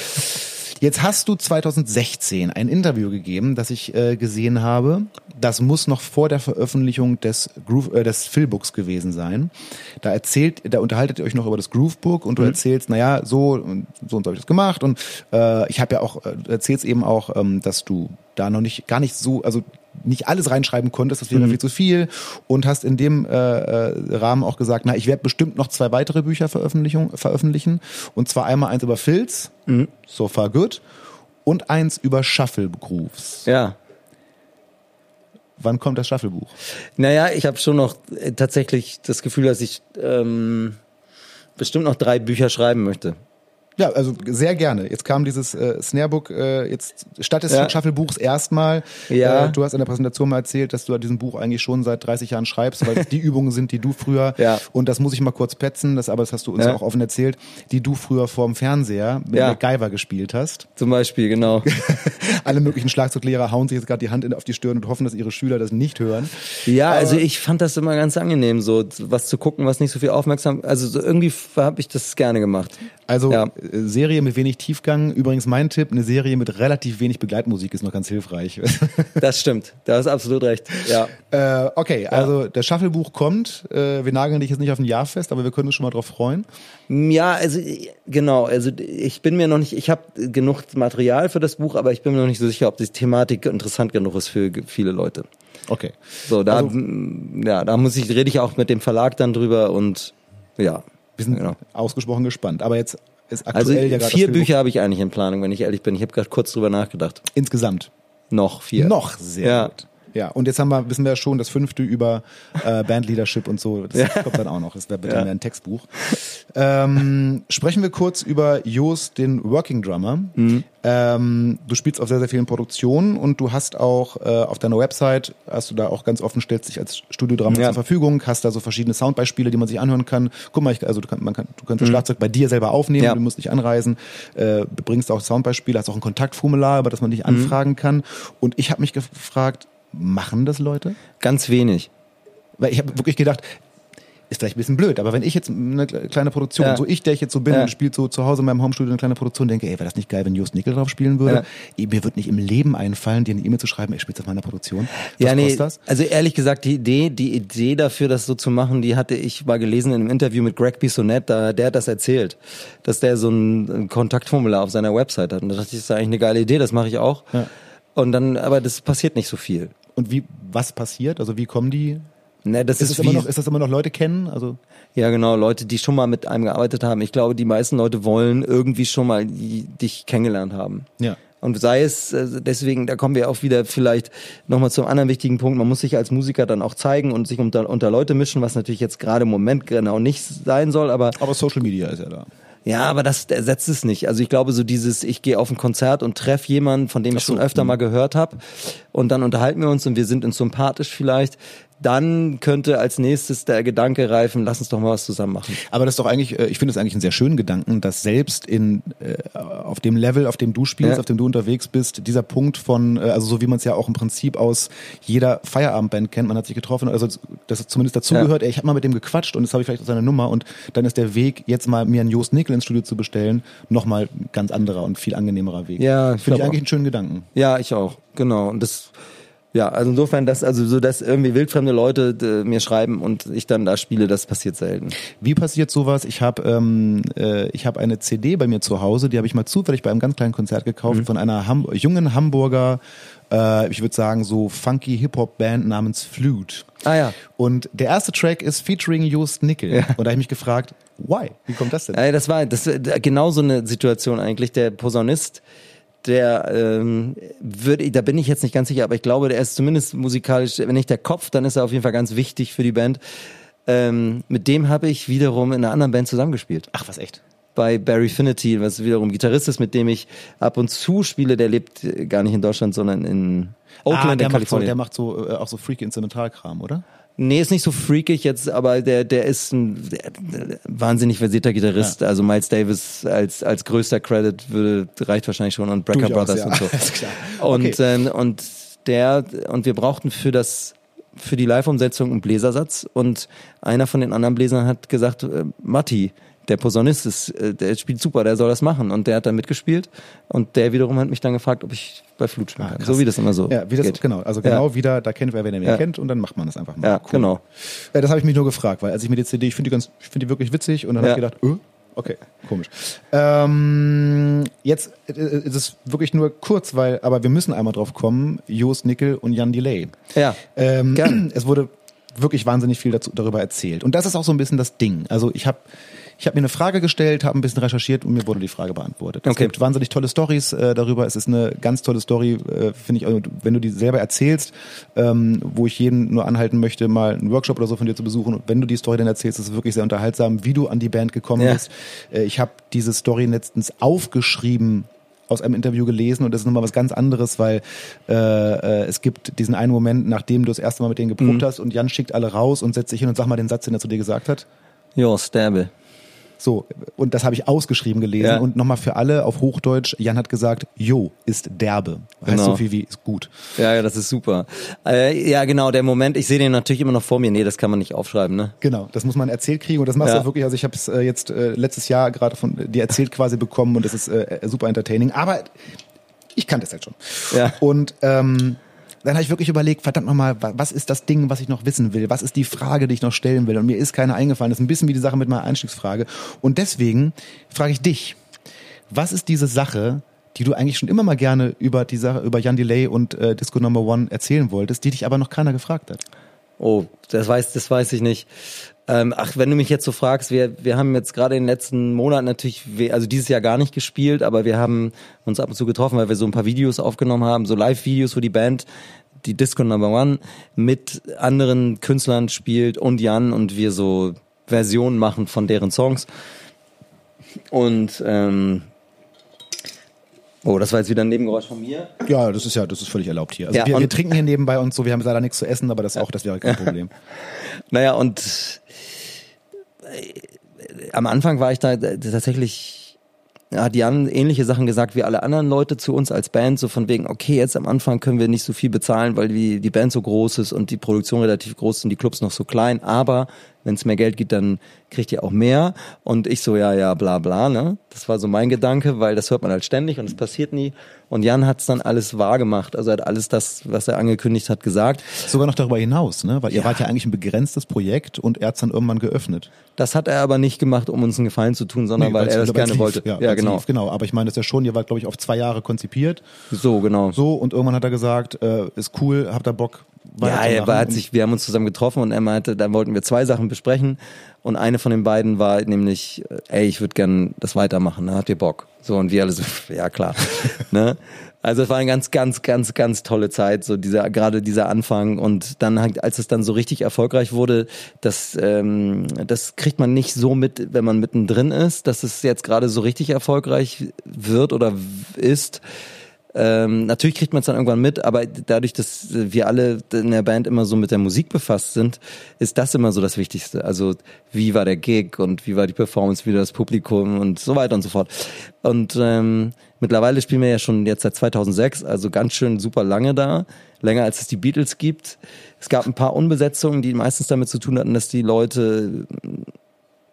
S2: Jetzt hast du 2016 ein Interview gegeben, das ich äh, gesehen habe. Das muss noch vor der Veröffentlichung des Groove, äh, des Philbooks gewesen sein. Da erzählt, da unterhaltet ihr euch noch über das Groovebook und du erzählst, naja, so und so und so habe ich das gemacht und äh, ich habe ja auch, äh, du erzählst eben auch, ähm, dass du da noch nicht, gar nicht so, also nicht alles reinschreiben konntest, das wäre viel zu viel und hast in dem äh, äh, Rahmen auch gesagt, na, ich werde bestimmt noch zwei weitere Bücher veröffentlichen, veröffentlichen und zwar einmal eins über Filz, so far good, und eins über Shuffle Grooves.
S1: Ja.
S2: Wann kommt das Shuffle-Buch?
S1: Naja, ich habe schon noch äh, tatsächlich das Gefühl, dass ich ähm, bestimmt noch drei Bücher schreiben möchte.
S2: Ja, also sehr gerne. Jetzt kam dieses äh, Snarebook äh, jetzt statt des
S1: Ja.
S2: Shuffle-Buchs erstmal.
S1: Ja.
S2: Äh, du hast in der Präsentation mal erzählt, dass du an diesem Buch eigentlich schon seit 30 Jahren schreibst, weil es die Übungen sind, die du früher
S1: Ja.
S2: und das muss ich mal kurz petzen, das aber das hast du uns
S1: Ja.
S2: auch offen erzählt, die du früher vorm Fernseher mit
S1: Ja.
S2: MacGyver gespielt hast.
S1: Zum Beispiel, genau.
S2: Alle möglichen Schlagzeuglehrer hauen sich jetzt gerade die Hand in, auf die Stirn und hoffen, dass ihre Schüler das nicht hören.
S1: Ja,
S2: Aber-
S1: also ich fand das immer ganz angenehm, so was zu gucken, was nicht so viel aufmerksam. Also so irgendwie habe ich das gerne gemacht.
S2: Also
S1: Ja.
S2: Serie mit wenig Tiefgang. Übrigens mein Tipp, eine Serie mit relativ wenig Begleitmusik ist noch ganz hilfreich.
S1: Das stimmt. Da hast absolut recht. Ja.
S2: äh, okay, also das Shufflebuch kommt. Äh, wir nageln dich jetzt nicht auf ein Jahr fest, aber wir können uns schon mal drauf freuen.
S1: Ja, also genau, also ich bin mir noch nicht, ich habe genug Material für das Buch, aber ich bin mir noch nicht so sicher, ob die Thematik interessant genug ist für viele Leute.
S2: Okay.
S1: So, da
S2: Also-
S1: m, ja, da muss ich rede ich auch mit dem Verlag dann drüber und ja.
S2: Wir sind
S1: Genau.
S2: ausgesprochen gespannt. Aber jetzt ist aktuell
S1: Also
S2: gerade das
S1: vier Bücher habe ich eigentlich in Planung, wenn ich ehrlich bin. Ich habe gerade kurz drüber nachgedacht.
S2: insgesamt.
S1: Noch vier.
S2: Noch sehr
S1: Ja.
S2: gut. Ja, und jetzt haben wir, wissen wir schon, das fünfte über äh, Bandleadership und so, das kommt dann auch noch. Das wird dann
S1: Ja.
S2: mehr ein Textbuch. Ähm, sprechen wir kurz über Jos, den Working Drummer.
S1: Mhm.
S2: Ähm, du spielst auf sehr, sehr vielen Produktionen und du hast auch äh, auf deiner Website, hast du da auch ganz offen, stellst dich als Studiodrama
S1: Ja.
S2: zur Verfügung, hast da so verschiedene Soundbeispiele, die man sich anhören kann. Guck mal, ich, also du, kann, man kann, du kannst das Schlagzeug bei dir selber aufnehmen,
S1: Mhm. Ja.
S2: du musst nicht anreisen, äh, bringst auch Soundbeispiele, hast auch ein Kontaktformular, über das man dich anfragen kann. Und ich habe mich gefragt, machen das Leute?
S1: Ganz wenig.
S2: Weil ich habe wirklich gedacht, ist vielleicht ein bisschen blöd, aber wenn ich jetzt eine kleine Produktion,
S1: Ja.
S2: so ich, der ich jetzt so bin
S1: Ja.
S2: und spielt so zu Hause in meinem Homestudio eine kleine Produktion, denke, ey, wäre das nicht geil, wenn Just Nickel drauf spielen würde? Eh, Mir wird nicht im Leben einfallen, dir eine E-Mail zu schreiben, ich spiele auf meiner Produktion. Was
S1: ja, nee,
S2: kostet das?
S1: also ehrlich gesagt, die Idee, die Idee dafür, das so zu machen, die hatte ich mal gelesen in einem Interview mit Greg Bissonette, da, der hat das erzählt, dass der so ein, Kontaktformular auf seiner Website hat. Und da dachte ich, das ist eigentlich eine geile Idee, das mache ich auch.
S2: Ja.
S1: Und dann, aber das passiert nicht so viel.
S2: Und wie, was passiert? Also wie kommen die?
S1: Ne, das
S2: Ist,
S1: ist,
S2: es immer noch, ist das immer noch Leute kennen? Also
S1: ja genau, Leute, die schon mal mit einem gearbeitet haben. Ich glaube, die meisten Leute wollen irgendwie schon mal die, dich kennengelernt haben.
S2: Ja.
S1: Und sei es, äh, deswegen, da kommen wir auch wieder vielleicht nochmal zum anderen wichtigen Punkt, man muss sich als Musiker dann auch zeigen und sich unter, unter Leute mischen, was natürlich jetzt gerade im Moment genau nicht sein soll, aber
S2: aber Social Media ist ja da.
S1: Ja, aber das ersetzt es nicht. Also ich glaube, so dieses, ich gehe auf ein Konzert und treffe jemanden, von dem ich
S2: so,
S1: schon öfter mal gehört habe, und dann unterhalten wir uns und wir sind uns sympathisch vielleicht, dann könnte als nächstes der Gedanke reifen, lass uns doch mal was zusammen machen.
S2: Aber das ist doch eigentlich, äh, ich finde es eigentlich einen sehr schönen Gedanken, dass selbst in äh, auf dem Level, auf dem du spielst,
S1: Ja.
S2: auf dem du unterwegs bist, dieser Punkt von, äh, also so wie man es ja auch im Prinzip aus jeder Feierabendband kennt, man hat sich getroffen, also dass es zumindest dazugehört, ey, ich habe mal mit dem gequatscht und jetzt habe ich vielleicht auch seine Nummer und dann ist der Weg, jetzt mal mir einen Jost Nickel ins Studio zu bestellen, nochmal ganz anderer und viel angenehmer Weg.
S1: Ja,
S2: finde ich eigentlich
S1: auch.
S2: einen schönen Gedanken.
S1: Ja, ich auch, genau. Und das, Ja, also insofern, dass also so, dass irgendwie wildfremde Leute äh, mir schreiben und ich dann da spiele, das passiert selten.
S2: Wie passiert sowas? Ich habe ähm, äh, ich habe eine CD bei mir zu Hause, die habe ich mal zufällig bei einem ganz kleinen Konzert gekauft mhm. von einer Ham jungen Hamburger, äh, ich würde sagen so funky Hip Hop Band namens Flute.
S1: Ah ja.
S2: Und der erste Track ist featuring Just Nickel. Ja. Und da habe ich mich gefragt, why? Wie kommt das denn?
S1: Ja, das war das genau so eine Situation eigentlich. Der Posaunist der ähm, würde, da bin ich jetzt nicht ganz sicher, aber ich glaube, der ist zumindest musikalisch, wenn nicht der Kopf, dann ist er auf jeden Fall ganz wichtig für die Band. Ähm, mit dem habe ich wiederum in einer anderen Band zusammengespielt.
S2: Ach, was echt?
S1: Bei Barry Finity, was wiederum Gitarrist ist, mit dem ich ab und zu spiele. Der lebt gar nicht in Deutschland, sondern in Oakland ah,
S2: der
S1: in Kalifornien.
S2: Macht so, der macht so äh, auch so freaky Instrumentalkram, oder?
S1: Nee, ist nicht so freakig jetzt, aber der, der ist ein wahnsinnig versierter Gitarrist. Ja. Also Miles Davis als, als größter Credit würde, reicht wahrscheinlich schon und Brecker Brothers ja. und so. Alles klar. Und, okay. ähm, und der, und wir brauchten für das, für die Live-Umsetzung einen Bläsersatz und einer von den anderen Bläsern hat gesagt, äh, Matti, der Posaunist ist, äh, der spielt super, der soll das machen. Und der hat dann mitgespielt. Und der wiederum hat mich dann gefragt, ob ich bei Flut spielen ah, kann. So wie das immer so.
S2: Ja, wie das, geht. genau. Also genau ja. wieder, da kennt wer, wer den ja. kennt und dann macht man das einfach mal.
S1: Ja, cool. genau.
S2: Ja, das habe ich mich nur gefragt, weil als ich mir die CD, ich finde die ganz, ich finde die wirklich witzig und dann ja. habe ich gedacht, öh, Okay, komisch. Ähm, jetzt äh, ist es wirklich nur kurz, weil, aber wir müssen einmal drauf kommen, Joost Nickel und Jan Delay.
S1: Ja,
S2: ähm, gerne. Es wurde wirklich wahnsinnig viel dazu, darüber erzählt. Und das ist auch so ein bisschen das Ding. Also ich habe ich habe mir eine Frage gestellt, habe ein bisschen recherchiert und mir wurde die Frage beantwortet. Okay. Es gibt wahnsinnig tolle Stories äh, darüber. Es ist eine ganz tolle Story, äh, finde ich, also, wenn du die selber erzählst, ähm, wo ich jeden nur anhalten möchte, mal einen Workshop oder so von dir zu besuchen. Und wenn du die Story dann erzählst, ist es wirklich sehr unterhaltsam, wie du an die Band gekommen ja. bist. Äh, ich habe diese Story letztens aufgeschrieben aus einem Interview gelesen und das ist nochmal was ganz anderes, weil äh, äh, es gibt diesen einen Moment, nachdem du das erste Mal mit denen geprobt mhm. hast und Jan schickt alle raus und setzt sich hin und sag mal den Satz, den er zu dir gesagt hat.
S1: Jo, Sterbe.
S2: So, und das habe ich ausgeschrieben gelesen. Ja. Und nochmal für alle auf Hochdeutsch, Jan hat gesagt, Jo ist derbe. Heißt genau. so viel wie ist gut.
S1: Ja, ja, das ist super. Äh, ja, genau, der Moment, ich sehe den natürlich immer noch vor mir. Nee, das kann man nicht aufschreiben, ne?
S2: Genau, das muss man erzählt kriegen und das machst ja. du wirklich. Also ich habe es äh, jetzt äh, letztes Jahr gerade von dir erzählt quasi bekommen und das ist äh, super entertaining. Aber ich kannte es halt schon. Ja. Und ähm, dann habe ich wirklich überlegt, verdammt nochmal, was ist das Ding, was ich noch wissen will? Was ist die Frage, die ich noch stellen will? Und mir ist keine eingefallen. Das ist ein bisschen wie die Sache mit meiner Einstiegsfrage. Und deswegen frage ich dich, was ist diese Sache, die du eigentlich schon immer mal gerne über die Sache, über Jan Delay und äh, Disco Number One erzählen wolltest, die dich aber noch keiner gefragt hat?
S1: Oh, das weiß, das weiß ich nicht. Ähm, ach, wenn du mich jetzt so fragst, wir, wir haben jetzt gerade in den letzten Monaten natürlich, also dieses Jahr gar nicht gespielt, aber wir haben uns ab und zu getroffen, weil wir so ein paar Videos aufgenommen haben, so Live-Videos, wo die Band, die Disco Number One, mit anderen Künstlern spielt und Jan und wir so Versionen machen von deren Songs. Und ähm, Oh, das war jetzt wieder ein Nebengeräusch von mir.
S2: Ja, das ist ja, das ist völlig erlaubt hier. Also ja, wir, wir, trinken hier nebenbei und so, wir haben leider nichts zu essen, aber das auch, das wäre kein Problem.
S1: naja, und äh, am Anfang war ich da tatsächlich hat Jan ähnliche Sachen gesagt wie alle anderen Leute zu uns als Band, so von wegen, okay, jetzt am Anfang können wir nicht so viel bezahlen, weil die, die Band so groß ist und die Produktion relativ groß ist und die Clubs noch so klein, aber wenn es mehr Geld gibt, dann kriegt ihr auch mehr. Und ich so, ja, ja, bla bla, ne? Das war so mein Gedanke, weil das hört man halt ständig und es passiert nie. Und Jan hat es dann alles wahr gemacht. Also er hat alles das, was er angekündigt hat, gesagt.
S2: Sogar noch darüber hinaus, ne? Weil ihr ja. wart ja eigentlich ein begrenztes Projekt und er hat es dann irgendwann geöffnet.
S1: Das hat er aber nicht gemacht, um uns einen Gefallen zu tun, sondern nee, weil er das gerne lief. wollte.
S2: Ja, ja genau. Lief, genau. Aber ich meine, das ist ja schon, ihr wart, glaube ich, auf zwei Jahre konzipiert.
S1: So, genau.
S2: So, und irgendwann hat er gesagt, äh, ist cool, habt ihr Bock,
S1: ja, er hat sich, wir haben uns zusammen getroffen und er meinte, dann wollten wir zwei Sachen besprechen und eine von den beiden war nämlich, äh, ey, ich würde gern das weitermachen, ne? habt ihr Bock? So und wir alle so, ja klar. ne? Also es war eine ganz, ganz, ganz, ganz tolle Zeit, so dieser gerade dieser Anfang und dann als es dann so richtig erfolgreich wurde, das ähm, das kriegt man nicht so mit, wenn man mittendrin ist, dass es jetzt gerade so richtig erfolgreich wird oder ist ähm, natürlich kriegt man es dann irgendwann mit, aber dadurch, dass wir alle in der Band immer so mit der Musik befasst sind, ist das immer so das Wichtigste. Also wie war der Gig und wie war die Performance, wie war das Publikum und so weiter und so fort. Und ähm, mittlerweile spielen wir ja schon jetzt seit 2006, also ganz schön super lange da, länger als es die Beatles gibt. Es gab ein paar Unbesetzungen, die meistens damit zu tun hatten, dass die Leute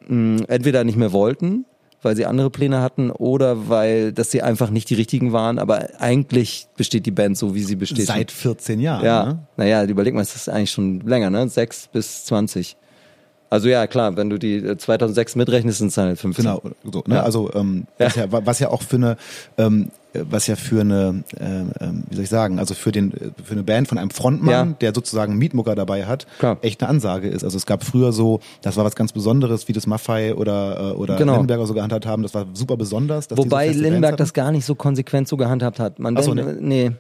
S1: mh, entweder nicht mehr wollten weil sie andere Pläne hatten oder weil, dass sie einfach nicht die richtigen waren. Aber eigentlich besteht die Band so, wie sie besteht.
S2: Seit 14 Jahren.
S1: Ja,
S2: Ne?
S1: naja, überleg mal, es ist eigentlich schon länger, ne? Sechs bis zwanzig. Also ja, klar, wenn du die äh, 2006 mitrechnest, sind es halt 15.
S2: Genau, so, ne?
S1: Ja.
S2: also ähm, was, ja. was ja auch für eine, ähm, was ja für eine, ähm, ähm, wie soll ich sagen, also für den, für eine Band von einem Frontmann,
S1: Ja.
S2: der sozusagen einen Mietmucker dabei hat,
S1: Klar.
S2: echt eine Ansage ist. Also es gab früher so, das war was ganz Besonderes, wie das Maffei oder äh, oder
S1: Genau.
S2: Lindenberger so gehandhabt haben. Das war super besonders.
S1: Wobei Lindenberg das gar nicht so konsequent so gehandhabt hat. Man
S2: Ach so,
S1: denkt, nee.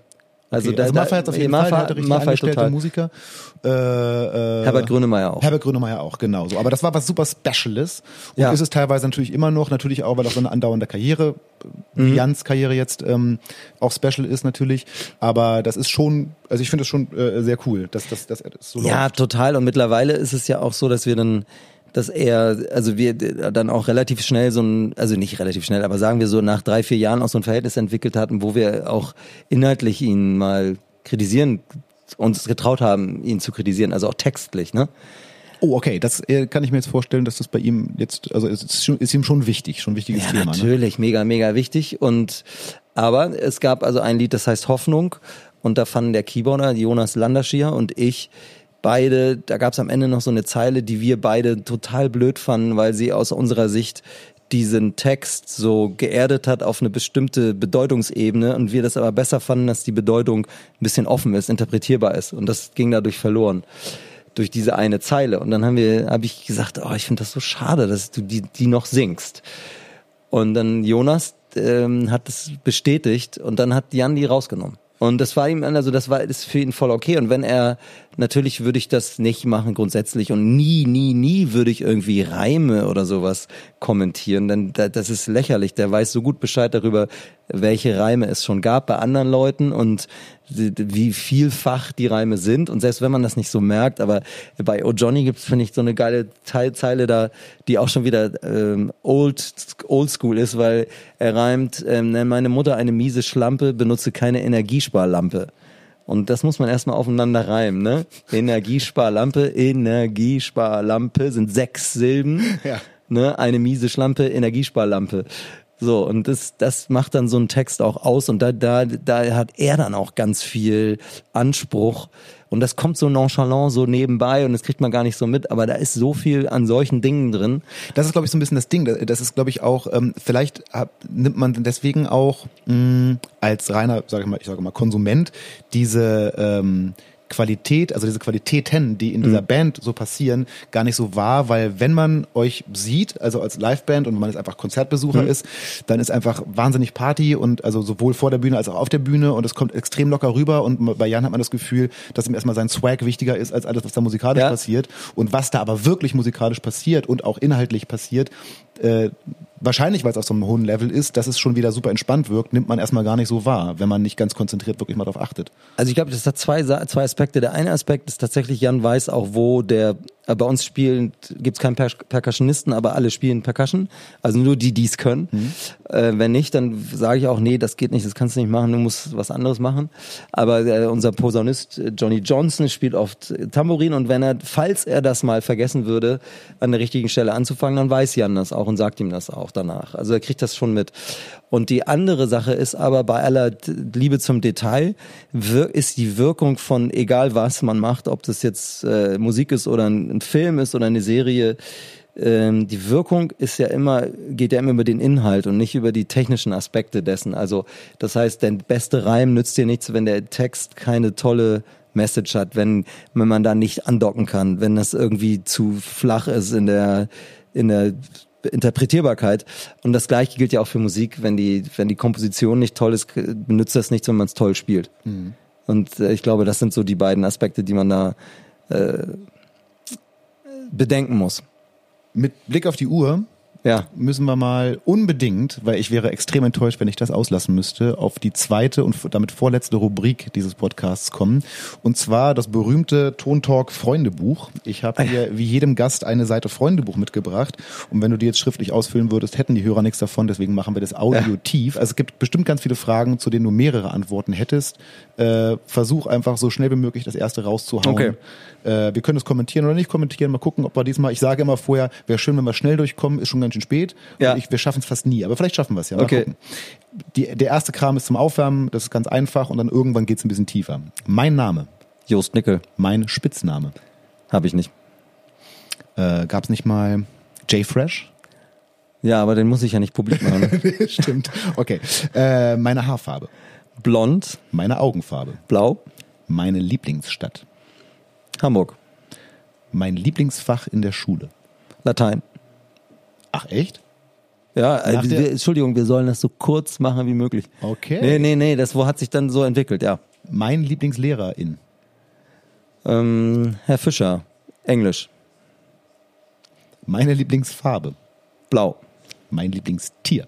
S1: Also,
S2: Okay,
S1: da,
S2: also
S1: da,
S2: Maffei hat auf jeden
S1: Maffei,
S2: Fall, der richtig angestellte
S1: total.
S2: Musiker. Äh, äh,
S1: Herbert Grönemeyer auch.
S2: Herbert Grönemeyer auch, genau so. Aber das war was super Speciales. Und
S1: Ja.
S2: ist es teilweise natürlich immer noch, natürlich auch, weil auch so eine andauernde Karriere,
S1: Mhm.
S2: Jans Karriere jetzt ähm, auch special ist natürlich. Aber das ist schon, also ich finde es schon äh, sehr cool, dass, dass, dass er das so
S1: Ja,
S2: läuft.
S1: total. Und mittlerweile ist es ja auch so, dass wir dann, dass er, also wir dann auch relativ schnell so ein, also nicht relativ schnell, aber sagen wir so nach drei, vier Jahren auch so ein Verhältnis entwickelt hatten, wo wir auch inhaltlich ihn mal kritisieren, uns getraut haben, ihn zu kritisieren, also auch textlich, ne?
S2: Oh, okay, das äh, kann ich mir jetzt vorstellen, dass das bei ihm jetzt, also es ist, ist ihm schon wichtig, schon ein wichtiges
S1: Ja,
S2: Thema. Ne?
S1: natürlich, mega, mega wichtig. Und aber es gab also ein Lied, das heißt Hoffnung, und da fanden der Keyboarder Jonas Landerschier und ich beide, da gab es am Ende noch so eine Zeile, die wir beide total blöd fanden, weil sie aus unserer Sicht diesen Text so geerdet hat auf eine bestimmte Bedeutungsebene und wir das aber besser fanden, dass die Bedeutung ein bisschen offen ist, interpretierbar ist und das ging dadurch verloren durch diese eine Zeile und dann haben wir habe ich gesagt, oh, ich finde das so schade, dass du die die noch singst. Und dann Jonas ähm, hat es bestätigt und dann hat Jan die rausgenommen. Und das war ihm, also das war ist für ihn voll okay. Und wenn er, natürlich würde ich das nicht machen grundsätzlich und nie, nie, nie würde ich irgendwie Reime oder sowas kommentieren, denn da- das ist lächerlich. Der weiß so gut Bescheid darüber, welche Reime es schon gab bei anderen Leuten und wie vielfach die Reime sind. Und selbst wenn man das nicht so merkt, aber bei O Johnny gibt's finde ich, so eine geile Teilzeile da, die auch schon wieder ähm, old, old school ist, weil er reimt, ähm, meine Mutter eine miese Schlampe, benutze keine Energiesparlampe. Und das muss man erstmal aufeinander reimen, ne? Energiesparlampe, Energiesparlampe sind sechs Silben.
S2: Ja.
S1: Ne? Eine miese Schlampe, Energiesparlampe. So, und das, das macht dann so einen Text auch aus und da, da, da hat er dann auch ganz viel Anspruch. Und das kommt so nonchalant so nebenbei und das kriegt man gar nicht so mit, aber da ist so viel an solchen Dingen drin.
S2: Das ist, glaube ich, so ein bisschen das Ding. Das ist, glaube ich, auch, ähm, vielleicht hab, nimmt man deswegen auch mh, als reiner, sage ich mal, ich sage mal, Konsument diese ähm, Qualität, also diese Qualitäten, die in dieser Band so passieren, gar nicht so wahr, weil wenn man euch sieht, also als Liveband und man jetzt einfach Konzertbesucher ist, dann ist einfach wahnsinnig Party und also sowohl vor der Bühne als auch auf der Bühne und es kommt extrem locker rüber und bei Jan hat man das Gefühl, dass ihm erstmal sein Swag wichtiger ist als alles, was da musikalisch
S1: Ja.
S2: passiert. Und was da aber wirklich musikalisch passiert und auch inhaltlich passiert, äh, wahrscheinlich, weil es auf so einem hohen Level ist, dass es schon wieder super entspannt wirkt, nimmt man erstmal gar nicht so wahr, wenn man nicht ganz konzentriert wirklich mal darauf achtet.
S1: Also ich glaube, das hat zwei, zwei Aspekte. Der eine Aspekt ist tatsächlich, Jan weiß auch, wo der, bei uns spielen, gibt's keinen per Percussionisten, aber alle spielen Percussion. Also nur die, die es können. Äh, wenn nicht, dann sage ich auch, nee, das geht nicht, das kannst du nicht machen, du musst was anderes machen. Aber äh, unser Posaunist äh, Johnny Johnson spielt oft äh, Tambourin und wenn er, falls er das mal vergessen würde, an der richtigen Stelle anzufangen, dann weiß Jan das auch und sagt ihm das auch danach. Also er kriegt das schon mit. Und die andere Sache ist aber bei aller Liebe zum Detail, ist die Wirkung von egal was man macht, ob das jetzt äh, Musik ist oder ein, ein Film ist oder eine Serie, ähm, die Wirkung ist ja immer, geht ja immer über den Inhalt und nicht über die technischen Aspekte dessen. Also das heißt, der beste Reim nützt dir nichts, wenn der Text keine tolle Message hat, wenn, wenn man da nicht andocken kann, wenn das irgendwie zu flach ist in der, in der Interpretierbarkeit. Und das gleiche gilt ja auch für Musik, wenn die, wenn die Komposition nicht toll ist, benutzt das nichts, wenn man es toll spielt. Und äh, ich glaube, das sind so die beiden Aspekte, die man da äh, bedenken muss.
S2: Mit Blick auf die Uhr
S1: Ja.
S2: müssen wir mal unbedingt, weil ich wäre extrem enttäuscht, wenn ich das auslassen müsste, auf die zweite und damit vorletzte Rubrik dieses Podcasts kommen. Und zwar das berühmte Tontalk Freundebuch. Ich habe hier wie jedem Gast eine Seite Freundebuch mitgebracht. Und wenn du die jetzt schriftlich ausfüllen würdest, hätten die Hörer nichts davon. Deswegen machen wir das auditiv. Also es gibt bestimmt ganz viele Fragen, zu denen du mehrere Antworten hättest. Äh, versuch einfach so schnell wie möglich das erste rauszuhauen.
S1: Okay.
S2: Äh, wir können es kommentieren oder nicht kommentieren. Mal gucken, ob wir diesmal, ich sage immer vorher, wäre schön, wenn wir schnell durchkommen, ist schon ganz schön spät.
S1: Ja.
S2: Ich, wir schaffen es fast nie, aber vielleicht schaffen wir es ja. Mal
S1: Okay.
S2: gucken. Die, der erste Kram ist zum Aufwärmen, das ist ganz einfach und dann irgendwann geht's ein bisschen tiefer. Mein Name,
S1: Jost Nickel.
S2: mein Spitzname.
S1: Habe ich nicht.
S2: Äh, gab's nicht mal Jay Fresh?
S1: Ja, aber den muss ich ja nicht publik machen.
S2: Stimmt. Okay. Äh, meine Haarfarbe,
S1: Blond,
S2: meine Augenfarbe,
S1: blau,
S2: meine Lieblingsstadt,
S1: Hamburg.
S2: mein Lieblingsfach in der Schule.
S1: Latein.
S2: Ach echt?
S1: Ja,
S2: der-
S1: wir, Entschuldigung, wir sollen das so kurz machen wie möglich.
S2: Okay.
S1: Nee, nee, nee, das wo hat sich dann so entwickelt, ja.
S2: Mein Lieblingslehrerin.
S1: Ähm, Herr Fischer, Englisch,
S2: Meine Lieblingsfarbe.
S1: blau,
S2: Mein Lieblingstier.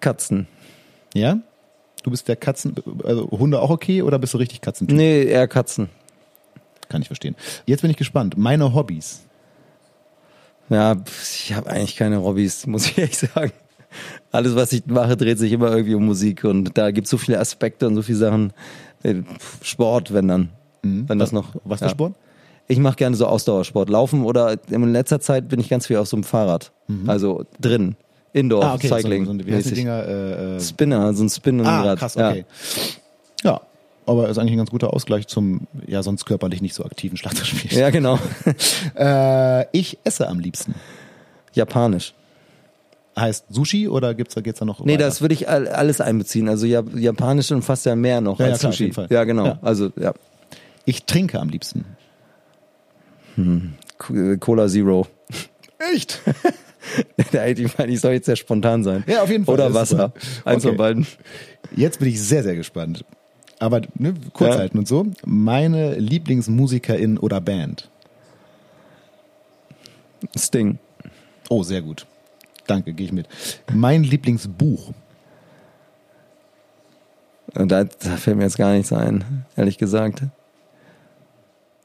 S1: Katzen.
S2: Ja? Du bist der Katzen, also Hunde auch okay oder bist du richtig Katzentyp?
S1: Nee, eher Katzen.
S2: Kann ich verstehen. Jetzt bin ich gespannt. Meine Hobbys.
S1: Ja, ich habe eigentlich keine Hobbys, muss ich ehrlich sagen. Alles, was ich mache, dreht sich immer irgendwie um Musik und da gibt es so viele Aspekte und so viele Sachen. Äh, Sport, wenn dann. Wenn das noch.
S2: Mhm. Was für
S1: ja.
S2: Sport?
S1: Ich mache gerne so Ausdauersport. Laufen oder in letzter Zeit bin ich ganz viel auf so einem Fahrrad. Also drin. Indoor,
S2: Ah, okay.
S1: Cycling.
S2: So, so, wie heißen die. Dinger? Äh, äh,
S1: Spinner, so ein Spinnenrad.
S2: ah, krass, okay. Ja. Aber ist eigentlich ein ganz guter Ausgleich zum, ja, sonst körperlich nicht so aktiven Schlachterspiel.
S1: Ja. ja, genau.
S2: Äh, ich esse am liebsten.
S1: Japanisch.
S2: Heißt Sushi oder gibt's da geht's da noch
S1: Nee,
S2: weiter?
S1: das würde ich all- alles einbeziehen. Also ja, Japanisch und fast ja mehr noch
S2: Ja, ja,
S1: als
S2: klar, auf
S1: Sushi.
S2: jeden Fall.
S1: Ja, genau.
S2: Ja.
S1: Also ja.
S2: Ich trinke am liebsten.
S1: K- Cola Zero.
S2: Echt?
S1: ich meine, ich soll jetzt sehr spontan sein.
S2: Ja, auf jeden Fall.
S1: Oder Wasser. Eins
S2: Okay.
S1: von beiden.
S2: Jetzt bin ich sehr, sehr gespannt. Aber ne, kurz
S1: Ja.
S2: halten und so. Meine Lieblingsmusikerin oder Band.
S1: Sting.
S2: Oh, sehr gut. Danke, gehe ich mit. Mein Lieblingsbuch.
S1: Und Da, da fällt mir jetzt gar nichts ein, ehrlich gesagt.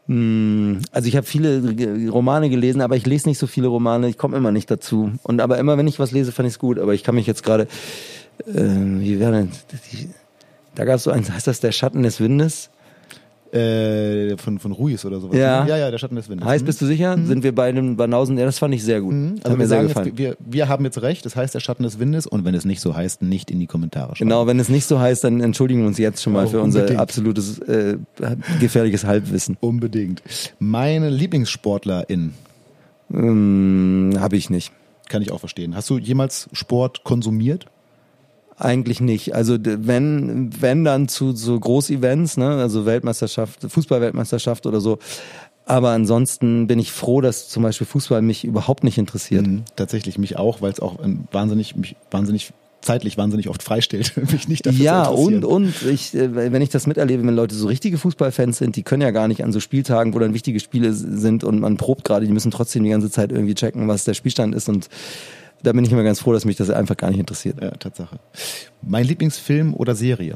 S1: Hm, Also ich habe viele Romane gelesen, aber ich lese nicht so viele Romane. Ich komme immer nicht dazu. Und aber immer, wenn ich was lese, fand ich es gut. Aber ich kann mich jetzt gerade, äh, wie wäre denn? Die, da gab es so eins, heißt das der Schatten des Windes?
S2: Äh, von, von Ruiz oder sowas.
S1: Ja.
S2: ne? Ja, ja, der Schatten des Windes.
S1: Heißt, bist du sicher? Sind wir bei dem Banausen? Ja, das fand ich sehr gut.
S2: Mhm.
S1: Hat
S2: Also
S1: mir
S2: wir
S1: sehr
S2: sagen
S1: gefallen.
S2: jetzt, wir, wir haben jetzt recht, das heißt der Schatten des Windes und wenn es nicht so heißt, nicht in die Kommentare schreiben.
S1: Genau, wenn es nicht so heißt, dann entschuldigen wir uns jetzt schon mal
S2: Oh,
S1: für unser
S2: unbedingt.
S1: absolutes äh, gefährliches Halbwissen.
S2: Unbedingt. Meine Lieblingssportlerin,
S1: Ähm, Habe ich nicht.
S2: kann ich auch verstehen. Hast du jemals Sport konsumiert?
S1: Eigentlich nicht. Also wenn, wenn dann zu so Großevents, ne, also Weltmeisterschaft, Fußballweltmeisterschaft oder so. Aber ansonsten bin ich froh, dass zum Beispiel Fußball mich überhaupt nicht interessiert.
S2: Mhm, tatsächlich mich auch, weil es auch ähm, wahnsinnig, mich wahnsinnig zeitlich wahnsinnig oft freistellt, mich nicht dafür
S1: Ja, und, und ich, äh, wenn ich das miterlebe, wenn Leute so richtige Fußballfans sind, die können ja gar nicht an so Spieltagen, wo dann wichtige Spiele sind und man probt gerade, die müssen trotzdem die ganze Zeit irgendwie checken, was der Spielstand ist und da bin ich immer ganz froh, dass mich das einfach gar nicht interessiert.
S2: Ja, Tatsache. Mein Lieblingsfilm oder Serie?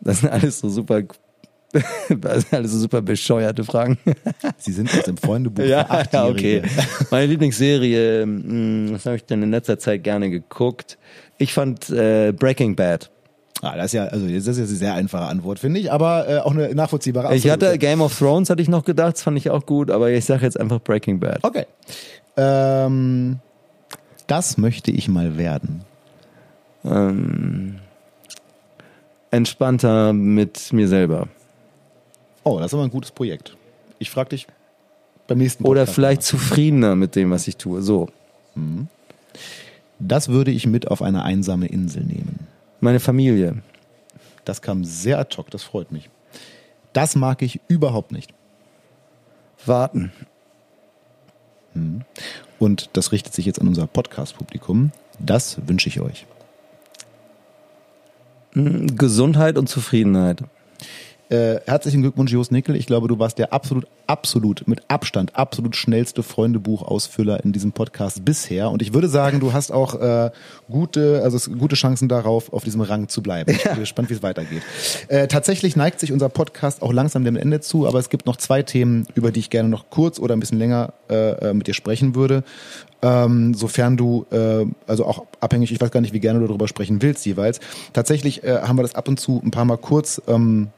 S1: Das sind alles so super, das sind alles so super bescheuerte Fragen.
S2: Sie sind aus dem Freundebuch
S1: Ja, ja, okay. Meine Lieblingsserie, mh, was habe ich denn in letzter Zeit gerne geguckt? Ich fand äh, Breaking Bad.
S2: Ah, das ist ja, also das ist jetzt eine sehr einfache Antwort, finde ich, aber äh, auch eine nachvollziehbare
S1: Ich
S2: absolute.
S1: hatte Game of Thrones, hatte ich noch gedacht, das fand ich auch gut, aber ich sage jetzt einfach Breaking Bad.
S2: Okay. Ähm, das möchte ich mal werden.
S1: Ähm, entspannter mit mir selber.
S2: Oh, das ist aber ein gutes Projekt. Ich frage dich beim nächsten
S1: Oder
S2: Podcast
S1: vielleicht zufriedener mit dem, was ich tue. So.
S2: mal. Das würde ich mit auf eine einsame Insel nehmen.
S1: Meine Familie.
S2: Das kam sehr ad hoc, das freut mich. Das mag ich überhaupt nicht.
S1: Warten.
S2: Und das richtet sich jetzt an unser Podcast-Publikum. Das wünsche ich euch.
S1: Gesundheit und Zufriedenheit.
S2: Äh, herzlichen Glückwunsch, Jos Nickel. Ich glaube, du warst der absolut, absolut, mit Abstand, absolut schnellste Freundebuchausfüller in diesem Podcast bisher. Und ich würde sagen, du hast auch äh, gute, also gute Chancen darauf, auf diesem Rang zu bleiben. Ich bin gespannt, wie es weitergeht. Äh, tatsächlich neigt sich unser Podcast auch langsam dem Ende zu, aber es gibt noch zwei Themen, über die ich gerne noch kurz oder ein bisschen länger äh, äh, mit dir sprechen würde. Ähm, sofern du, äh, also auch abhängig, ich weiß gar nicht, wie gerne du darüber sprechen willst jeweils. Tatsächlich äh, haben wir das ab und zu ein paar Mal kurz ähm,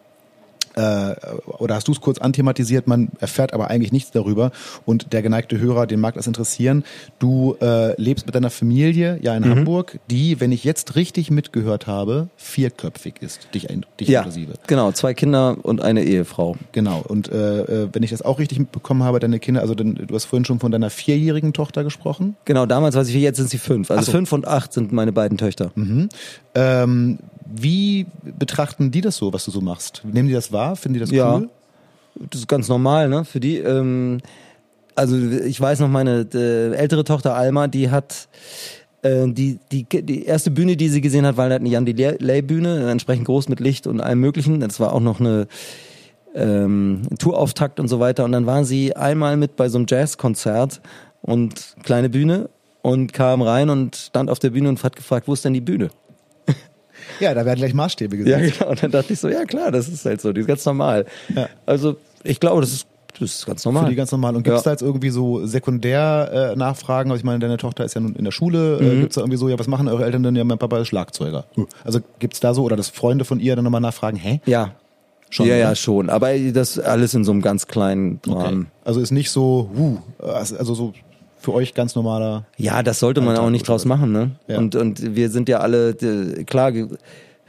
S2: äh, oder hast du es kurz anthematisiert, man erfährt aber eigentlich nichts darüber und der geneigte Hörer, den mag das interessieren. Du äh, lebst mit deiner Familie ja in mhm. Hamburg, die, wenn ich jetzt richtig mitgehört habe, vierköpfig ist, dich, dich
S1: ja, inklusive. Genau, zwei Kinder und eine Ehefrau.
S2: Genau, und äh, äh, wenn ich das auch richtig mitbekommen habe, deine Kinder, also denn, du hast vorhin schon von deiner vierjährigen Tochter gesprochen.
S1: Genau, damals weiß ich, jetzt sind sie fünf. Also so. fünf und acht sind meine beiden Töchter.
S2: Mhm. Ähm, wie betrachten die das so, was du so machst? Nehmen die das wahr? Finden die das
S1: ja, cool? Das ist ganz normal, ne? Für die. Ähm, also ich weiß noch, meine äh, ältere Tochter Alma, die hat äh, die, die, die erste Bühne, die sie gesehen hat, war halt eine Jan Delay-Bühne, entsprechend groß mit Licht und allem möglichen. Das war auch noch eine ähm, Tourauftakt und so weiter. Und dann waren sie einmal mit bei so einem Jazzkonzert und kleine Bühne und kam rein und stand auf der Bühne und hat gefragt, wo ist denn die Bühne?
S2: Ja, da werden gleich Maßstäbe gesetzt.
S1: Ja, genau. Und dann dachte ich so, ja klar, das ist halt so, die ist ganz normal. Ja. Also ich glaube, das ist das ist ganz normal.
S2: Für die ganz normal. Und gibt es ja. da jetzt irgendwie so Sekundär-Nachfragen? Äh, also ich meine, deine Tochter ist ja nun in der Schule. Äh, mhm. Äh, gibt es da irgendwie so, ja, was machen eure Eltern denn? Ja, mein Papa ist Schlagzeuger. Also gibt es da so, oder dass Freunde von ihr dann nochmal nachfragen, hä?
S1: Ja. Schon, ja, oder? ja, schon. Aber das alles in so einem ganz kleinen Rahmen. Okay.
S2: Also ist nicht so, uh, also so für euch ganz normaler.
S1: Ja, das sollte man auch nicht draus machen, ne? Ja. Und, und wir sind ja alle, klar,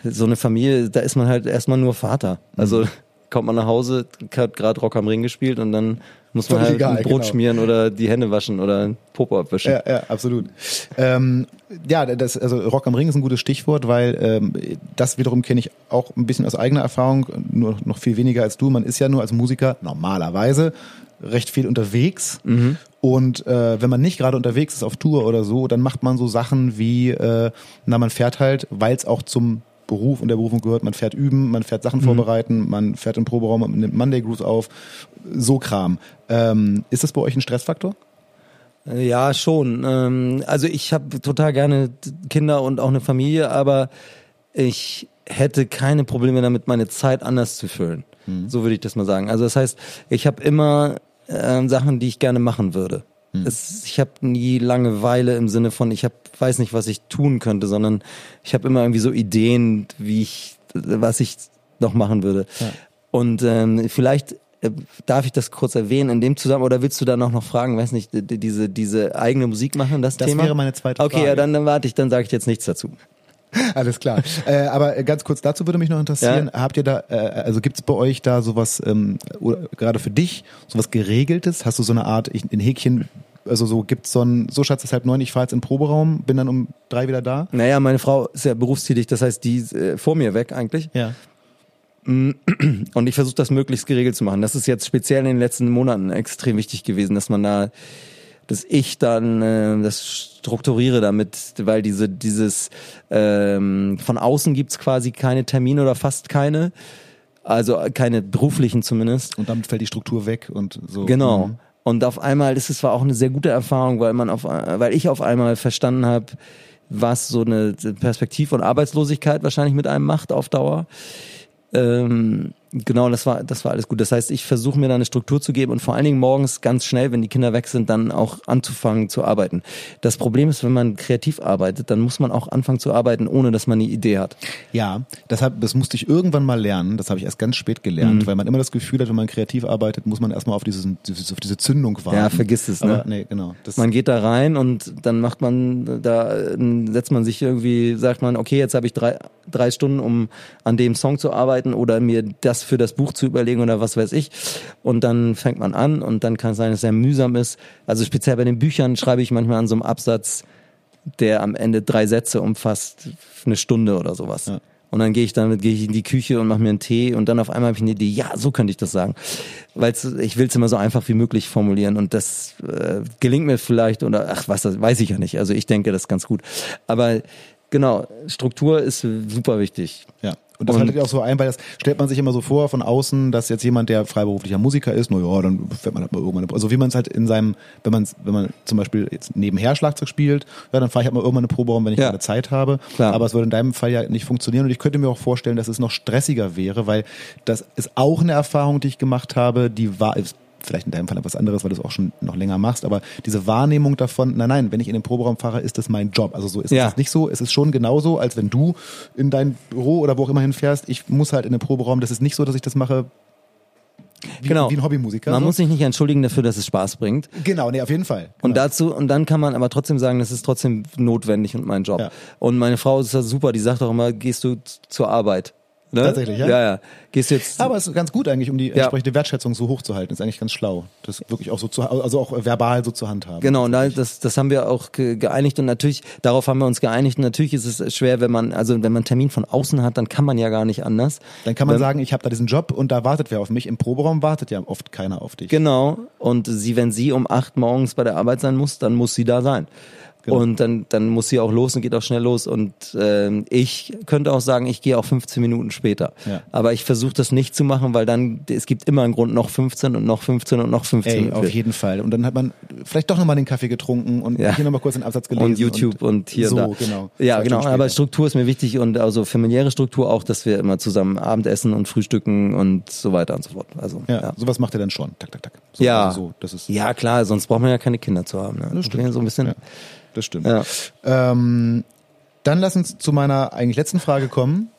S1: so eine Familie, da ist man halt erstmal nur Vater. Also mhm. kommt man nach Hause, hat gerade Rock am Ring gespielt und dann muss man halt egal, ein Brot genau. schmieren oder die Hände waschen oder ein Popo abwischen.
S2: Ja, ja, absolut. Ähm, ja, das, also Rock am Ring ist ein gutes Stichwort, weil ähm, das wiederum kenne ich auch ein bisschen aus eigener Erfahrung, nur noch viel weniger als du. Man ist ja nur als Musiker normalerweise recht viel unterwegs. Mhm. Und äh, wenn man nicht gerade unterwegs ist auf Tour oder so, dann macht man so Sachen wie, äh, na, man fährt halt, weil es auch zum Beruf und der Berufung gehört, man fährt üben, man fährt Sachen mhm. vorbereiten, man fährt im Proberaum, man nimmt Monday Grooves auf, so Kram. Ähm, ist das bei euch ein Stressfaktor?
S1: Ja, schon. Ähm, also ich habe total gerne Kinder und auch eine Familie, aber ich hätte keine Probleme damit, meine Zeit anders zu füllen. Mhm. So würde ich das mal sagen. Also das heißt, ich habe immer äh, Sachen, die ich gerne machen würde. Hm. Es, ich habe nie Langeweile im Sinne von, ich hab, weiß nicht, was ich tun könnte, sondern ich habe immer irgendwie so Ideen, wie ich, was ich noch machen würde. Ja. Und ähm, vielleicht äh, darf ich das kurz erwähnen in dem Zusammenhang oder willst du da noch noch fragen, weiß nicht, diese diese eigene Musik machen, das,
S2: das
S1: Thema?
S2: Das wäre meine zweite
S1: Frage. Okay, ja, dann, dann warte ich, dann sage ich jetzt nichts dazu.
S2: Alles klar. äh, aber ganz kurz dazu würde mich noch interessieren, ja. habt ihr da, äh, also gibt es bei euch da sowas, ähm, gerade für dich, sowas Geregeltes? Hast du so eine Art, ich, in Häkchen, also so gibt's so ein, so Schatz, ist halb neun, ich fahre jetzt in den Proberaum, bin dann um drei wieder da?
S1: Naja, meine Frau ist ja berufstätig, das heißt, die ist äh, vor mir weg eigentlich.
S2: Ja.
S1: Und ich versuche das möglichst geregelt zu machen. Das ist jetzt speziell in den letzten Monaten extrem wichtig gewesen, dass man da dass ich dann äh, das strukturiere damit, weil diese dieses ähm, von außen gibt's quasi keine Termine oder fast keine, also keine beruflichen zumindest.
S2: Und damit fällt die Struktur weg und so.
S1: Genau. Mhm. Und auf einmal ist es zwar auch eine sehr gute Erfahrung, weil man auf, weil ich auf einmal verstanden habe, was so eine Perspektiv von Arbeitslosigkeit wahrscheinlich mit einem macht auf Dauer. Ähm, Genau, das war, das war alles gut. Das heißt, ich versuche mir da eine Struktur zu geben und vor allen Dingen morgens ganz schnell, wenn die Kinder weg sind, dann auch anzufangen zu arbeiten. Das Problem ist, wenn man kreativ arbeitet, dann muss man auch anfangen zu arbeiten, ohne dass man eine Idee hat.
S2: Ja, deshalb, das musste ich irgendwann mal lernen. Das habe ich erst ganz spät gelernt, mhm. weil man immer das Gefühl hat, wenn man kreativ arbeitet, muss man erstmal auf, dieses, auf diese Zündung warten.
S1: Ja, vergiss es. Ne? Aber, nee, genau. Man geht da rein und dann macht man, da setzt man sich irgendwie, sagt man, okay, jetzt habe ich drei, drei Stunden, um an dem Song zu arbeiten oder mir das für das Buch zu überlegen oder was weiß ich. Und dann fängt man an und dann kann es sein, dass es sehr mühsam ist. Also speziell bei den Büchern schreibe ich manchmal an so einem Absatz, der am Ende drei Sätze umfasst, eine Stunde oder sowas. Ja. Und dann gehe ich damit, gehe ich in die Küche und mache mir einen Tee und dann auf einmal habe ich eine Idee, ja, so könnte ich das sagen. Weil ich will es immer so einfach wie möglich formulieren und das äh, gelingt mir vielleicht oder ach was, das weiß ich ja nicht. Also ich denke das ist ganz gut. Aber genau, Struktur ist super wichtig.
S2: Ja. Und das haltet ihr auch so ein, weil das stellt man sich immer so vor von außen, dass jetzt jemand, der freiberuflicher Musiker ist, na ja, dann fährt man halt mal irgendwann, also wie man es halt in seinem, wenn man wenn man zum Beispiel jetzt nebenher Schlagzeug spielt, ja, dann fahre ich halt mal irgendwann eine Proberaum, wenn ich ja. gerade Zeit habe. Klar. Aber es würde in deinem Fall ja nicht funktionieren und ich könnte mir auch vorstellen, dass es noch stressiger wäre, weil das ist auch eine Erfahrung, die ich gemacht habe, die war, vielleicht in deinem Fall etwas anderes, weil du es auch schon noch länger machst, aber diese Wahrnehmung davon, nein, nein, wenn ich in den Proberaum fahre, ist das mein Job. Also so ist
S1: Ja.
S2: es nicht so. Es ist schon genauso, als wenn du in dein Büro oder wo auch immer hinfährst. Ich muss halt in den Proberaum. Das ist nicht so, dass ich das mache wie,
S1: Genau.
S2: wie ein Hobbymusiker.
S1: Man
S2: so.
S1: muss sich nicht entschuldigen dafür, dass es Spaß bringt.
S2: genau, nee, auf jeden Fall.
S1: Und
S2: Genau.
S1: dazu, und dann kann man aber trotzdem sagen, das ist trotzdem notwendig und mein Job.
S2: Ja.
S1: Und meine Frau ist ja super, die sagt auch immer, gehst du zur Arbeit. Ne?
S2: Tatsächlich, ja?
S1: Ja, ja. Gehst jetzt.
S2: Aber es ist ganz gut eigentlich, um die
S1: Ja.
S2: entsprechende Wertschätzung so hoch zu halten. Ist eigentlich ganz schlau. Das wirklich auch so zu, also auch verbal so zu handhaben.
S1: Genau, und da- das, das haben wir auch ge- geeinigt und natürlich, darauf haben wir uns geeinigt. Und natürlich ist es schwer, wenn man, also wenn man einen Termin von außen hat, dann kann man ja gar nicht anders.
S2: Dann kann man
S1: Wenn-
S2: sagen, ich habe da diesen Job und da wartet wer auf mich. Im Proberaum wartet ja oft keiner auf dich.
S1: Genau. Und sie, wenn sie um acht morgens bei der Arbeit sein muss, dann muss sie da sein.
S2: Genau.
S1: Und dann, dann muss sie auch los und geht auch schnell los. Und ähm, ich könnte auch sagen, ich gehe auch 15 Minuten später.
S2: Ja.
S1: Aber ich versuche das nicht zu machen, weil dann, es gibt immer einen Grund, noch 15 und noch 15 und noch 15.
S2: Ey, auf jeden Fall. Und dann hat man vielleicht doch nochmal den Kaffee getrunken und
S1: Ja.
S2: hier nochmal kurz den Absatz gelesen.
S1: und YouTube und, hier
S2: so,
S1: und da.
S2: genau.
S1: Ja, genau. Aber. Struktur ist mir wichtig und also familiäre Struktur auch, dass wir immer zusammen Abendessen und frühstücken und so weiter und so fort. Also
S2: Ja,
S1: ja.
S2: sowas macht er dann schon. Tak, tak, tak. So,
S1: Ja.
S2: So, das ist,
S1: Ja, klar, sonst braucht man ja keine Kinder zu haben. Ne? Das
S2: stimmt.
S1: So ein bisschen.
S2: Ja. Das stimmt.
S1: Ja.
S2: Ähm, dann lass uns zu meiner eigentlich letzten Frage kommen.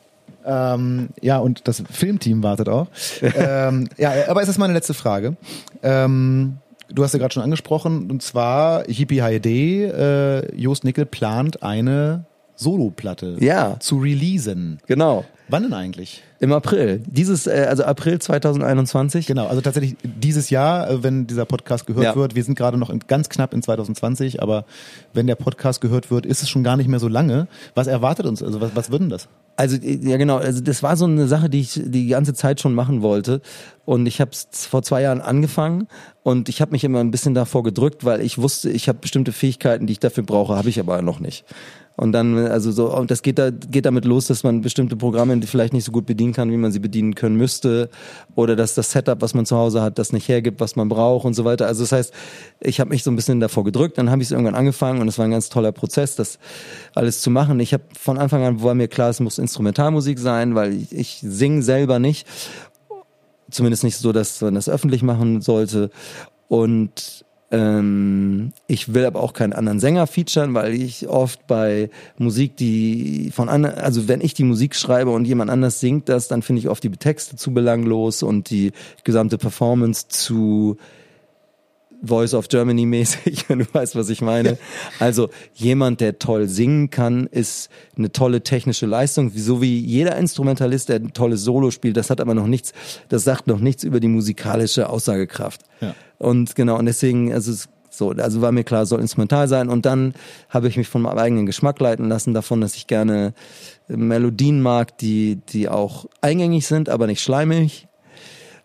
S2: Ähm, ja, und das Filmteam wartet auch. ähm, ja, aber es ist meine letzte Frage. Ähm, du hast ja gerade schon angesprochen, und zwar Hippie HID, äh, Jost Nickel plant eine Soloplatte
S1: Ja.
S2: zu releasen.
S1: Genau.
S2: Wann denn eigentlich?
S1: Im April. Dieses, äh, also April 2021.
S2: Genau, also tatsächlich dieses Jahr, äh, wenn dieser Podcast gehört
S1: Ja.
S2: wird, wir sind gerade noch in, ganz knapp in 2020, aber wenn der Podcast gehört wird, ist es schon gar nicht mehr so lange. Was erwartet uns? Also was, was wird denn das?
S1: Also ja genau, also das war so eine Sache, die ich die ganze Zeit schon machen wollte und ich habe es vor zwei Jahren angefangen und ich habe mich immer ein bisschen davor gedrückt, weil ich wusste, ich habe bestimmte Fähigkeiten, die ich dafür brauche, habe ich aber noch nicht. Und dann also so und das geht da geht damit los, dass man bestimmte Programme vielleicht nicht so gut bedienen kann, wie man sie bedienen können müsste oder dass das Setup, was man zu Hause hat, das nicht hergibt, was man braucht und so weiter. Also das heißt, ich habe mich so ein bisschen davor gedrückt, dann habe ich es irgendwann angefangen und es war ein ganz toller Prozess, das alles zu machen. Ich habe von Anfang an war mir klar, es muss Instrumentalmusik sein, weil ich, ich singe selber nicht. Zumindest nicht so, dass man das öffentlich machen sollte. Und ähm, ich will aber auch keinen anderen Sänger featuren, weil ich oft bei Musik, die von anderen, also wenn ich die Musik schreibe und jemand anders singt das, dann finde ich oft die Texte zu belanglos und die gesamte Performance zu Voice of Germany mäßig, wenn du weißt, was ich meine. Also jemand, der toll singen kann, ist eine tolle technische Leistung, so wie jeder Instrumentalist, der ein tolles Solo spielt, das hat aber noch nichts, das sagt noch nichts über die musikalische Aussagekraft.
S2: Ja.
S1: Und genau, und deswegen, also es so, also war mir klar, es soll instrumental sein. Und dann habe ich mich von meinem eigenen Geschmack leiten lassen, davon, dass ich gerne Melodien mag, die, die auch eingängig sind, aber nicht schleimig.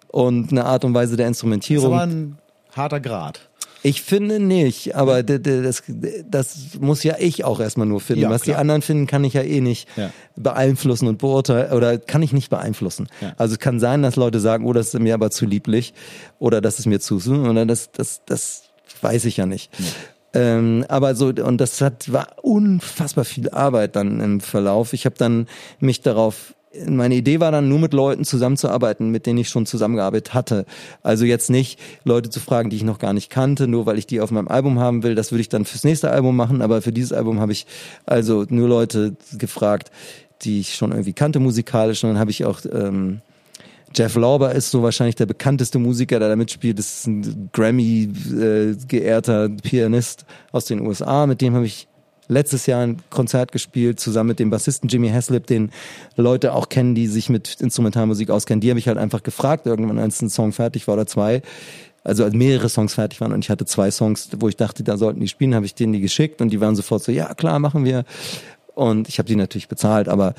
S1: Und eine Art und Weise der
S2: Das ist
S1: Instrumentierung.
S2: aber ein harter Grad.
S1: Ich finde nicht, aber das, das muss ja ich auch erstmal nur finden.
S2: Ja,
S1: Was die
S2: klar.
S1: anderen finden, kann ich ja eh nicht
S2: Ja.
S1: beeinflussen und beurteilen oder kann ich nicht beeinflussen.
S2: Ja.
S1: Also es kann sein, dass Leute sagen, oh, das ist mir aber zu lieblich oder das ist mir zu oder das das das weiß ich ja nicht. Ähm, aber so und das hat war unfassbar viel Arbeit dann im Verlauf. Ich habe dann mich darauf meine Idee war dann nur mit Leuten zusammenzuarbeiten, mit denen ich schon zusammengearbeitet hatte. Also jetzt nicht Leute zu fragen, die ich noch gar nicht kannte, nur weil ich die auf meinem Album haben will. Das würde ich dann fürs nächste Album machen, aber für dieses Album habe ich also nur Leute gefragt, die ich schon irgendwie kannte musikalisch. Und dann habe ich auch ähm, Jeff Lorber ist so wahrscheinlich der bekannteste Musiker, der da mitspielt. Das ist ein Grammy äh, geehrter Pianist aus den USA. Mit dem habe ich letztes Jahr ein Konzert gespielt, zusammen mit dem Bassisten Jimmy Haslip, den Leute auch kennen, die sich mit Instrumentalmusik auskennen. Die habe ich halt einfach gefragt, irgendwann als ein Song fertig war oder zwei. Also als mehrere Songs fertig waren und ich hatte zwei Songs, wo ich dachte, da sollten die spielen, habe ich denen die geschickt und die waren sofort so, ja klar, machen wir. Und ich habe die natürlich bezahlt, aber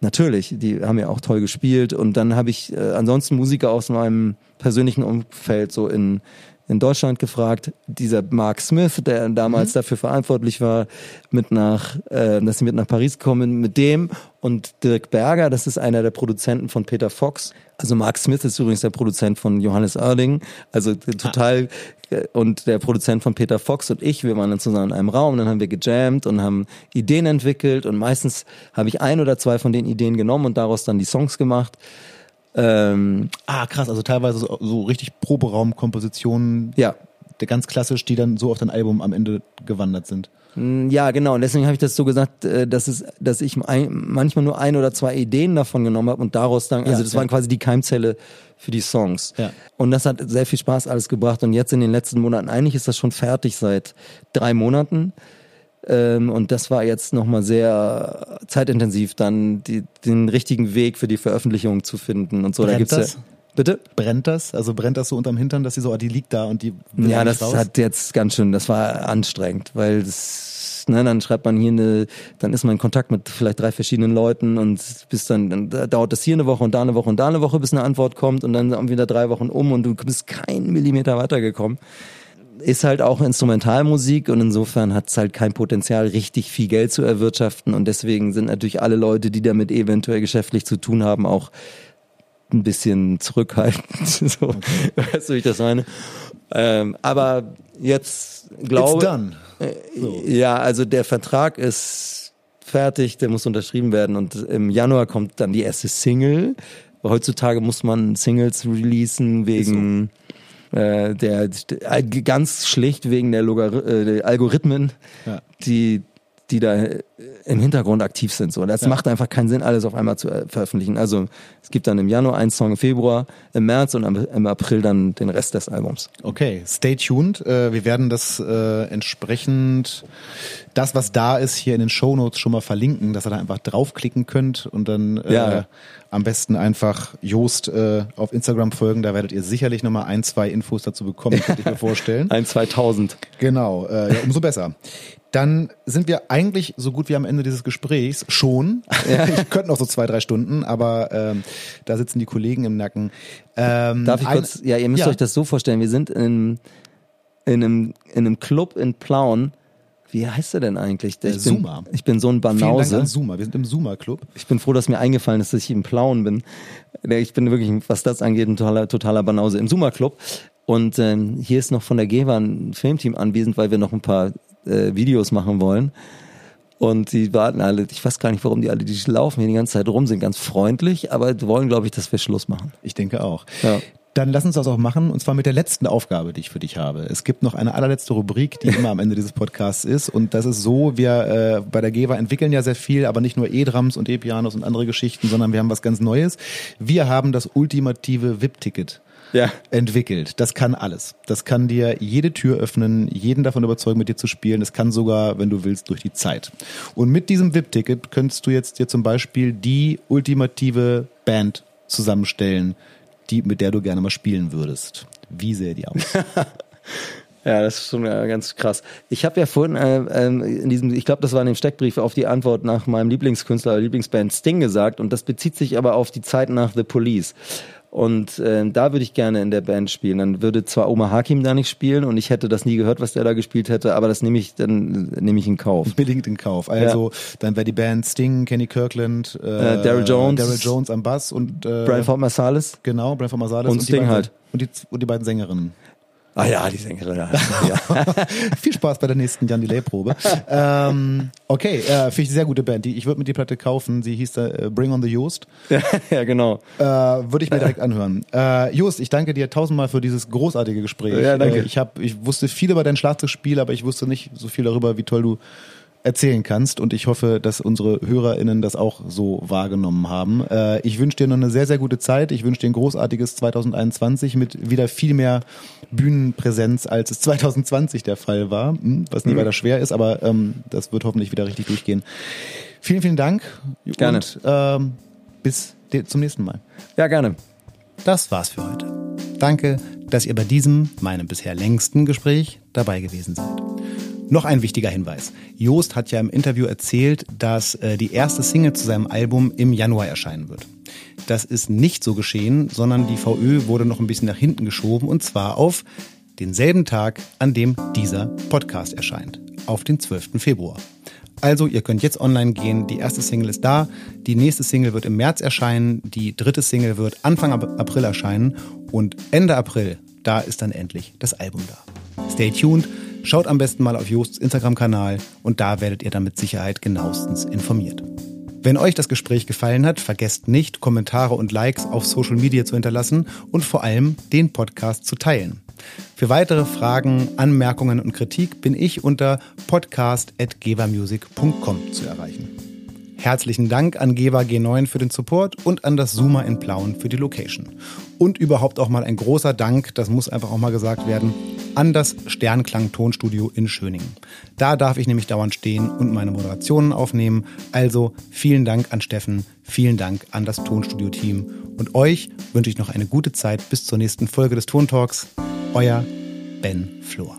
S1: Natürlich, die haben ja auch toll gespielt und dann habe ich äh, ansonsten Musiker aus meinem persönlichen Umfeld so in in Deutschland gefragt. Dieser Mark Smith, der damals dafür verantwortlich war, mit nach, äh, dass sie mit nach Paris kommen, mit dem und Dirk Berger, das ist einer der Produzenten von Peter Fox. Also Mark Smith ist übrigens der Produzent von Johannes Oerding, also total äh, und der Produzent von Peter Fox und ich, wir waren dann zusammen in einem Raum, dann haben wir gejammt und haben Ideen entwickelt und meistens habe ich ein oder zwei von den Ideen genommen und daraus dann die Songs gemacht. Ähm,
S2: Ah, krass, also teilweise so, so richtig Proberaumkompositionen,
S1: ja,
S2: der ganz klassisch, die dann so auf dein Album am Ende gewandert sind.
S1: Mm, Ja, genau. Und deswegen habe ich das so gesagt, äh, dass es, dass ich ein, manchmal nur ein oder zwei Ideen davon genommen habe und daraus dann, also
S2: Ja,
S1: das
S2: ja.
S1: waren quasi die Keimzelle für die Songs.
S2: Ja.
S1: Und das hat sehr viel Spaß alles gebracht. Und jetzt in den letzten Monaten, eigentlich ist das schon fertig seit drei Monaten. Ähm, und das war jetzt nochmal sehr zeitintensiv, dann die, den richtigen Weg für die Veröffentlichung zu finden und so. da
S2: Brennt
S1: gibt's
S2: das?
S1: ja. Bitte?
S2: Brennt das? Also brennt das so unterm Hintern, dass sie so, ah, die liegt da und die
S1: Ja, das
S2: raus?
S1: hat jetzt ganz schön, das war anstrengend, weil das, ne, dann schreibt man hier eine, dann ist man in Kontakt mit vielleicht drei verschiedenen Leuten und bis dann, dann dauert das hier eine Woche und da eine Woche und da eine Woche, bis eine Antwort kommt und dann wieder drei Wochen um und du bist keinen Millimeter weitergekommen. Ist halt auch Instrumentalmusik und insofern hat es halt kein Potenzial, richtig viel Geld zu erwirtschaften und deswegen sind natürlich alle Leute, die damit eventuell geschäftlich zu tun haben, auch ein bisschen zurückhaltend. so, Weißt du, wie ich das meine? Ähm, aber jetzt glaube
S2: It's done. So.
S1: ja, also der Vertrag ist fertig, der muss unterschrieben werden und im Januar kommt dann die erste Single. Heutzutage muss man Singles releasen wegen äh, der äh, ganz schlicht wegen der, Logar äh, der Algorithmen,
S2: Ja.
S1: die die da äh, im Hintergrund aktiv sind. So, das
S2: Ja.
S1: macht einfach keinen Sinn, alles auf einmal zu äh, veröffentlichen. Also es gibt dann im Januar einen Song, im Februar, im März und im April dann den Rest des Albums.
S2: Okay, stay tuned. Äh, wir werden das äh, entsprechend, das was da ist, hier in den Shownotes schon mal verlinken, dass ihr da einfach draufklicken könnt und dann äh,
S1: Ja.
S2: am besten einfach Joost äh, auf Instagram folgen. Da werdet ihr sicherlich nochmal ein, zwei Infos dazu bekommen, könnte ich mir vorstellen.
S1: Ein 2000.
S2: Genau, äh, ja, umso besser. Dann sind wir eigentlich so gut wie am Ende dieses Gesprächs schon. Ich könnte noch so zwei, drei Stunden, aber ähm, da sitzen die Kollegen im Nacken. Ähm,
S1: Darf ich
S2: ein-
S1: kurz, ja, ihr müsst
S2: Ja.
S1: euch das so vorstellen, wir sind in, in, einem, in einem Club in Plauen. Wie heißt der denn eigentlich? Der, ich bin,
S2: Zuma.
S1: Ich bin so ein
S2: Vielen Dank
S1: Banause.
S2: an Zuma. Wir sind im Zuma-Club.
S1: Ich bin froh, dass mir eingefallen ist, dass ich im Plauen bin. Ich bin wirklich, was das angeht, ein totaler, totaler Banause im Zuma Club. Und ähm, hier ist noch von der GEWA ein Filmteam anwesend, weil wir noch ein paar äh, Videos machen wollen. Und die warten alle, ich weiß gar nicht, warum die alle, die laufen hier die ganze Zeit rum, sind ganz freundlich, aber wollen, glaube ich, dass wir Schluss machen.
S2: Ich denke auch.
S1: Ja.
S2: Dann lass uns das auch machen, und zwar mit der letzten Aufgabe, die ich für dich habe. Es gibt noch eine allerletzte Rubrik, die immer am Ende dieses Podcasts ist. Und das ist so, wir äh, bei der GEWA entwickeln ja sehr viel, aber nicht nur E-Drums und E-Pianos und andere Geschichten, sondern wir haben was ganz Neues. Wir haben das ultimative VIP-Ticket
S1: Ja.
S2: entwickelt. Das kann alles. Das kann dir jede Tür öffnen, jeden davon überzeugen, mit dir zu spielen. Das kann sogar, wenn du willst, durch die Zeit. Und mit diesem VIP-Ticket könntest du jetzt dir zum Beispiel die ultimative Band zusammenstellen, die, mit der du gerne mal spielen würdest. Wie sähe die aus?
S1: Ja, das ist schon äh, ganz krass. Ich habe ja vorhin äh, ähm, in diesem, ich glaube, das war in dem Steckbrief auf die Antwort nach meinem Lieblingskünstler Lieblingsband Sting gesagt und das bezieht sich aber auf die Zeit nach The Police. Und äh, da würde ich gerne in der Band spielen. Dann würde zwar Omar Hakim da nicht spielen und ich hätte das nie gehört, was der da gespielt hätte, aber das nehme ich dann nehme ich in Kauf.
S2: Bedingt in Kauf. Also, dann wäre die Band Sting, Kenny Kirkland, äh,
S1: Äh, Daryl Jones.
S2: Daryl Jones am Bass und äh,
S1: Brian Ford Marsalis.
S2: Genau, Brian von Marsalis
S1: Und
S2: die
S1: Sting
S2: beiden,
S1: halt.
S2: Und die, und die beiden Sängerinnen.
S1: Ah ja, die Sängerin. Ja.
S2: Viel Spaß bei der nächsten Jan Delay Probe. ähm, okay, äh, finde ich eine sehr gute Band. Die, ich würde mir die Platte kaufen. Sie hieß da äh, Bring on the Joost.
S1: ja, genau.
S2: Äh, würde ich mir direkt anhören. Äh, Joost, ich danke dir tausendmal für dieses großartige Gespräch.
S1: Ja, danke.
S2: Äh, ich, hab, ich wusste viel über dein Schlagzeugspiel, aber ich wusste nicht so viel darüber, wie toll du erzählen kannst und ich hoffe, dass unsere HörerInnen das auch so wahrgenommen haben. Äh, ich wünsche dir noch eine sehr, sehr gute Zeit. Ich wünsche dir ein großartiges 2021 mit wieder viel mehr Bühnenpräsenz, als es 2020 der Fall war, hm, was nie
S1: Mhm.
S2: weiter schwer ist, aber ähm, das wird hoffentlich wieder richtig durchgehen. Vielen, vielen Dank
S1: Gerne.
S2: und ähm, bis zum nächsten Mal.
S1: Ja, gerne.
S2: Das war's für heute. Danke, dass ihr bei diesem, meinem bisher längsten Gespräch dabei gewesen seid. Noch ein wichtiger Hinweis. Joost hat ja im Interview erzählt, dass äh, die erste Single zu seinem Album im Januar erscheinen wird. Das ist nicht so geschehen, sondern die VÖ wurde noch ein bisschen nach hinten geschoben und zwar auf denselben Tag, an dem dieser Podcast erscheint, auf den 12. Februar. Also, ihr könnt jetzt online gehen. Die erste Single ist da. Die nächste Single wird im März erscheinen. Die dritte Single wird Anfang April erscheinen. Und Ende April, da ist dann endlich das Album da. Stay tuned. Schaut am besten mal auf Joosts Instagram-Kanal und da werdet ihr dann mit Sicherheit genauestens informiert. Wenn euch das Gespräch gefallen hat, vergesst nicht, Kommentare und Likes auf Social Media zu hinterlassen und vor allem den Podcast zu teilen. Für weitere Fragen, Anmerkungen und Kritik bin ich unter podcast.gebermusic.com zu erreichen. Herzlichen Dank an Geber G9 für den Support und an das Zoomer in Plauen für die Location. Und überhaupt auch mal ein großer Dank, das muss einfach auch mal gesagt werden, an das Sternklang Tonstudio in Schöningen. Da darf ich nämlich dauernd stehen und meine Moderationen aufnehmen. Also vielen Dank an Steffen, vielen Dank an das Tonstudio-Team und euch wünsche ich noch eine gute Zeit bis zur nächsten Folge des Tontalks. Euer Ben Flor.